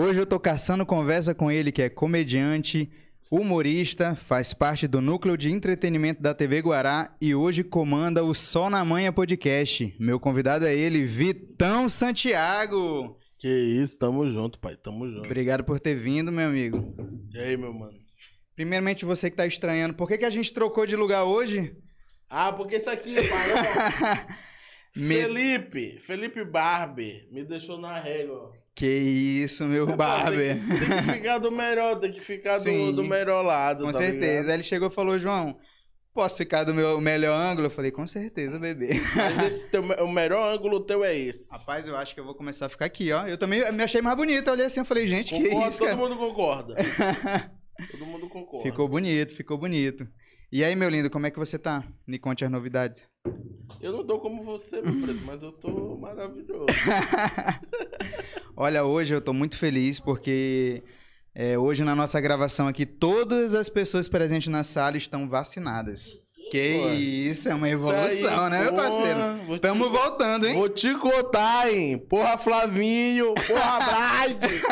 Hoje eu tô caçando conversa com ele, que é comediante, humorista, faz parte do núcleo de entretenimento da TV Guará e hoje comanda o Sol na Manhã Podcast. Meu convidado é ele, Vitão Santiago. Que isso, tamo junto, pai, tamo junto. Obrigado por ter vindo, meu amigo. E aí, meu mano? Primeiramente, você que tá estranhando, por que, que a gente trocou de lugar hoje? Ah, porque isso aqui, pai, Felipe, Felipe Barber, me deixou na régua. Que isso, meu barber. Tem, que- tem que ficar do melhor, tem que ficar Sim. do, do melhor lado, Com tá certeza. ligado? Aí ele chegou e falou, João, posso ficar do meu melhor ângulo? Eu falei, com certeza, bebê. Teu, o melhor ângulo teu é esse. Rapaz, eu acho que eu vou começar a ficar aqui, ó. Eu também me achei mais bonito. Eu olhei assim, eu falei, gente, que Concordo, isso, todo cara. mundo concorda. todo mundo concorda. Ficou bonito, ficou bonito. E aí, meu lindo, como é que você tá? Me conte as novidades. Eu não tô como você, meu preto, mas eu tô maravilhoso. Olha, hoje eu tô muito feliz porque é, hoje na nossa gravação aqui, todas as pessoas presentes na sala estão vacinadas. Que Pô, isso, é uma evolução, aí, né, meu parceiro? vou te- Tamo voltando, hein? Vou te contar, hein? Porra, Flavinho! Porra, Bride!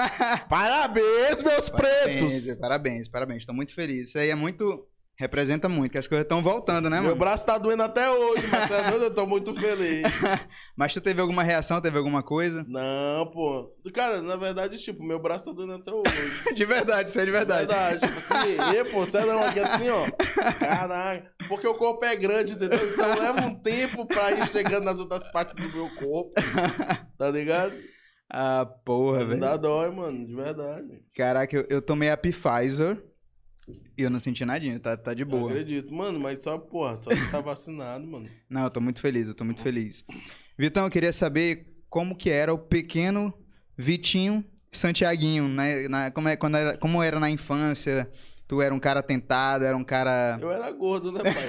Parabéns, meus Parabéns, pretos! parabéns, parabéns. Tô muito feliz. Isso aí é muito. Representa muito, que as coisas estão voltando, né, Meu mano? braço tá doendo até hoje, mas tá doendo, eu tô muito feliz. Mas tu teve alguma reação, teve alguma coisa? Não, pô. Cara, na verdade, tipo, meu braço tá doendo até hoje. De verdade, isso é de verdade. Verdade. Tipo assim, e, pô, sério, não, aqui assim, ó. Caraca. Porque o corpo é grande, entendeu? Então leva um tempo pra ir chegando nas outras partes do meu corpo. Tá ligado? Ah, porra, velho. ainda dói, mano, de verdade. Caraca, eu, eu tomei a Pfizer eu não senti nadinha, tá, tá de Eu boa. acredito. Mano, mas só, porra, só de tá vacinado, mano. Não, eu tô muito feliz, eu tô muito feliz. Vitão, eu queria saber como que era o pequeno Vitinho Santiaguinho, né? Na, como, é, quando era, como era na infância? Tu era um cara tentado, era um cara. Eu era gordo, né, pai?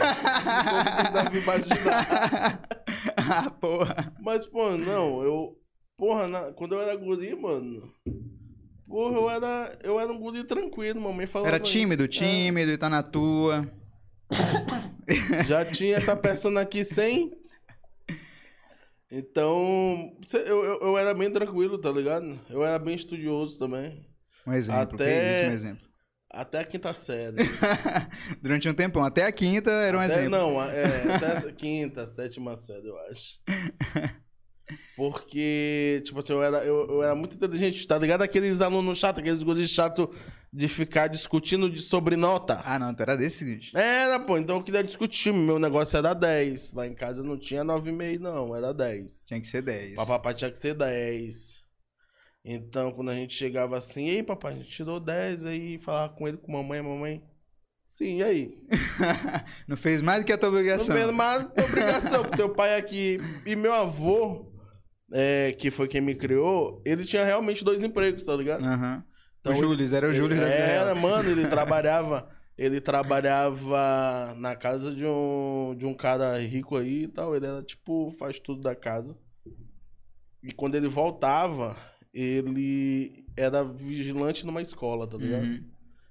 Dá pra imaginar. ah, porra. Mas, pô, não, eu. Porra, na- quando eu era guri, mano. Porra, eu era, eu era um guri tranquilo, mamãe falava. Era tímido, isso. tímido, e tá na tua. É, já tinha essa persona aqui sem. Então, eu, eu, eu era bem tranquilo, tá ligado? Eu era bem estudioso também. Um exemplo, Até- isso, um exemplo. Até a quinta série. Durante um tempão, até a quinta era um Até- exemplo. Não, é, até a quinta, sétima série, eu acho. Porque, tipo assim, eu era, eu, eu era muito inteligente, tá ligado? Aqueles alunos chatos, aqueles guris chatos de ficar discutindo de sobrenota. Ah, não, tu era desse, bicho. Era, pô, então eu queria discutir. Meu negócio era 10. Lá em casa não tinha 9,5, não, era 10. Tinha que ser 10. Pra papai tinha que ser 10. Então, quando a gente chegava assim, ei, papai, a gente tirou 10 aí, falava com ele, com mamãe, mamãe. Sim, e aí? não fez mais do que a tua Não obrigação. fez mais do que obrigação, porque teu pai aqui e meu avô, é, que foi quem me criou, ele tinha realmente dois empregos, tá ligado? Aham. Então, o Júlio, era o Júlio da Era, mano, ele trabalhava. Ele trabalhava na casa de um, de um cara rico aí e tal. Ele era tipo, faz tudo da casa. E quando ele voltava, ele era vigilante numa escola, tá ligado? Uhum.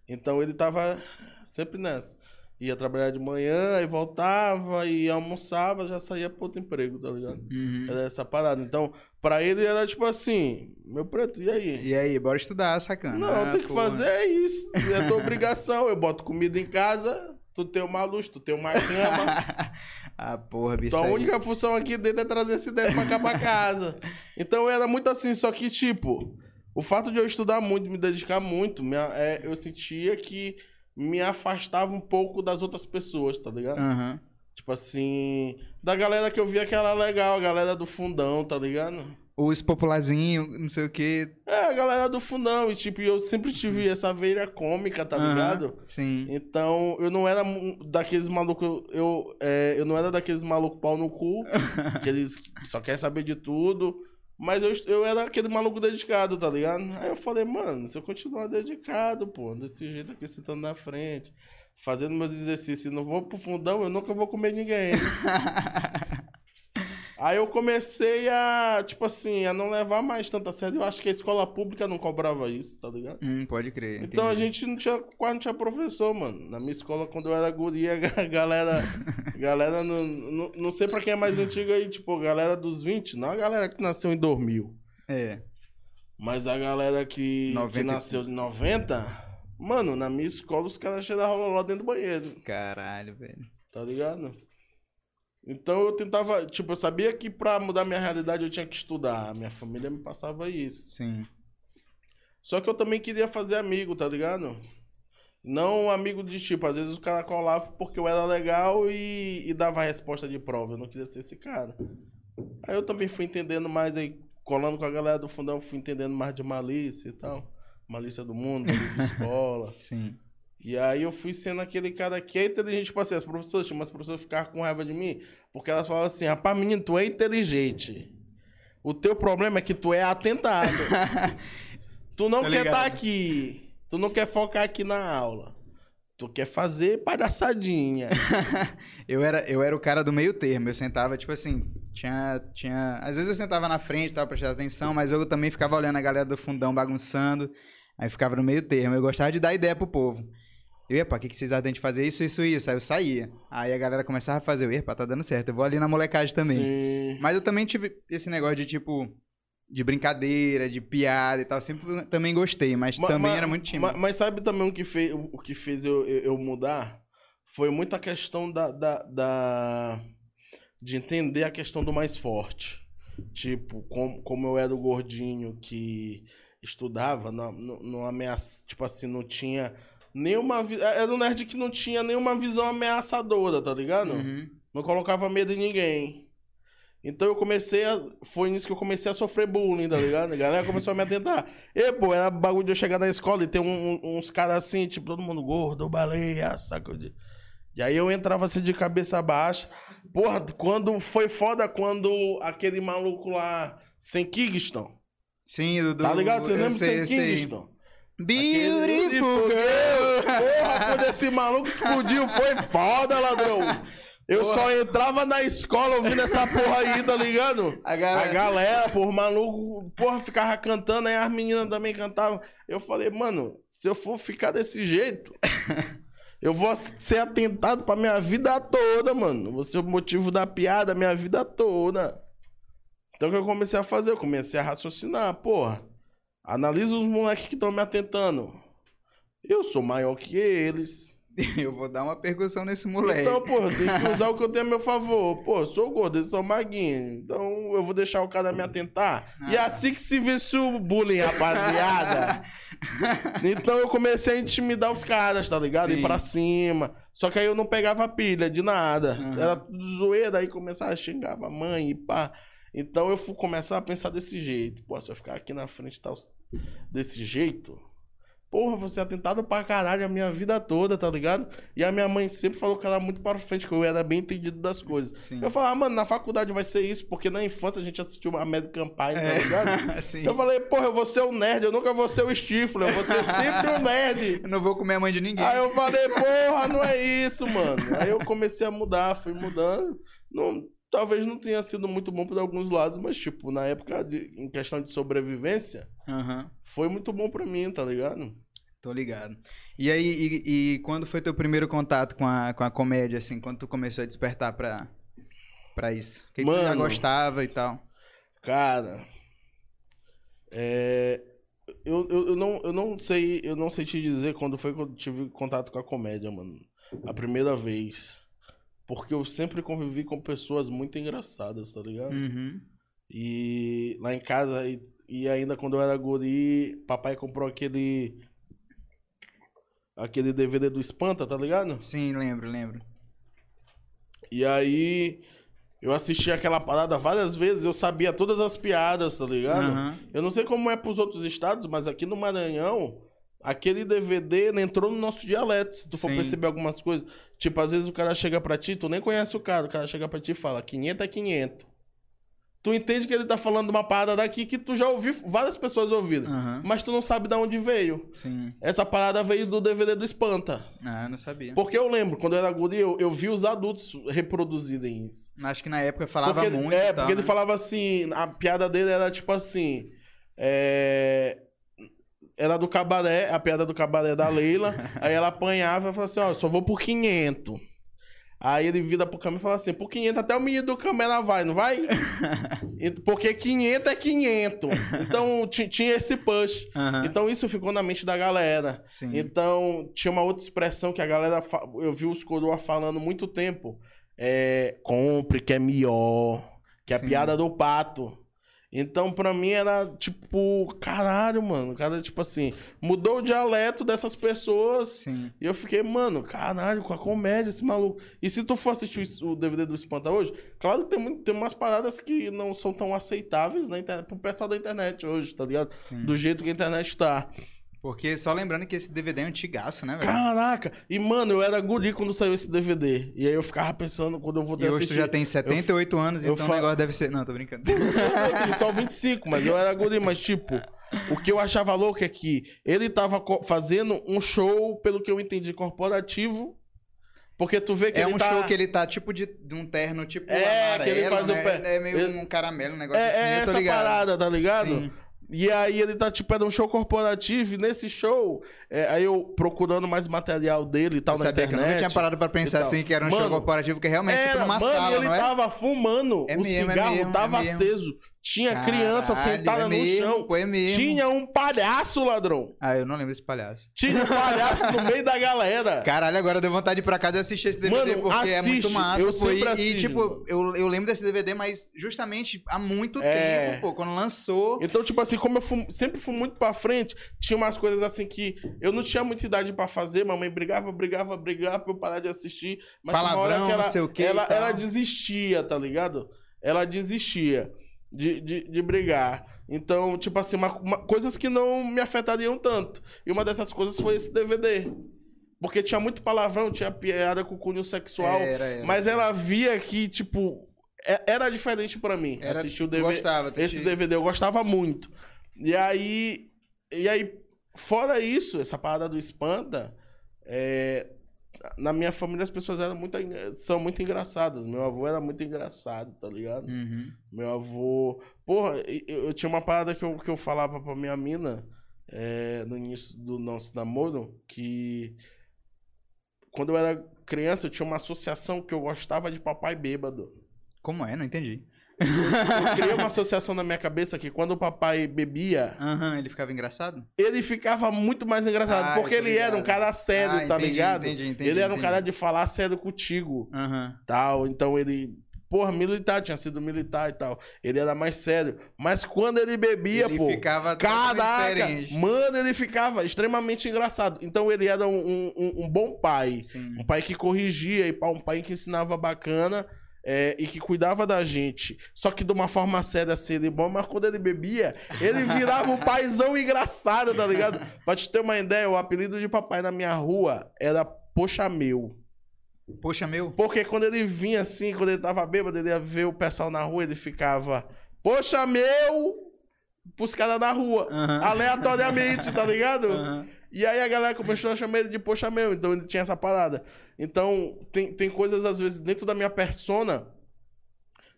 Então ele tava sempre nessa. Ia trabalhar de manhã, aí voltava, e almoçava, já saía pro outro emprego, tá ligado? Uhum. Era essa parada. Então, pra ele era tipo assim, meu preto, e aí? E aí, bora estudar, sacana. Não, Ah, tem que fazer é isso. É tua obrigação. Eu boto comida em casa, tu tem uma luz, tu tem uma cama. ah, porra, bicho. Tua aí. única função aqui dentro é trazer esse ideia pra cá pra casa. Então era muito assim, só que, tipo, o fato de eu estudar muito, me dedicar muito, minha- é, eu sentia que me afastava um pouco das outras pessoas, tá ligado? Aham. Tipo assim, da galera que eu via que era legal, a galera do fundão, tá ligado? Os popularzinho, não sei o quê. É, a galera do fundão. E, tipo, eu sempre tive essa veia cômica, tá Aham, ligado? Sim. Então, eu não era daqueles malucos. Eu, é, eu não era daqueles malucos pau no cu, que eles só querem saber de tudo. Mas eu, eu era aquele maluco dedicado, tá ligado? Aí eu falei, mano, se eu continuar dedicado, pô, desse jeito aqui, sentando na frente, fazendo meus exercícios, não vou pro fundão, eu nunca vou comer ninguém. Aí eu comecei a, tipo assim, a não levar mais tanto a sério. Eu acho que a escola pública não cobrava isso, tá ligado? Hum, pode crer. Então a entendi. gente não tinha, quase não tinha professor, mano. Na minha escola, quando eu era guria, a galera. galera não, não, não sei pra quem é mais antigo aí, tipo, a galera dos 20, não a galera que nasceu em 2000. É. Mas a galera que, 90 que nasceu de 90, mano, na minha escola os caras cheiravam roló dentro do banheiro, Caralho, velho. tá ligado? Então eu tentava, tipo, eu sabia que pra mudar minha realidade eu tinha que estudar. Minha família me passava isso. Sim. Só que eu também queria fazer amigo, tá ligado? Não amigo de tipo, às vezes o cara colava porque eu era legal e, e dava a resposta de prova. Eu não queria ser esse cara. Aí eu também fui entendendo mais aí, colando com a galera do fundão, fui entendendo mais de malícia e tal. Malícia do mundo, de escola. Sim. E aí eu fui sendo aquele cara que é inteligente, tipo assim, as professoras, tinha umas professoras ficavam com raiva de mim, porque elas falavam assim, rapaz, menino, tu é inteligente. O teu problema é que tu é atentado. tu não Tô quer estar aqui. Tu não quer focar aqui na aula. Tu quer fazer palhaçadinha. Eu era, eu era o cara do meio termo. Eu sentava, tipo assim, tinha, tinha... Às vezes eu sentava na frente, tava prestando atenção, mas eu também ficava olhando a galera do fundão bagunçando. Aí ficava no meio termo. Eu gostava de dar ideia pro povo. Eu pá, o que, que vocês acham de fazer isso, isso, isso? Aí eu saía. Aí a galera começava a fazer, eu pá, tá dando certo. Eu vou ali na molecagem também. Sim. Mas eu também tive esse negócio de, tipo, de brincadeira, de piada e tal. Sempre também gostei, mas Ma- também ma- era muito tímido. ma- Mas, sabe também o que fez, o que fez eu, eu, eu mudar? Foi muita questão da, da, da- de entender a questão do mais forte. Tipo, como, como eu era o gordinho que estudava, não, não, não ameaça, tipo assim, não tinha nenhuma. vi- Era um nerd que não tinha nenhuma visão ameaçadora, tá ligado? Uhum. Não colocava medo em ninguém. Então eu comecei a. Foi nisso que eu comecei a sofrer bullying, tá ligado? A galera começou a me atentar. E, pô, era bagulho de eu chegar na escola e ter um- uns caras assim, tipo, todo mundo gordo, baleia, saco de. E aí eu entrava assim de cabeça baixa. Porra, quando foi foda quando aquele maluco lá, sem Kingston. Sim, do, do Tá ligado? Você lembra sem. Kingston? Beautiful girl! Porra, quando esse maluco explodiu, foi foda, ladrão. Eu Porra. só entrava na escola ouvindo essa porra aí, tá ligado? A A galera... galera, porra, maluco, porra, ficava cantando, aí as meninas também cantavam. Eu falei, mano, se eu for ficar desse jeito, eu vou ser atentado pra minha vida toda, mano. Vou ser o motivo da piada minha vida toda. Então o que eu comecei a fazer? Eu comecei a raciocinar, porra. Analisa os moleques que estão me atentando. Eu sou maior que eles. Eu vou dar uma percussão nesse moleque. Então, pô, eu tenho que usar o que eu tenho a meu favor. Pô, sou gordo, eles são maguinhos. Então eu vou deixar o cara me atentar. E é Ah. assim que se vence o bullying, rapaziada. então eu comecei a intimidar os caras, tá ligado? Sim. Ir pra cima. Só que aí eu não pegava pilha de nada. Aham. Era tudo zoeira, aí começava a xingar a mãe e pá. Então eu fui começar a pensar desse jeito. Pô, se eu ficar aqui na frente tal, desse jeito. Porra, você é atentado pra caralho a minha vida toda, tá ligado? E a minha mãe sempre falou que ela era muito para frente, que eu era bem entendido das coisas. Sim. Eu falava, ah, mano, na faculdade vai ser isso, porque na infância a gente assistiu uma American Pie, tá ligado? É, sim. Eu falei, porra, eu vou ser o nerd, eu nunca vou ser o Stifler, eu vou ser sempre o nerd. Eu não vou comer a mãe de ninguém. Aí eu falei, porra, não é isso, mano. Aí eu comecei a mudar, fui mudando. Não, talvez não tenha sido muito bom por alguns lados, mas, tipo, na época, de- em questão de sobrevivência, Aham. foi muito bom pra mim, tá ligado? Tô ligado. E aí, e, e quando foi teu primeiro contato com a, com a comédia, assim? Quando tu começou a despertar pra, pra isso? O que, que tu já Mano. gostava e tal? Cara, é, eu, eu, eu, não, eu não sei, eu não sei te dizer quando foi que eu tive contato com a comédia, mano. A primeira vez. Porque eu sempre convivi com pessoas muito engraçadas, tá ligado? Uhum. E lá em casa, e, e ainda quando eu era guri, papai comprou aquele. Aquele DVD do Espanta, tá ligado? Sim, lembro, lembro. E aí. Eu assisti aquela parada várias vezes, eu sabia todas as piadas, tá ligado? Aham. Eu não sei como é pros outros estados, mas aqui no Maranhão, aquele DVD ele entrou no nosso dialeto. Se tu for Sim. perceber algumas coisas. Tipo, às vezes o cara chega pra ti, tu nem conhece o cara, o cara chega pra ti e fala: 500 é 500. Tu entende que ele tá falando uma parada daqui que tu já ouviu, várias pessoas ouviram. Aham. Mas tu não sabe de onde veio. Sim. Essa parada veio do DVD do Espanta. Ah, eu não sabia. Porque eu lembro, quando eu era guri, eu, eu vi os adultos reproduzirem isso. Acho que na época falava Porque- muito. É, tal, porque ele né? falava assim, a piada dele era tipo assim. É... Era do cabaré, a piada do cabaré da Leila. aí ela apanhava e falava assim: ó, só vou por 500. Aí ele vira pro câmera e fala assim: por 500 até o menino do câmera vai, não vai? Porque 500 é 500. Então ti- tinha esse push. Aham. Então isso ficou na mente da galera. Sim. Então, tinha uma outra expressão que a galera. Eu vi os coroa falando muito tempo. É. Compre, que é melhor. Que é a piada do pato. Então, pra mim, era tipo. Caralho, mano. Cara, tipo assim. Mudou o dialeto dessas pessoas. Sim. E eu fiquei, mano, caralho, com a comédia, esse maluco. E se tu for assistir o DVD do Espanta hoje, claro que tem, muito- tem umas paradas que não são tão aceitáveis na internet, pro pessoal da internet hoje, tá ligado? Sim. Do jeito que a internet tá. Porque só lembrando que esse DVD é antigaço, né, velho? Caraca! E, mano, eu era guri quando saiu esse DVD. E aí eu ficava pensando quando eu vou E hoje tu já tem 78 anos, eu então fa- o negócio deve ser. Não, tô brincando. Eu tenho só 25, mas eu era guri. Mas, tipo, o que eu achava louco é que ele tava fazendo um show, pelo que eu entendi, corporativo. Porque tu vê que É ele um tá... show que ele tá tipo de, de um terno, tipo É, amarelo, que ele faz o né? pé- É meio ele- um caramelo, um negócio É, assim, é eu essa ligado. parada, tá ligado? Sim. E aí ele tá, tipo, era um show corporativo, e nesse show, é, aí eu procurando mais material dele e tal Eu na sabia que eu internet. nunca tinha parado pra pensar e assim, que era um show Mano, corporativo, que é realmente tipo Era, numa mano, sala, ele não é? tava fumando, É o mesmo, é cigarro mesmo, tava é aceso. Tinha criança Caralho, sentada é no mesmo, chão. pô, é mesmo. Tinha um palhaço, ladrão. Ah, eu não lembro desse palhaço. Tinha um palhaço no meio da galera. Caralho, agora deu vontade de ir pra casa e assistir esse DVD, Mano, porque é muito assiste, massa. eu pô. E- e, assisto, tipo, mano. eu, eu lembro desse DVD, mas justamente há muito É. tempo, pô, quando lançou. Então, tipo assim, como eu sempre fui muito pra frente, tinha umas coisas assim que eu não tinha muita idade pra fazer, mamãe brigava, brigava, brigava pra eu parar de assistir. Mas uma hora Palavrão, que ela, não sei o quê ela, ela desistia, tá ligado? Ela desistia de, de, de brigar. Então, tipo assim, uma- uma- coisas que não me afetariam tanto. E uma dessas coisas foi esse DVD. Porque tinha muito palavrão, tinha piada com cunho sexual. Era, era. Mas ela via que, tipo, é- era diferente pra mim Era, assistir o DVD. Gostava, Esse te- DVD eu gostava muito. E aí, e aí, fora isso, essa parada do Espanta, é, na minha família as pessoas eram muito, são muito engraçadas. Meu avô era muito engraçado, tá ligado? Uhum. Meu avô. Porra, eu, eu tinha uma parada que eu, que eu falava pra minha mina é, no início do nosso namoro, que quando eu era criança eu tinha uma associação que eu gostava de papai bêbado. Como é? Não entendi. Eu criei uma associação na minha cabeça que quando o papai bebia, Aham, ele ficava engraçado? ele ficava muito mais engraçado. Ah, porque ele era um ligado. cara sério, Ah, tá entendi, ligado? entendi, entendi, ele era um cara de falar sério contigo, Aham. tal. Então ele, porra, militar, tinha sido militar e tal. Ele era mais sério. Mas quando ele bebia, Ele pô. ficava Caraca, diferente. mano, ele ficava extremamente engraçado. Então ele era um, um- um- bom pai. Sim. Um pai que corrigia e um pai que ensinava bacana é, e que cuidava da gente. Só que de uma forma séria, séria e bom, mas quando ele bebia, ele virava um paizão engraçado, tá ligado? Pra te ter uma ideia, o apelido de papai na minha rua era Poxa Meu. Poxa, meu. Porque quando ele vinha assim, quando ele tava bêbado, ele ia ver o pessoal na rua, ele ficava Poxa Meu pros caras na rua. Aham. Aleatoriamente, tá ligado? Aham. E aí a galera começou a chamar ele de poxa meu, então ele tinha essa parada. Então, tem, tem coisas, às vezes, dentro da minha persona,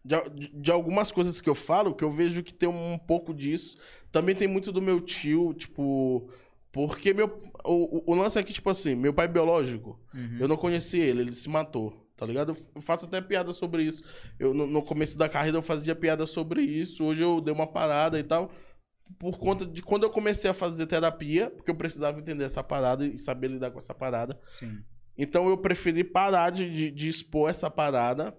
de, de- algumas coisas que eu falo, que eu vejo que tem um pouco disso. Também tem muito do meu tio, tipo. Porque meu. O, o- o lance é que, tipo assim, meu pai biológico, Uhum. eu não conheci ele, ele se matou. Tá ligado? Eu faço até piada sobre isso. Eu, no, no começo da carreira eu fazia piada sobre isso. Hoje eu dei uma parada e tal. Por conta de quando eu comecei a fazer terapia, porque eu precisava entender essa parada e saber lidar com essa parada. Sim. Então eu preferi parar de, de, de expor essa parada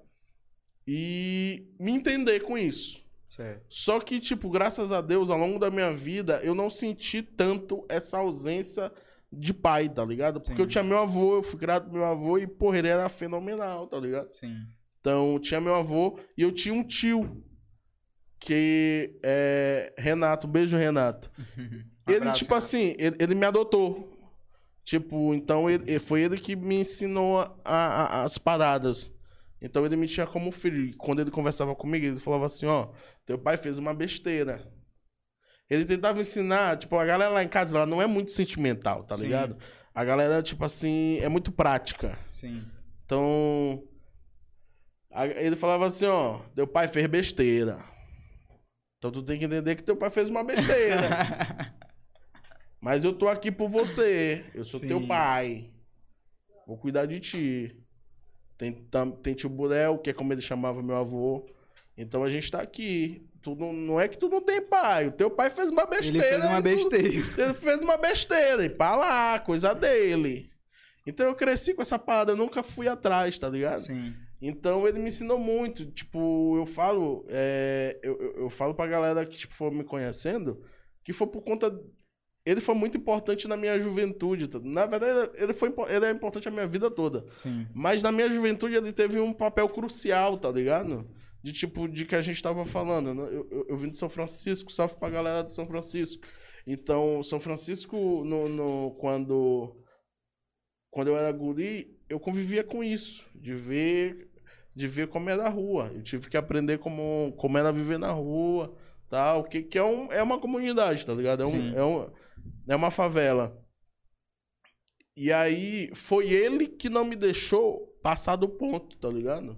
e me entender com isso. Certo. Só que, tipo, graças a Deus, ao longo da minha vida, eu não senti tanto essa ausência de pai, tá ligado? Porque Sim. eu tinha meu avô, eu fui criado com meu avô e, porra, ele era fenomenal, tá ligado? Sim. Então, tinha meu avô e eu tinha um tio, que é Renato, beijo Renato. ele, abraço, tipo Renato. assim, ele, ele me adotou. Tipo, então ele, foi ele que me ensinou a- a- as paradas. Então ele me tinha como filho. Quando ele conversava comigo, ele falava assim, ó, teu pai fez uma besteira. Ele tentava ensinar, tipo, a galera lá em casa, ela não é muito sentimental, tá Sim. ligado? A galera, tipo assim, é muito prática. Sim. Então, ele falava assim, ó, teu pai fez besteira. Então tu tem que entender que teu pai fez uma besteira. Mas eu tô aqui por você. Eu sou Sim. teu pai. Vou cuidar de ti. tem, tam- tem tio Burel, que é como ele chamava meu avô. Então a gente tá aqui. Tu não, não é que tu não tem pai. O teu pai fez uma Ele besteira. fez uma tu- besteira. ele fez uma besteira. E pra lá, coisa dele. Então eu cresci com essa parada. Eu nunca fui atrás, tá ligado? Sim. Então ele me ensinou muito. Tipo, eu falo, é, eu, eu, falo pra galera que tipo, for me conhecendo, que foi por conta. Ele foi muito importante na minha juventude. Na verdade, ele, foi, ele é importante a minha vida toda. Sim. Mas na minha juventude ele teve um papel crucial, tá ligado? De tipo, de que a gente tava falando. né? Eu, eu, eu vim de São Francisco, salve pra galera de São Francisco. Então, São Francisco, no, no- quando, quando eu era guri, eu convivia com isso. De ver, de ver como era a rua. Eu tive que aprender como, como era viver na rua, tal. Que, que é, um, é uma comunidade, tá ligado? É, um, é, um, é uma favela. E aí, foi ele que não me deixou passar do ponto, tá ligado?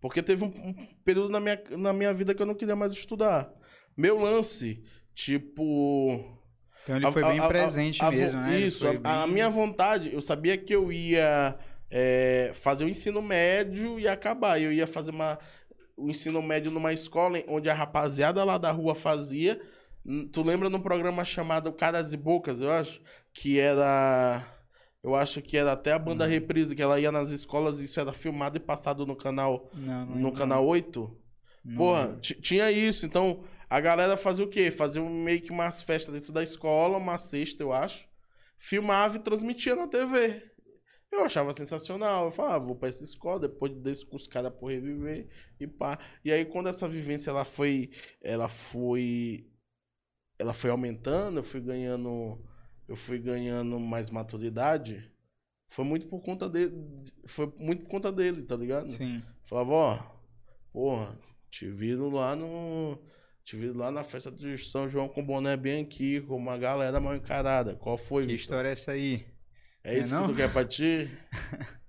Porque teve um, um período na minha, na minha vida que eu não queria mais estudar. Meu lance, tipo. Então ele foi a- bem a- presente a- mesmo, né? Isso, foi a, bem- minha vontade, eu sabia que eu ia é, fazer o ensino médio e acabar. Eu ia fazer uma, o ensino médio numa escola onde a rapaziada lá da rua fazia. Tu lembra num programa chamado Caras e Bocas, eu acho? Que era. Eu acho que era até a banda Uhum. reprise, que ela ia nas escolas e isso era filmado e passado no canal, Não, não no canal 8. não. Porra, Não. ti- tinha isso. Então, a galera fazia o quê? Fazia meio que umas festas dentro da escola, uma sexta, eu acho. Filmava e transmitia na TV. Eu achava sensacional. Eu falava, ah, vou pra essa escola, depois desse com os caras por reviver e pá. E aí, quando essa vivência ela foi. Ela foi. Ela foi aumentando, eu fui ganhando. Eu fui ganhando mais maturidade. Foi muito por conta dele. Foi muito por conta dele, tá ligado? Sim. Falava, ó, porra, te viro lá no. Te viro lá na festa de São João com boné bem aqui, com uma galera mal encarada. Qual foi? Que Vitor? história é essa aí? É é isso que tu quer pra ti?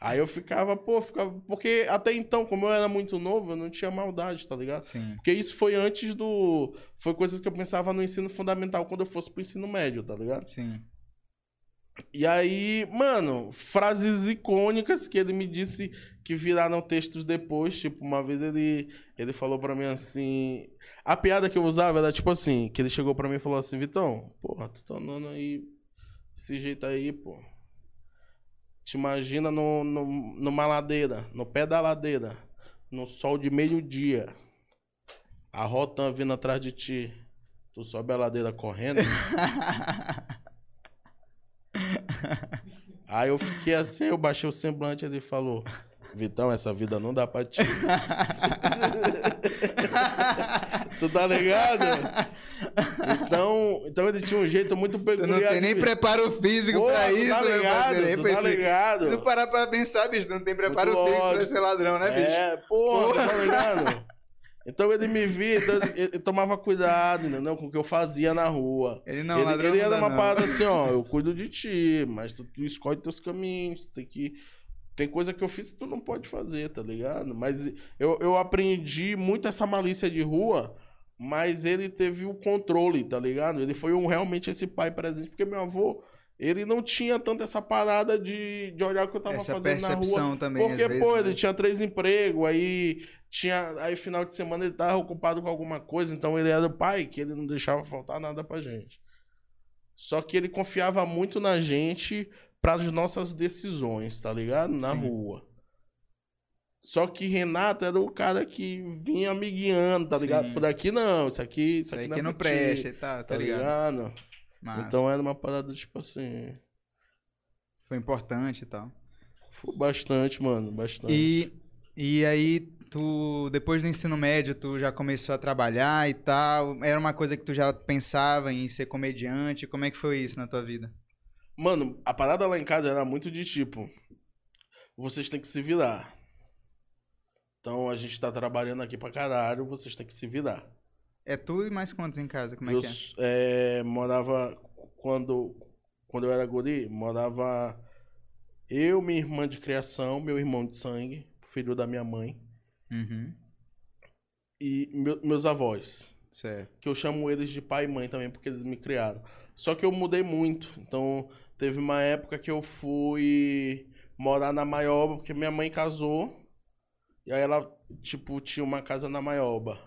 Aí eu ficava, pô, ficava. Porque até então, como eu era muito novo, eu não tinha maldade, tá ligado? Sim. Porque isso foi antes do. Foi coisas que eu pensava no ensino fundamental quando eu fosse pro ensino médio, tá ligado? Sim. E aí, mano, frases icônicas que ele me disse que viraram textos depois. Tipo, uma vez ele, ele falou pra mim assim. A piada que eu usava era tipo assim: que ele chegou pra mim e falou assim: Vitão, porra, tu tá andando aí desse jeito aí, pô. Te imagina no, no, numa ladeira, no pé da ladeira, no sol de meio-dia, a Rotan vindo atrás de ti. Tu sobe a ladeira correndo. Aí eu fiquei assim, eu baixei o semblante ele falou: Vitão, essa vida não dá pra ti. tu tá ligado? Então, então ele tinha um jeito muito Tu peculiar. não tem de- nem preparo físico Pô, pra tu isso, tá meu ligado, parceiro. Tu tá ligado. Tu parar pra pensar, bicho, não tem preparo Muito físico pra lógico. ser ladrão, né, bicho? É, porra, tá ligado? Então ele me via, então ele, ele tomava cuidado, entendeu? Com o que eu fazia na rua. Ele não, ele ladrão ele era uma não. parada assim, ó, eu cuido de ti, mas tu, tu escolhe teus caminhos, tu tem que. Tem coisa que eu fiz que tu não pode fazer, tá ligado? Mas eu, eu aprendi muito essa malícia de rua, mas ele teve o controle, tá ligado? Ele foi um, realmente esse pai presente, porque meu avô, ele não tinha tanto essa parada de, de olhar o que eu tava Essa fazendo na rua. também, Porque, vezes, pô, né? ele tinha três empregos, aí tinha. Aí final de semana ele tava ocupado com alguma coisa, então ele era o pai que ele não deixava faltar nada pra gente. Só que ele confiava muito na gente para as nossas decisões, tá ligado? Na Sim. rua. Só que Renato era o cara que vinha me guiando, tá ligado? Sim. Por aqui não, isso aqui, isso Isso aqui aí não, é não presta e tal, tá, tá ligado? ligado? Então era uma parada tipo assim. Foi importante e tal. Foi bastante, mano, bastante. E, e aí, tu, depois do ensino médio, tu já começou a trabalhar e tal? Era uma coisa que tu já pensava em ser comediante? Como é que foi isso na tua vida? Mano, a parada lá em casa era muito de tipo. Vocês têm que se virar. Então a gente tá trabalhando aqui pra caralho, vocês têm que se virar. É tu e mais quantos em casa? Como é eu que é? é, morava. Quando, quando eu era guri, morava eu, minha irmã de criação, meu irmão de sangue, filho da minha mãe, Uhum, e meu- meus avós. certo. que eu chamo eles de pai e mãe também, porque eles me criaram. Só que eu mudei muito. Então, teve uma época que eu fui morar na Maioba, porque minha mãe casou. E aí ela, tipo, tinha uma casa na Maioba.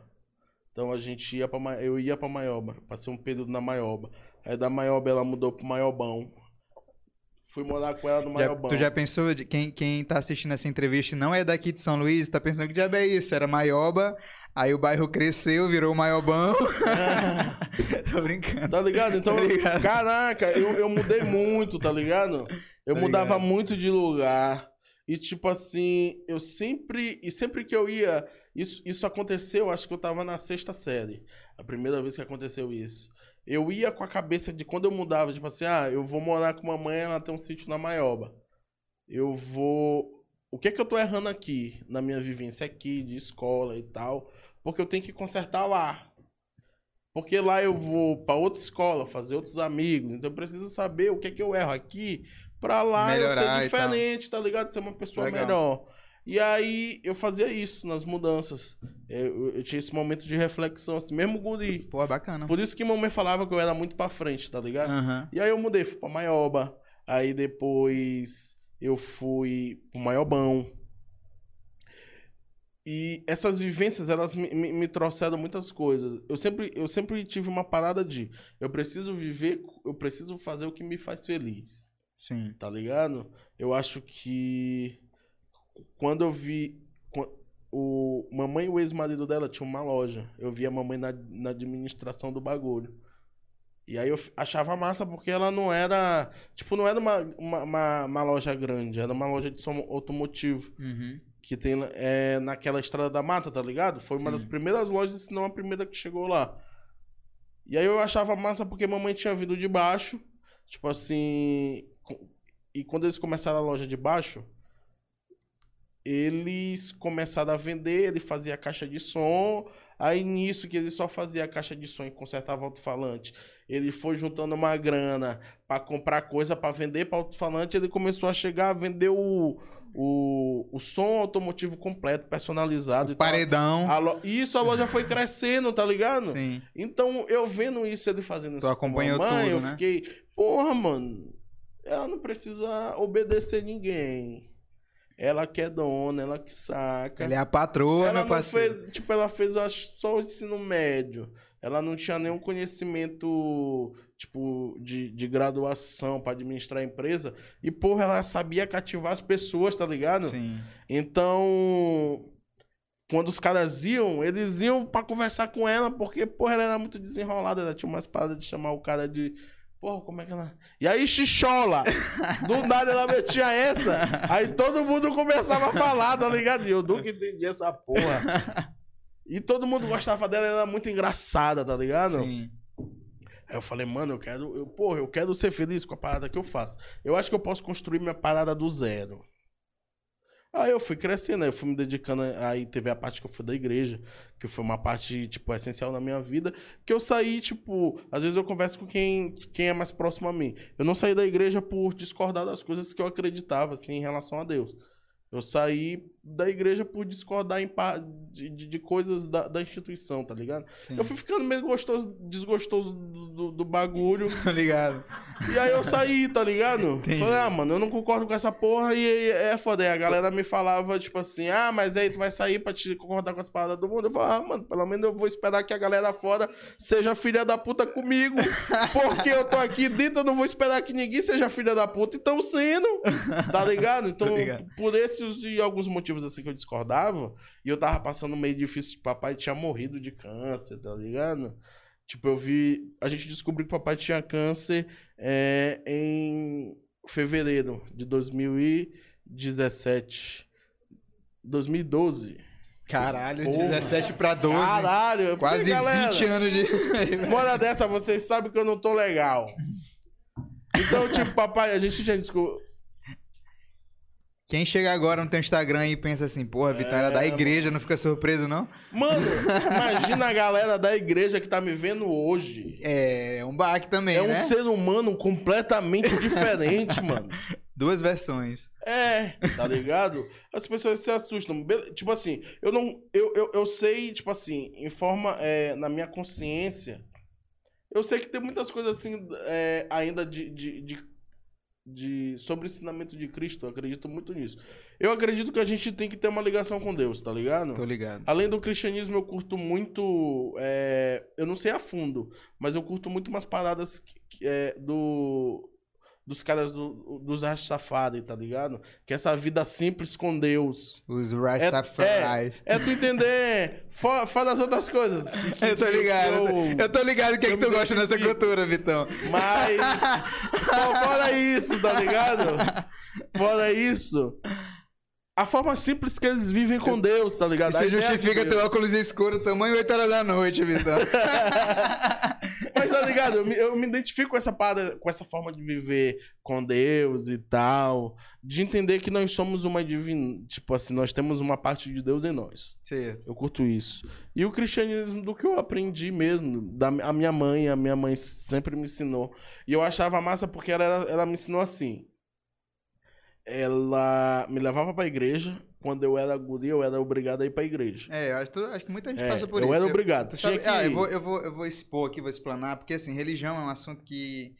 Então a gente ia pra. Eu ia pra Maioba. Passei um período na Maioba. Aí da Maioba ela mudou pro Maiobão. Fui morar com ela no Já- Maiobão. tu já pensou, de- quem, quem tá assistindo essa entrevista não é daqui de São Luís, tá pensando que diabo é isso? Era Maioba, aí o bairro cresceu, virou Maiobão. Tô brincando. Tá ligado? Então, Tá ligado. caraca, eu, eu mudei muito, tá ligado? Eu Tá mudava ligado. muito de lugar. E tipo assim, eu sempre. E sempre que eu ia. Isso, isso aconteceu, acho que eu tava na sexta série. A primeira vez que aconteceu isso. Eu ia com a cabeça de quando eu mudava, tipo assim, ah, eu vou morar com uma mãe, ela tem um sítio na Maioba. Eu vou. O que é que eu tô errando aqui na minha vivência aqui, de escola e tal? Porque eu tenho que consertar lá. Porque lá eu vou pra outra escola, fazer outros amigos. Então eu preciso saber o que é que eu erro aqui pra lá eu Melhorar ser e tal. diferente, tá ligado? Ser uma pessoa Legal. melhor. E aí eu fazia isso nas mudanças. Eu, eu- eu tinha esse momento de reflexão, assim, mesmo guri. Pô, bacana. Por isso que mamãe falava que eu era muito pra frente, tá ligado? Aham. E aí eu mudei, fui pra Maioba. Aí depois eu fui pro Maiobão. E essas vivências, elas me, me, me trouxeram muitas coisas. Eu sempre, eu sempre tive uma parada de eu preciso viver, eu preciso fazer o que me faz feliz, Sim. tá ligado? Eu acho que quando eu vi o mamãe e o ex-marido dela tinham uma loja. Eu vi a mamãe na, na administração do bagulho. E aí eu achava massa porque ela não era. Tipo, não era uma, uma, uma, uma loja grande, era uma loja de som automotivo. Uhum. Que tem é, naquela estrada da mata, tá ligado? Foi uma Sim. das primeiras lojas, se não a primeira que chegou lá. E aí eu achava massa porque mamãe tinha vindo de baixo. Tipo assim. E quando eles começaram a loja de baixo, eles começaram a vender, ele fazia caixa de som. Aí nisso que ele só fazia caixa de som e consertava alto-falante, ele foi juntando uma grana pra comprar coisa pra vender pra alto-falante, ele começou a chegar a vender o, o, o som automotivo completo, personalizado e tal. Paredão. A lo- Isso a loja foi crescendo, tá ligado? Sim. Então, eu vendo isso, ele fazendo Tu isso acompanhou com a mamãe, tudo, eu né? fiquei, porra, mano, ela não precisa obedecer ninguém. Ela que é dona, ela que saca. Ela é a patroa, ela meu não parceiro. fez, tipo, ela fez eu acho, só o ensino médio. Ela não tinha nenhum conhecimento, tipo, de, de graduação pra administrar a empresa. E, porra, ela sabia cativar as pessoas, tá ligado? Sim. Então, quando os caras iam, eles iam pra conversar com ela, porque, porra, ela era muito desenrolada. Ela tinha umas paradas de chamar o cara de. Porra, como é que ela. E aí, xixola! Do nada ela metia essa. Aí todo mundo começava a falar, tá ligado? E eu nunca entendi essa porra. E todo mundo gostava dela, ela era muito engraçada, tá ligado? Sim. Aí eu falei, mano, eu quero, eu, porra, eu quero ser feliz com a parada que eu faço. Eu acho que eu posso construir minha parada do zero. Aí eu fui crescendo, aí eu fui me dedicando, aí teve a parte que eu fui da igreja, que foi uma parte, tipo, essencial na minha vida, que eu saí, tipo, às vezes eu converso com quem, quem é mais próximo a mim. Eu não saí da igreja por discordar das coisas que eu acreditava, assim, em relação a Deus. Eu saí da igreja por discordar em pa- de, de, de coisas da, da instituição, tá ligado? Sim. Eu fui ficando meio gostoso, desgostoso do, do, do bagulho. Tá ligado? E aí eu saí, tá ligado? Entendi. Falei, ah, mano, eu não concordo com essa porra. E aí é foda. Aí a galera me falava, tipo assim, ah, mas aí tu vai sair pra te concordar com as paradas do mundo. Eu falava, ah, mano, pelo menos eu vou esperar que a galera fora seja filha da puta comigo. Porque eu tô aqui dentro, eu não vou esperar que ninguém seja filha da puta. E tão sendo, tá ligado? Então, ligado. por esses e alguns motivos assim que eu discordava, e eu tava passando meio difícil, papai tinha morrido de câncer, tá ligado? Tipo, eu vi. A gente descobriu que papai tinha câncer é, em fevereiro de 2017. 2012. Caralho, Porra. 17 pra 12. Caralho, porque, Quase galera, 20 anos de. Uma hora dessa, vocês sabem que eu não tô legal. Então, tipo, papai, a gente já descobriu. Quem chega agora no teu Instagram e pensa assim, porra, Vitória É, da igreja, não fica surpreso, não? Mano, imagina a galera da igreja que tá me vendo hoje. É um baque também, É um né? ser humano completamente diferente, mano. Duas versões. É, tá ligado? As pessoas se assustam. Tipo assim, eu não. Eu, eu, eu sei, tipo assim, em forma. é, na minha consciência. Eu sei que tem muitas coisas assim, é, ainda de, de, de de sobre o ensinamento de Cristo, eu acredito muito nisso. Eu acredito que a gente tem que ter uma ligação com Deus, tá ligado? Tô ligado. Além do cristianismo, eu curto muito. é, eu não sei a fundo, mas eu curto muito umas paradas que- que é, do. Dos caras do, dos Rastafari, tá ligado? Que é essa vida simples com Deus. Os Rastafaris. É tu entender. Fora, fora as outras coisas. que- que- Eu tô ligado. eu- Eu tô ligado o que, é que tu gosta nessa identifico. cultura, Vitão. Mas. fo- fora isso, tá ligado? Fora isso. A forma simples que eles vivem com Deus, tá ligado? Isso de justifica teu óculos escuro, tamanho 8 horas da noite, Vitão. Mas tá ligado? Eu me, eu me identifico com essa parada, com essa forma de viver com Deus e tal. De entender que nós somos uma divina. Tipo assim, nós temos uma parte de Deus em nós. certo. Eu curto isso. E o cristianismo do que eu aprendi mesmo. Da, a minha mãe, a minha mãe sempre me ensinou. E eu achava massa porque ela, ela me ensinou assim. Ela me levava pra igreja. Quando eu era guri, eu era obrigado a ir pra igreja. É, eu acho, acho que muita gente É, passa por eu isso. era obrigado. Sabe, que ah, eu vou, eu, vou, eu vou expor aqui, vou explanar, porque assim, religião é um assunto que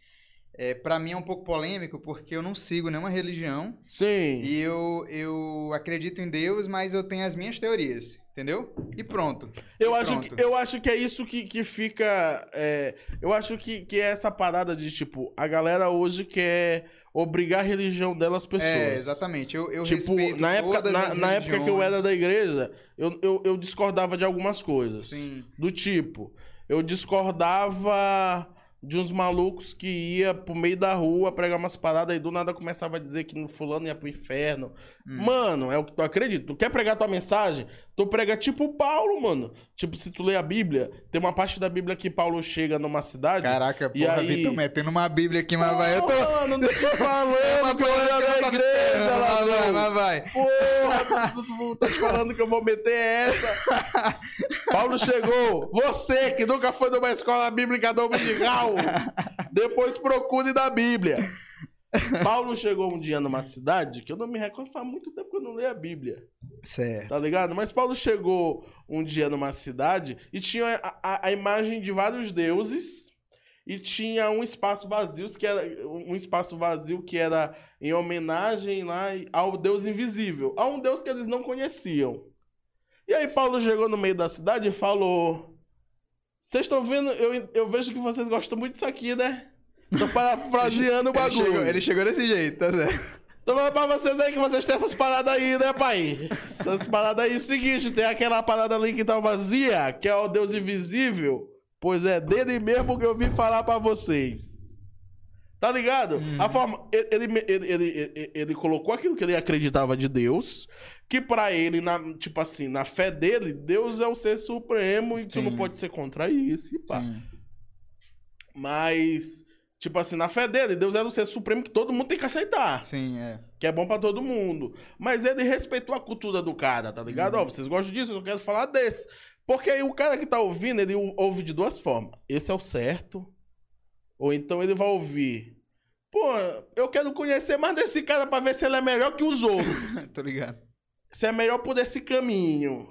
é, para mim é um pouco polêmico, porque eu não sigo nenhuma religião Sim. e eu, eu acredito em Deus, mas eu tenho as minhas teorias, entendeu? E pronto. Eu E acho, pronto. que, eu acho que é isso que, que fica. é, eu acho que, que é essa parada de, tipo, a galera hoje quer obrigar a religião delas pessoas. É, exatamente. Eu, eu Tipo, respeito na época, na, na época que eu era da igreja, eu, eu, eu discordava de algumas coisas. Sim. Do tipo, eu discordava de uns malucos que ia pro meio da rua pregar umas paradas e do nada começava a dizer que no fulano ia pro inferno. Hum. Mano, é o que tu acredita. Tu quer pregar tua mensagem? Tu prega tipo o Paulo, mano. Tipo, se tu lê a Bíblia, tem uma parte da Bíblia que Paulo chega numa cidade. Caraca, E porra, aí- Vitor, metendo uma bíblia aqui, mas vai. Eu tô. Mano, não tô falando Uma que eu coisa da igreja, mas vai, mas vai. Porra, tu, tu, tá te falando que eu vou meter essa. Paulo chegou. Você que nunca foi numa escola bíblica dominical, depois procure da Bíblia. Paulo chegou um dia numa cidade que eu não me recordo, faz muito tempo que eu não leio a Bíblia, Certo. tá ligado? Mas Paulo chegou um dia numa cidade e tinha a, a- a imagem de vários deuses e tinha um espaço vazio que era um espaço vazio que era em homenagem lá ao Deus invisível, a um Deus que eles não conheciam. E aí Paulo chegou no meio da cidade e falou: Vocês estão vendo? Eu, eu vejo que vocês gostam muito disso aqui, né? Tô parafraseando o Ele bagulho. chegou, ele chegou desse jeito, tá certo. Tô falando pra vocês aí que vocês têm essas paradas aí, né, pai? Essas paradas aí, é o seguinte, tem aquela parada ali que tá vazia, que é o Deus invisível. Pois é, dele mesmo que eu vim falar pra vocês. Tá ligado? Hum. A forma. Ele, ele, ele, ele, ele- ele colocou aquilo que ele acreditava de Deus, que pra ele, na, tipo assim, na fé dele, Deus é o ser supremo e tu não pode ser contra isso. E pá. Sim. Mas, tipo assim, na fé dele, Deus é o ser supremo que todo mundo tem que aceitar Sim, é. que é bom pra todo mundo. Mas ele respeitou a cultura do cara, tá ligado? Uhum. Ó, vocês gostam disso? Eu quero falar desse. Porque aí o cara que tá ouvindo, ele ou- ouve de duas formas. Esse é o certo. Ou então ele vai ouvir. Pô, eu quero conhecer mais desse cara pra ver se ele é melhor que os outros. Tô ligado. se é melhor por esse caminho.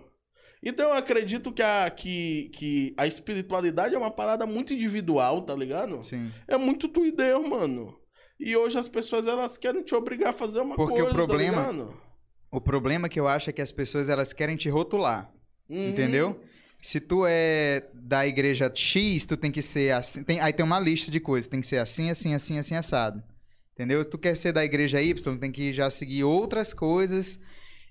Então eu acredito que a, que, que a espiritualidade é uma parada muito individual, tá ligado? Sim. É muito tu e Deus, mano. E hoje as pessoas elas querem te obrigar a fazer uma Porque o coisa, problema- tá? O problema que eu acho é que as pessoas elas querem te rotular, Uhum. entendeu? Se tu é da igreja X, tu tem que ser assim. tem- aí tem uma lista de coisas. Tem que ser assim, assim, assim, assim, assado. Entendeu? Tu quer ser da igreja Y, tem que já seguir outras coisas.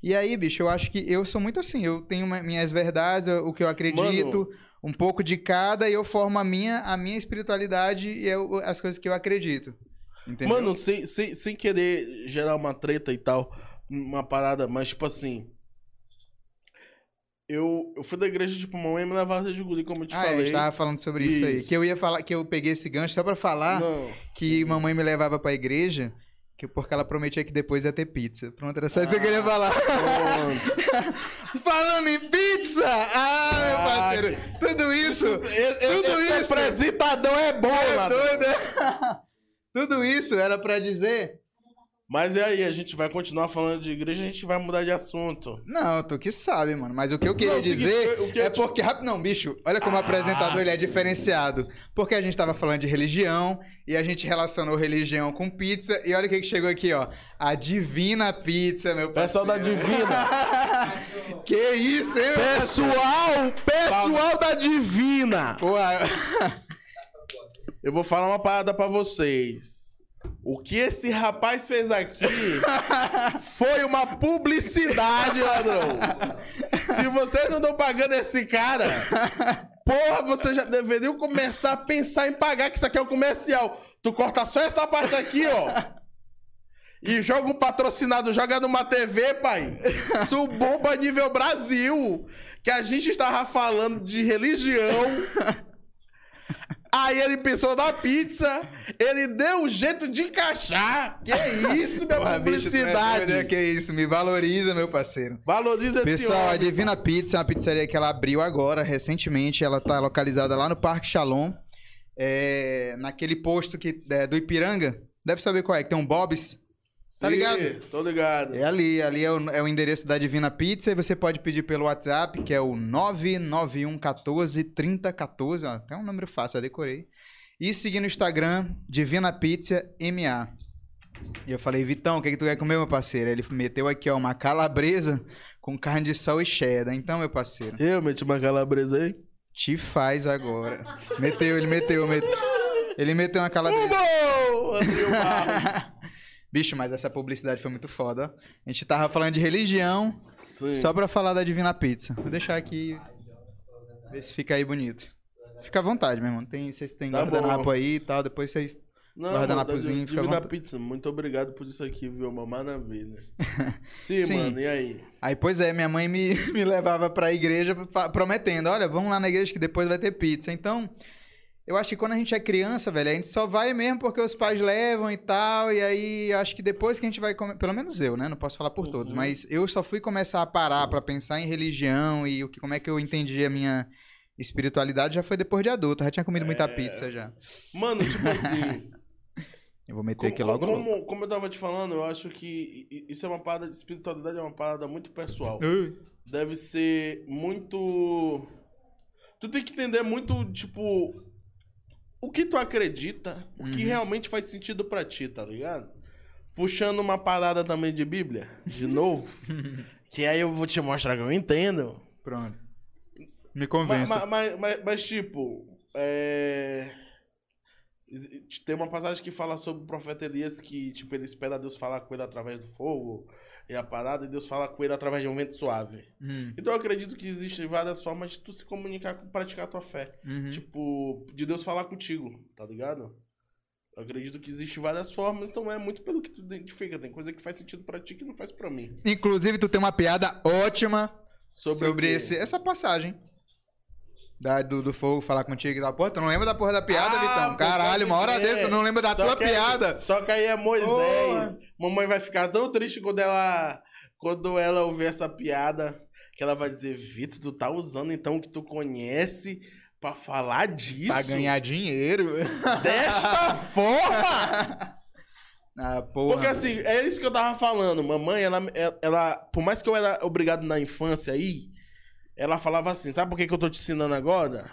E aí, bicho, eu acho que eu sou muito assim. Eu tenho uma- minhas verdades, o que eu acredito, um pouco de cada, e eu formo a minha, a minha espiritualidade e eu- as coisas que eu acredito. Entendeu? Mano, sem, sem, sem querer gerar uma treta e tal, uma parada, mas tipo assim. Eu, eu fui da igreja, tipo, mamãe me levava de guri, como eu te ah, é, falei. gente tava falando sobre isso. aí. Isso. Que eu ia falar, que eu peguei esse gancho só pra falar Não. que mamãe me levava pra igreja, que, porque ela prometia que depois ia ter pizza. Pronto, era só isso que eu Ah, queria falar. Pronto. Falando em pizza! Ah, meu Ah, parceiro, tudo isso, Esse, Tudo esse isso. apresentador é bom, é doido, é? tudo isso era pra dizer Mas e aí, a gente vai continuar falando de igreja, a gente vai mudar de assunto. Não, tu que sabe, mano. Mas o que eu queria Não, o dizer o que eu é te- porque. Não, bicho, olha como o Ah, apresentador ele é diferenciado. Porque a gente tava falando de religião e a gente relacionou religião com pizza. E olha o que, que chegou aqui, ó. A Divina Pizza, meu Pessoal parceiro. da Divina. que isso, hein, meu pessoal, pessoal da Divina. Pô, Eu vou falar uma parada pra vocês. O que esse rapaz fez aqui foi uma publicidade, ladrão. Se vocês não estão pagando esse cara, porra, vocês já deveriam começar a pensar em pagar, que isso aqui é um comercial. Tu corta só essa parte aqui, ó. E joga o patrocinado, joga numa TV, pai. Isso bomba nível Brasil. Que a gente estava falando de religião. Aí ele pensou na pizza, ele deu um jeito de encaixar. Que isso, minha Porra, bicho, é publicidade. doido, é que isso, me valoriza, meu parceiro. Valoriza Pessoal, a. Divina Pizza é uma pizzaria que ela abriu agora, recentemente. Ela tá localizada lá no Parque Shalom, é, naquele posto que, é, do Ipiranga. Deve saber qual é, que tem um Bob's. Tá Sim, ligado? Tô ligado. É ali, ali é o, é o endereço da Divina Pizza e você pode pedir pelo WhatsApp, que é o 99114 3014, ó, até um número fácil, eu decorei. E seguir no Instagram, Divina Pizza MA. E eu falei, Vitão, o que, que tu quer comer, meu parceiro? Ele meteu aqui, ó, uma calabresa com carne de sol e cheddar. Então, meu parceiro, Eu meti uma calabresa aí. te faz agora. Meteu, ele meteu, meteu. Ele meteu uma calabresa. Uou! Barros. Bicho, mas essa publicidade foi muito foda, ó. A gente tava falando de religião, Sim. Só pra falar da Divina Pizza. Vou deixar aqui. Ver se fica aí bonito. Fica à vontade, meu irmão. Tem, vocês têm Tá guardanapo bom. aí e tal. Depois vocês. Não, Guardanapozinho, fica à Divina vontade. Pizza, muito obrigado por isso aqui, viu? Uma maravilha. Sim, Sim. mano, e aí? Aí, pois é, minha mãe me, me levava pra igreja prometendo: olha, vamos lá na igreja que depois vai ter pizza. Então, eu acho que quando a gente é criança, velho, a gente só vai mesmo porque os pais levam e tal. E aí, acho que depois que a gente vai comer. Pelo menos eu, né? Não posso falar por todos. Uhum. Mas eu só fui começar a parar pra pensar em religião e o que, como é que eu entendi a minha espiritualidade já foi depois de adulto. Eu já tinha comido muita É. pizza já. Mano, tipo assim. Eu vou meter como, aqui logo como, logo. como eu tava te falando, eu acho que isso é uma parada de espiritualidade, é uma parada muito pessoal. Deve ser muito. Tu tem que entender muito, tipo. O que tu acredita, o que Uhum. realmente faz sentido pra ti, tá ligado? Puxando uma parada também de Bíblia, de novo. que aí eu vou te mostrar que eu entendo. Pronto. Me Mas, convença. mas, mas, mas, tipo, é... Tem uma passagem que fala sobre o profeta Elias que, tipo, ele espera Deus falar com ele através do fogo e a parada, e Deus fala com ele através de um vento suave. Hum, Então eu acredito que existem várias formas de tu se comunicar com praticar a tua fé. uhum. Tipo, de Deus falar contigo, tá ligado? Eu acredito que existem várias formas, então é muito pelo que tu identifica. Tem coisa que faz sentido pra ti que não faz pra mim. Inclusive, tu tem uma piada ótima Sobre, sobre, esse, essa passagem. Da, do, do fogo falar contigo e tal. Pô, tu não lembra da porra da piada, Ah, Vitão? Caralho, uma hora crer. dessa tu não lembra da Só tua que aí- piada. só que aí é Moisés. Mamãe vai ficar tão triste quando ela quando ela ouvir essa piada que ela vai dizer, Vitor, tu tá usando então o que tu conhece pra falar disso? Pra ganhar dinheiro. desta forma? ah, porra. Porque assim, é isso que eu tava falando. Mamãe, ela, ela, por mais que eu era obrigado na infância aí, ela falava assim: sabe por que, que eu tô te ensinando agora?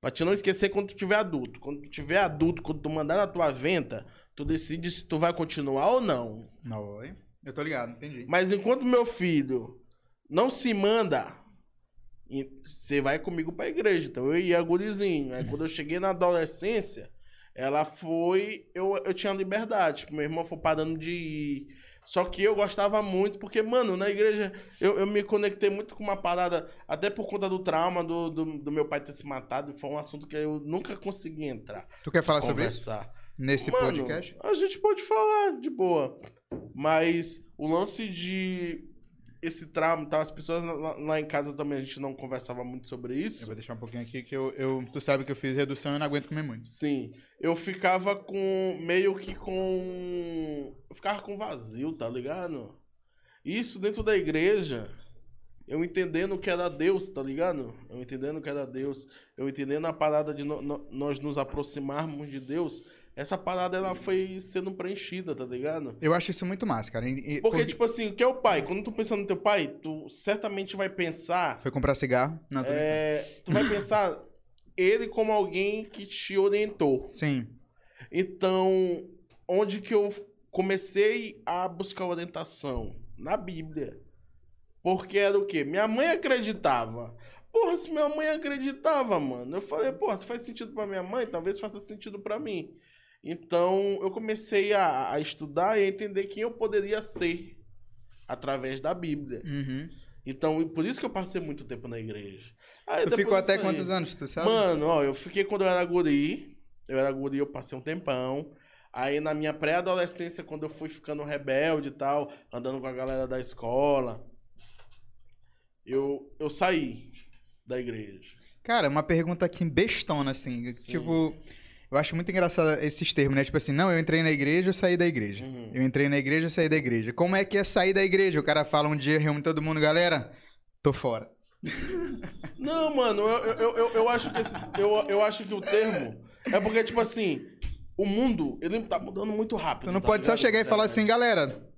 Pra te não esquecer quando tu tiver adulto. Quando tu tiver adulto, quando tu mandar na tua venta, tu decide se tu vai continuar ou não. Não, oi. Eu tô ligado, entendi. Mas enquanto meu filho não se manda, você vai comigo pra igreja. Então eu ia gurizinho. Aí quando eu cheguei na adolescência, ela foi. Eu, eu tinha liberdade. Tipo, meu irmão foi parando de ir. Só que eu gostava muito, porque, mano, na igreja eu, eu me conectei muito com uma parada, até por conta do trauma do, do, do meu pai ter se matado, foi um assunto que eu nunca consegui entrar. Tu quer falar sobre isso? Nesse Mano, podcast? A gente pode falar de boa. Mas o lance de esse trauma, tá? As pessoas lá, lá em casa também a gente não conversava muito sobre Eu isso. vou deixar um pouquinho aqui que eu, eu- Tu sabe que eu fiz redução e eu não aguento comer muito. Sim. Eu ficava com. meio que com. Eu ficava com vazio, tá ligado? Isso dentro da igreja. Eu entendendo que era Deus, tá ligado? Eu entendendo que era Deus. Eu entendendo a parada de no- no- nós nos aproximarmos de Deus. Essa parada ela foi sendo preenchida, tá ligado? Eu acho isso muito massa, cara. E- e- Porque, tipo assim, o que é o pai? Quando tu pensa no teu pai, tu certamente vai pensar. Foi comprar cigarro? Não, é, tu vai pensar ele como alguém que te orientou. Sim. Então, onde que eu comecei a buscar orientação? Na Bíblia. Porque era o quê? Minha mãe acreditava. Porra, se minha mãe acreditava, mano. Eu falei, porra, se faz sentido pra minha mãe, talvez faça sentido pra mim. Então, eu comecei a, a estudar e a entender quem eu poderia ser através da Bíblia. Uhum. Então, e por isso que eu passei muito tempo na igreja. Aí, Tu ficou até quantos anos, tu sabe? Mano, ó, eu fiquei quando eu era guri. Eu era guri, eu passei um tempão. Aí na minha pré-adolescência, quando eu fui ficando rebelde e tal, andando com a galera da escola, eu, eu saí da igreja. Cara, uma pergunta aqui bestona, assim. Sim. Tipo, eu acho muito engraçado esses termos, né? Tipo assim, não, eu entrei na igreja, eu saí da igreja. Uhum. Eu entrei na igreja, eu saí da igreja. Como é que é sair da igreja? O cara fala um dia, reúne todo mundo, galera, tô fora. Não, mano, eu, eu, eu, eu acho que esse, eu, eu acho que o termo é porque, tipo assim, o mundo, ele tá mudando muito rápido. Tu não tá pode só ligado? chegar e falar assim, galera,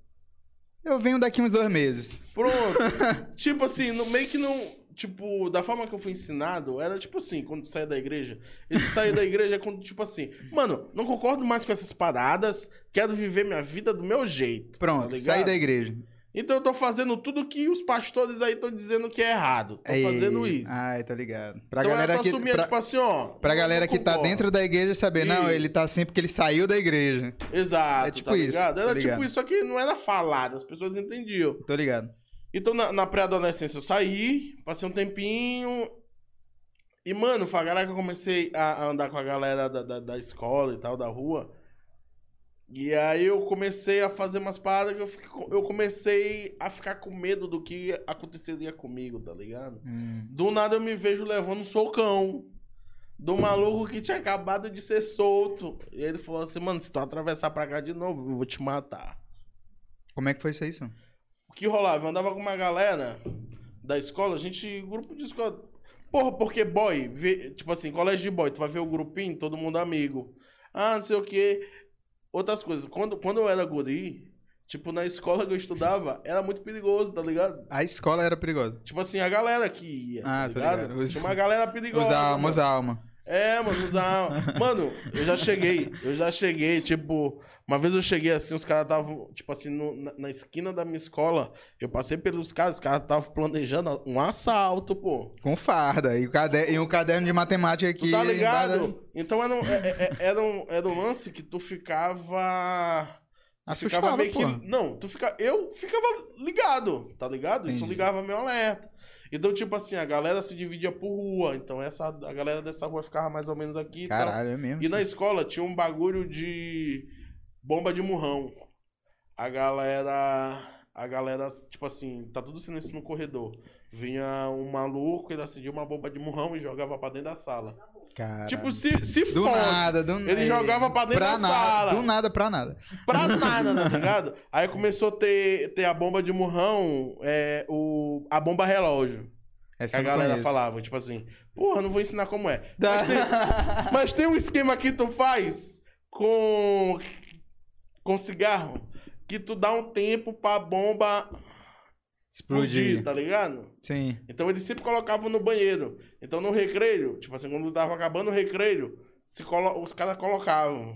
eu venho daqui uns dois meses. Pronto. tipo assim, no, meio que não. Tipo, da forma que eu fui ensinado, era tipo assim, quando tu saia da igreja. Esse sair da igreja quando, tipo assim, mano, não concordo mais com essas paradas, quero viver minha vida do meu jeito. Pronto, tá ligado? saí da igreja. Então eu tô fazendo tudo que os pastores aí estão dizendo que é errado. Tô fazendo Ei, isso. Ai, tô ligado. Pra então galera que... assumindo, Pra, tipo assim, ó. pra não- galera não que tá dentro da igreja saber, não, Isso. ele tá assim porque ele saiu da igreja. Exato, É tipo tá isso, ligado? tá Era ligado. tipo isso, só que não era falado, as pessoas entendiam. Tô ligado. Então, na, na pré-adolescência, eu saí, passei um tempinho. E, mano, foi a galera que eu comecei a, a andar com a galera da, da, da escola e tal, da rua. E aí eu comecei a fazer umas paradas que eu, fiquei eu comecei a ficar com medo do que aconteceria comigo, tá ligado? Hum. Do nada eu me vejo levando um socão. Do maluco que tinha acabado de ser solto. E ele falou assim, mano, se tu atravessar pra cá de novo, eu vou te matar. Como é que foi isso aí, Sam? Que rolava? Eu andava com uma galera da escola, a gente, grupo de escola. Porra, porque boy, vê- tipo assim, colégio de boy, tu vai ver o grupinho, todo mundo amigo. Ah, não sei o quê. Outras coisas. Quando, quando eu era guri, tipo, na escola que eu estudava, era muito perigoso, tá ligado? A escola era perigosa. Tipo assim, a galera que ia, Ah, tá ligado? ligado. Os- Tinha uma galera perigosa. Os alma, os mano. alma. É, mano, alma. Mano, eu já cheguei, eu já cheguei, tipo, uma vez eu cheguei assim, os caras estavam, tipo assim, no- na, na esquina da minha escola, eu passei pelos caras, os caras estavam planejando um assalto, pô. Com farda. E o caderno, e um caderno de matemática aqui. Tu tá ligado? Então era um, é- é- é- era, um, era um lance que tu ficava. Assustava, ficava meio que. Não, tu fica, eu ficava ligado, tá ligado? Isso Entendi. ligava meu alerta. Então, tipo assim, a galera se dividia por rua. Então, essa, a galera dessa rua ficava mais ou menos aqui e. Caralho, é mesmo. E na sim. escola tinha um bagulho de bomba de murrão. A galera. A galera, tipo assim, tá tudo silêncio no corredor. Vinha um maluco, ele acendia uma bomba de murrão e jogava pra dentro da sala. Caralho. Tipo, se, se do fosse nada, do ele jogava pra dentro da nada, sala. Do nada pra nada. pra nada, tá ligado? Aí começou a ter, ter a bomba de murrão, é, o, a bomba relógio. Que Essa a eu não galera conheço. falava, tipo assim, porra, não vou ensinar como é. Mas, tem, mas tem um esquema que tu faz com, com cigarro que tu dá um tempo pra bomba explodir, tá ligado? Sim. Então eles sempre colocavam no banheiro. Então no recreio, tipo assim, quando tava acabando o recreio, se colo- os caras colocavam.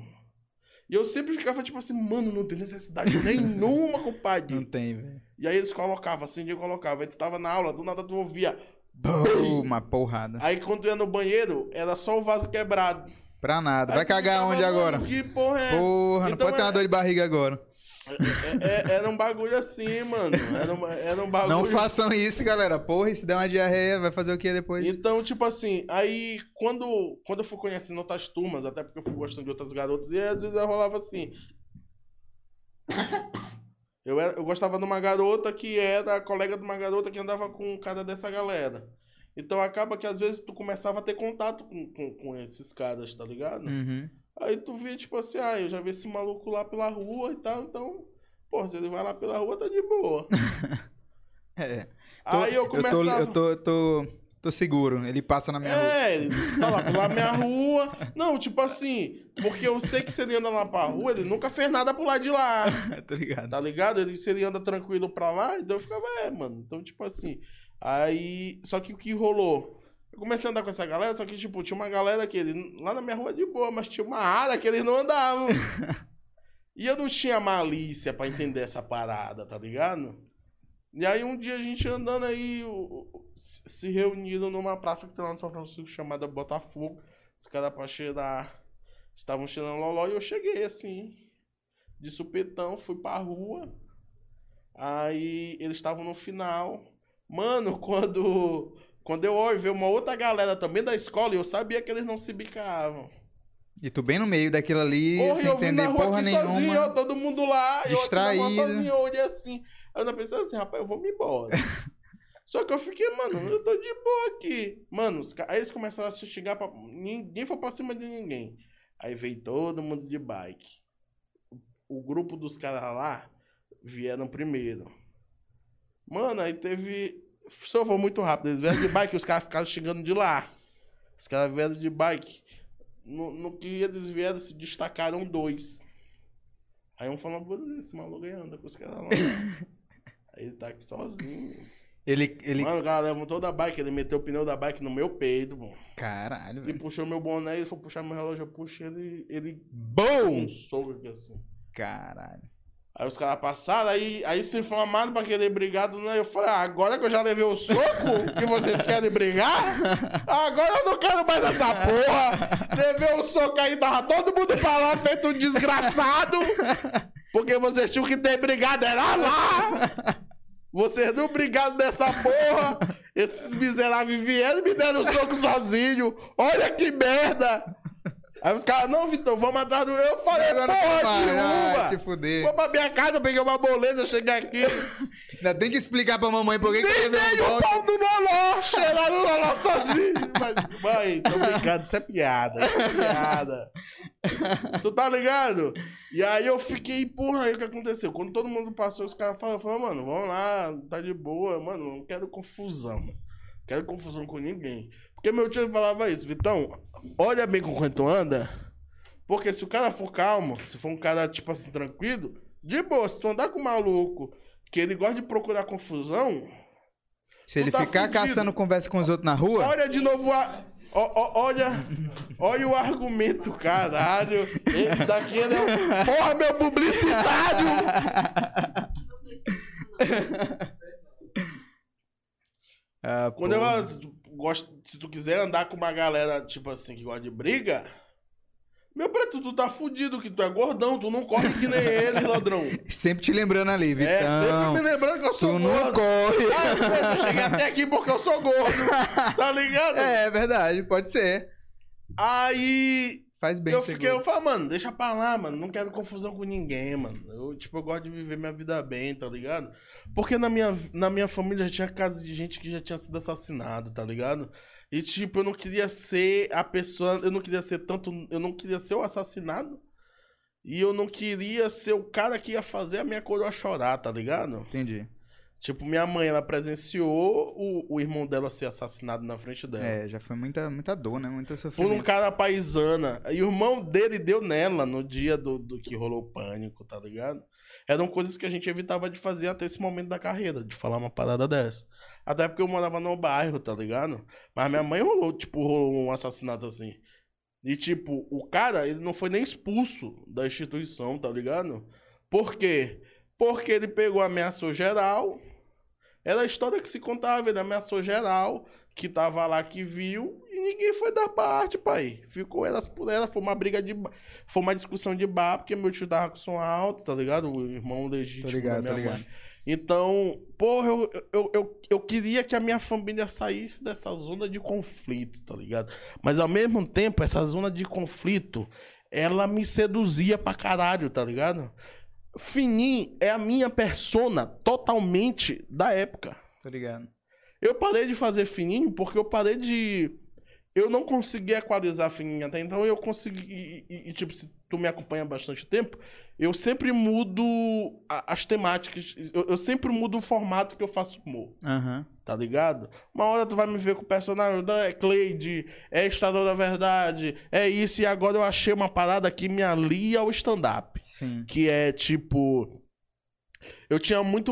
E eu sempre ficava tipo assim, mano, não tem necessidade nenhuma, compadre. Não tem, velho. E aí eles colocavam, assim, eu colocava. Aí tu tava na aula, do nada tu ouvia. Bum, Uma porrada. Aí quando tu ia no banheiro, era só o vaso quebrado. Pra nada. Aí Vai cagar ficava, onde "Mano, agora? Que porra é essa? Porra, não Então pode ter uma é- dor de barriga agora. É- é- era um bagulho assim, mano. Era, uma- era um bagulho. Não façam isso, galera. Porra, e se der uma diarreia, vai fazer o que depois? Então, tipo assim, aí quando, quando eu fui conhecendo outras turmas, até porque eu fui gostando de outras garotas, e às vezes eu rolava assim. Eu, era- eu gostava de uma garota que era colega de uma garota que andava com um cara dessa galera. Então acaba que às vezes tu começava a ter contato com, com, com esses caras, tá ligado? Uhum. Aí tu via, tipo assim, ah, eu já vi esse maluco lá pela rua e tal, então, pô, se ele vai lá pela rua, tá de boa. É. Tô- Aí eu tô- começava. Eu tô, eu tô tô seguro. Ele passa na minha rua. É, ele tá lá pela minha rua. Não, tipo assim, porque eu sei que se ele anda lá pra rua, ele nunca fez nada pro lado de lá. Tô ligado. Tá ligado? Ele, se ele anda tranquilo pra lá, então eu ficava, é, mano. Então, tipo assim. Aí. Só que o que rolou? Eu comecei a andar com essa galera, só que, tipo, tinha uma galera que ele. Lá na minha rua de boa, mas tinha uma área que eles não andavam. e eu não tinha malícia pra entender essa parada, tá ligado? E aí um dia a gente andando aí, se reuniram numa praça que tem lá no São Francisco chamada Botafogo. Os caras pra cheirar. Estavam cheirando loló e eu cheguei assim. De supetão, fui pra rua. Aí eles estavam no final. Mano, quando, quando eu olho ver uma outra galera também da escola, eu sabia que eles não se bicavam. E tu bem no meio daquilo ali, Porra, sem eu vim entender na rua porra aqui nenhuma. sozinho, ó, todo mundo lá, eu aqui Distraído. sozinho, eu olhei assim. Aí eu pensei assim, rapaz, eu vou me embora. Só que eu fiquei, mano, eu tô de boa aqui. Mano, os aí eles começaram a se xingar, pra... ninguém foi pra cima de ninguém. Aí veio todo mundo de bike. O grupo dos caras lá vieram primeiro. Mano, aí teve. Só vou muito rápido. Eles vieram de bike, os caras ficaram xingando de lá. Os caras vieram de bike. No, no que eles vieram, se destacaram dois. Aí um falou, esse maluco aí anda com os caras lá. aí ele tá aqui sozinho. Ele, ele... Mano, o cara levantou da bike, ele meteu o pneu da bike no meu peito, pô. Caralho, Ele velho. puxou meu boné, ele foi puxar meu relógio, eu puxei ele, ele Bom! um soco aqui assim. Caralho. Aí os caras passaram, aí, aí se inflamaram pra querer brigar, né? Eu falei, ah, agora que eu já levei o soco, que vocês querem brigar? Agora eu não quero mais essa porra! Levei o soco aí, tava todo mundo pra lá, feito um desgraçado! Porque vocês tinham que ter brigado, era lá! Vocês não brigaram dessa porra! Esses miseráveis vieram e me deram o soco sozinho! Olha que merda! Aí os caras, não, Vitor, vamos atrás do. Eu falei, Agora porra, vai, de ah, uma! te fuder. Vou pra minha casa, peguei uma boleza, cheguei aqui. Ainda tem que explicar pra mamãe por que levei dei o pau do Loló, cheiraram o Loló sozinho. Mas, mãe, tô brincando, isso é piada, isso é piada. tu tá ligado? E aí eu fiquei, porra, aí o que aconteceu? Quando todo mundo passou, os caras falaram, falaram, mano, vamos lá, tá de boa, mano, não quero confusão, mano. Não quero confusão com ninguém. Porque meu tio falava isso, Vitão, olha bem com quem tu anda, porque se o cara for calmo, se for um cara, tipo assim, tranquilo, de boa, se tu andar com um maluco que ele gosta de procurar confusão, Se ele tá ficar fudido. caçando conversa com os outros na rua, olha de novo a. ó- ó- olha, olha o argumento, caralho. Esse daqui ele é um. Porra, meu publicitário! Ah, Quando eu gosto. Se tu quiser andar com uma galera, tipo assim, que gosta de briga. Meu preto, tu tá fudido, que tu é gordão, tu não corre que nem ele, ladrão. Sempre te lembrando ali, Vitão. É, sempre me lembrando que eu sou tu não gordo. corre. Ah, eu cheguei até aqui porque eu sou gordo. Tá ligado? É, é verdade, pode ser. Aí Faz bem eu ser fiquei, eu falei, mano, deixa pra lá, mano. Não quero confusão com ninguém, mano. Eu, tipo, eu gosto de viver minha vida bem, tá ligado? Porque na minha, na minha família já tinha casos de gente que já tinha sido assassinado, tá ligado? E, tipo, eu não queria ser a pessoa. Eu não queria ser tanto. Eu não queria ser o assassinado. E eu não queria ser o cara que ia fazer a minha coroa chorar, tá ligado? Entendi. Tipo, minha mãe, ela presenciou o, o irmão dela ser assassinado na frente dela. É, já foi muita, muita dor, né? Muita Por um sofrimento. cara paisana. E o irmão dele deu nela no dia do, do que rolou o pânico, tá ligado? Eram coisas que a gente evitava de fazer até esse momento da carreira, de falar uma parada dessa. Até porque eu morava no bairro, tá ligado? Mas minha mãe rolou, tipo, rolou um assassinato assim. E, tipo, o cara, ele não foi nem expulso da instituição, tá ligado? Por quê? Porque ele pegou, ameaçou geral. Era a história que se contava, ele ameaçou geral, que tava lá, que viu, e ninguém foi dar parte, pai. Ficou elas por elas, foi uma briga de. Foi uma discussão de bar, porque meu tio tava com som alto, tá ligado? O irmão legítimo Tô ligado, da tô minha ligado. mãe. Então, porra, eu, eu, eu, eu queria que a minha família saísse dessa zona de conflito, tá ligado? Mas ao mesmo tempo, essa zona de conflito, ela me seduzia pra caralho, tá ligado? Finim é a minha persona totalmente da época. Tô ligado. Eu parei de fazer fininho porque eu parei de. Eu não consegui equalizar fininho até então. Eu consegui. E, e- tipo, se tu me acompanha há bastante tempo, eu sempre mudo a- as temáticas. Eu, eu sempre mudo o formato que eu faço humor. Aham. Tá ligado? Uma hora tu vai me ver com o personagem, "Não, é Cleide, é Estador da Verdade, é isso, e agora eu achei uma parada que me alia ao stand-up. Sim. Que é tipo. Eu tinha muito.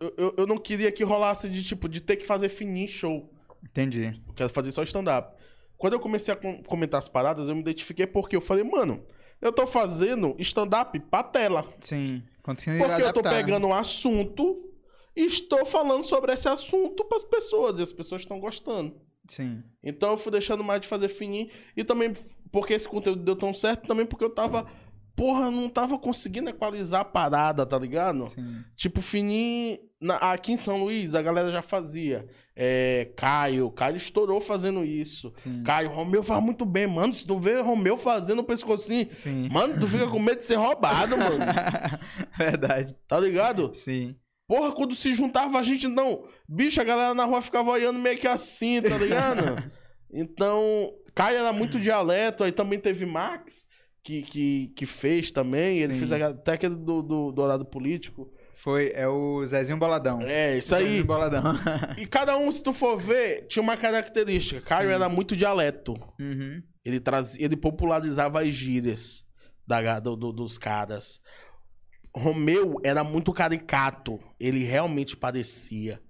Eu, eu, eu não queria que rolasse de tipo, de ter que fazer fininho show. Entendi. Eu quero fazer só stand-up. Quando eu comecei a com- comentar as paradas, eu me identifiquei porque eu falei, mano, eu tô fazendo stand-up pra tela. Sim. Continue Porque eu tô pegando um assunto estou falando sobre esse assunto pras pessoas. E as pessoas estão gostando. Sim. Então eu fui deixando mais de fazer fininho. E também porque esse conteúdo deu tão certo, também porque eu tava. Porra, eu não tava conseguindo equalizar a parada, tá ligado? Sim. Tipo, fininho. na- aqui em São Luís, a galera já fazia. É, Caio, Caio estourou fazendo isso. Sim. Caio, Romeu faz muito bem, mano. Se tu vê Romeu fazendo o pescocinho, Sim. mano, tu fica com medo de ser roubado, mano. Verdade. Tá ligado? Sim. Porra, quando se juntava a gente, não. Bicho, a galera na rua ficava olhando meio que assim, tá ligado? então, Caio era muito dialeto. Aí também teve Max, que, que, que fez também. Ele Sim. fez até aquele do, do, do Horário Político. Foi, é o Zezinho Boladão. É, isso aí. Zezinho Boladão. E cada um, se tu for ver, tinha uma característica. Caio Sim. era muito dialeto. uhum. Ele, trazia, ele popularizava as gírias da, do- do- dos caras. Romeu era muito caricato. Ele realmente parecia.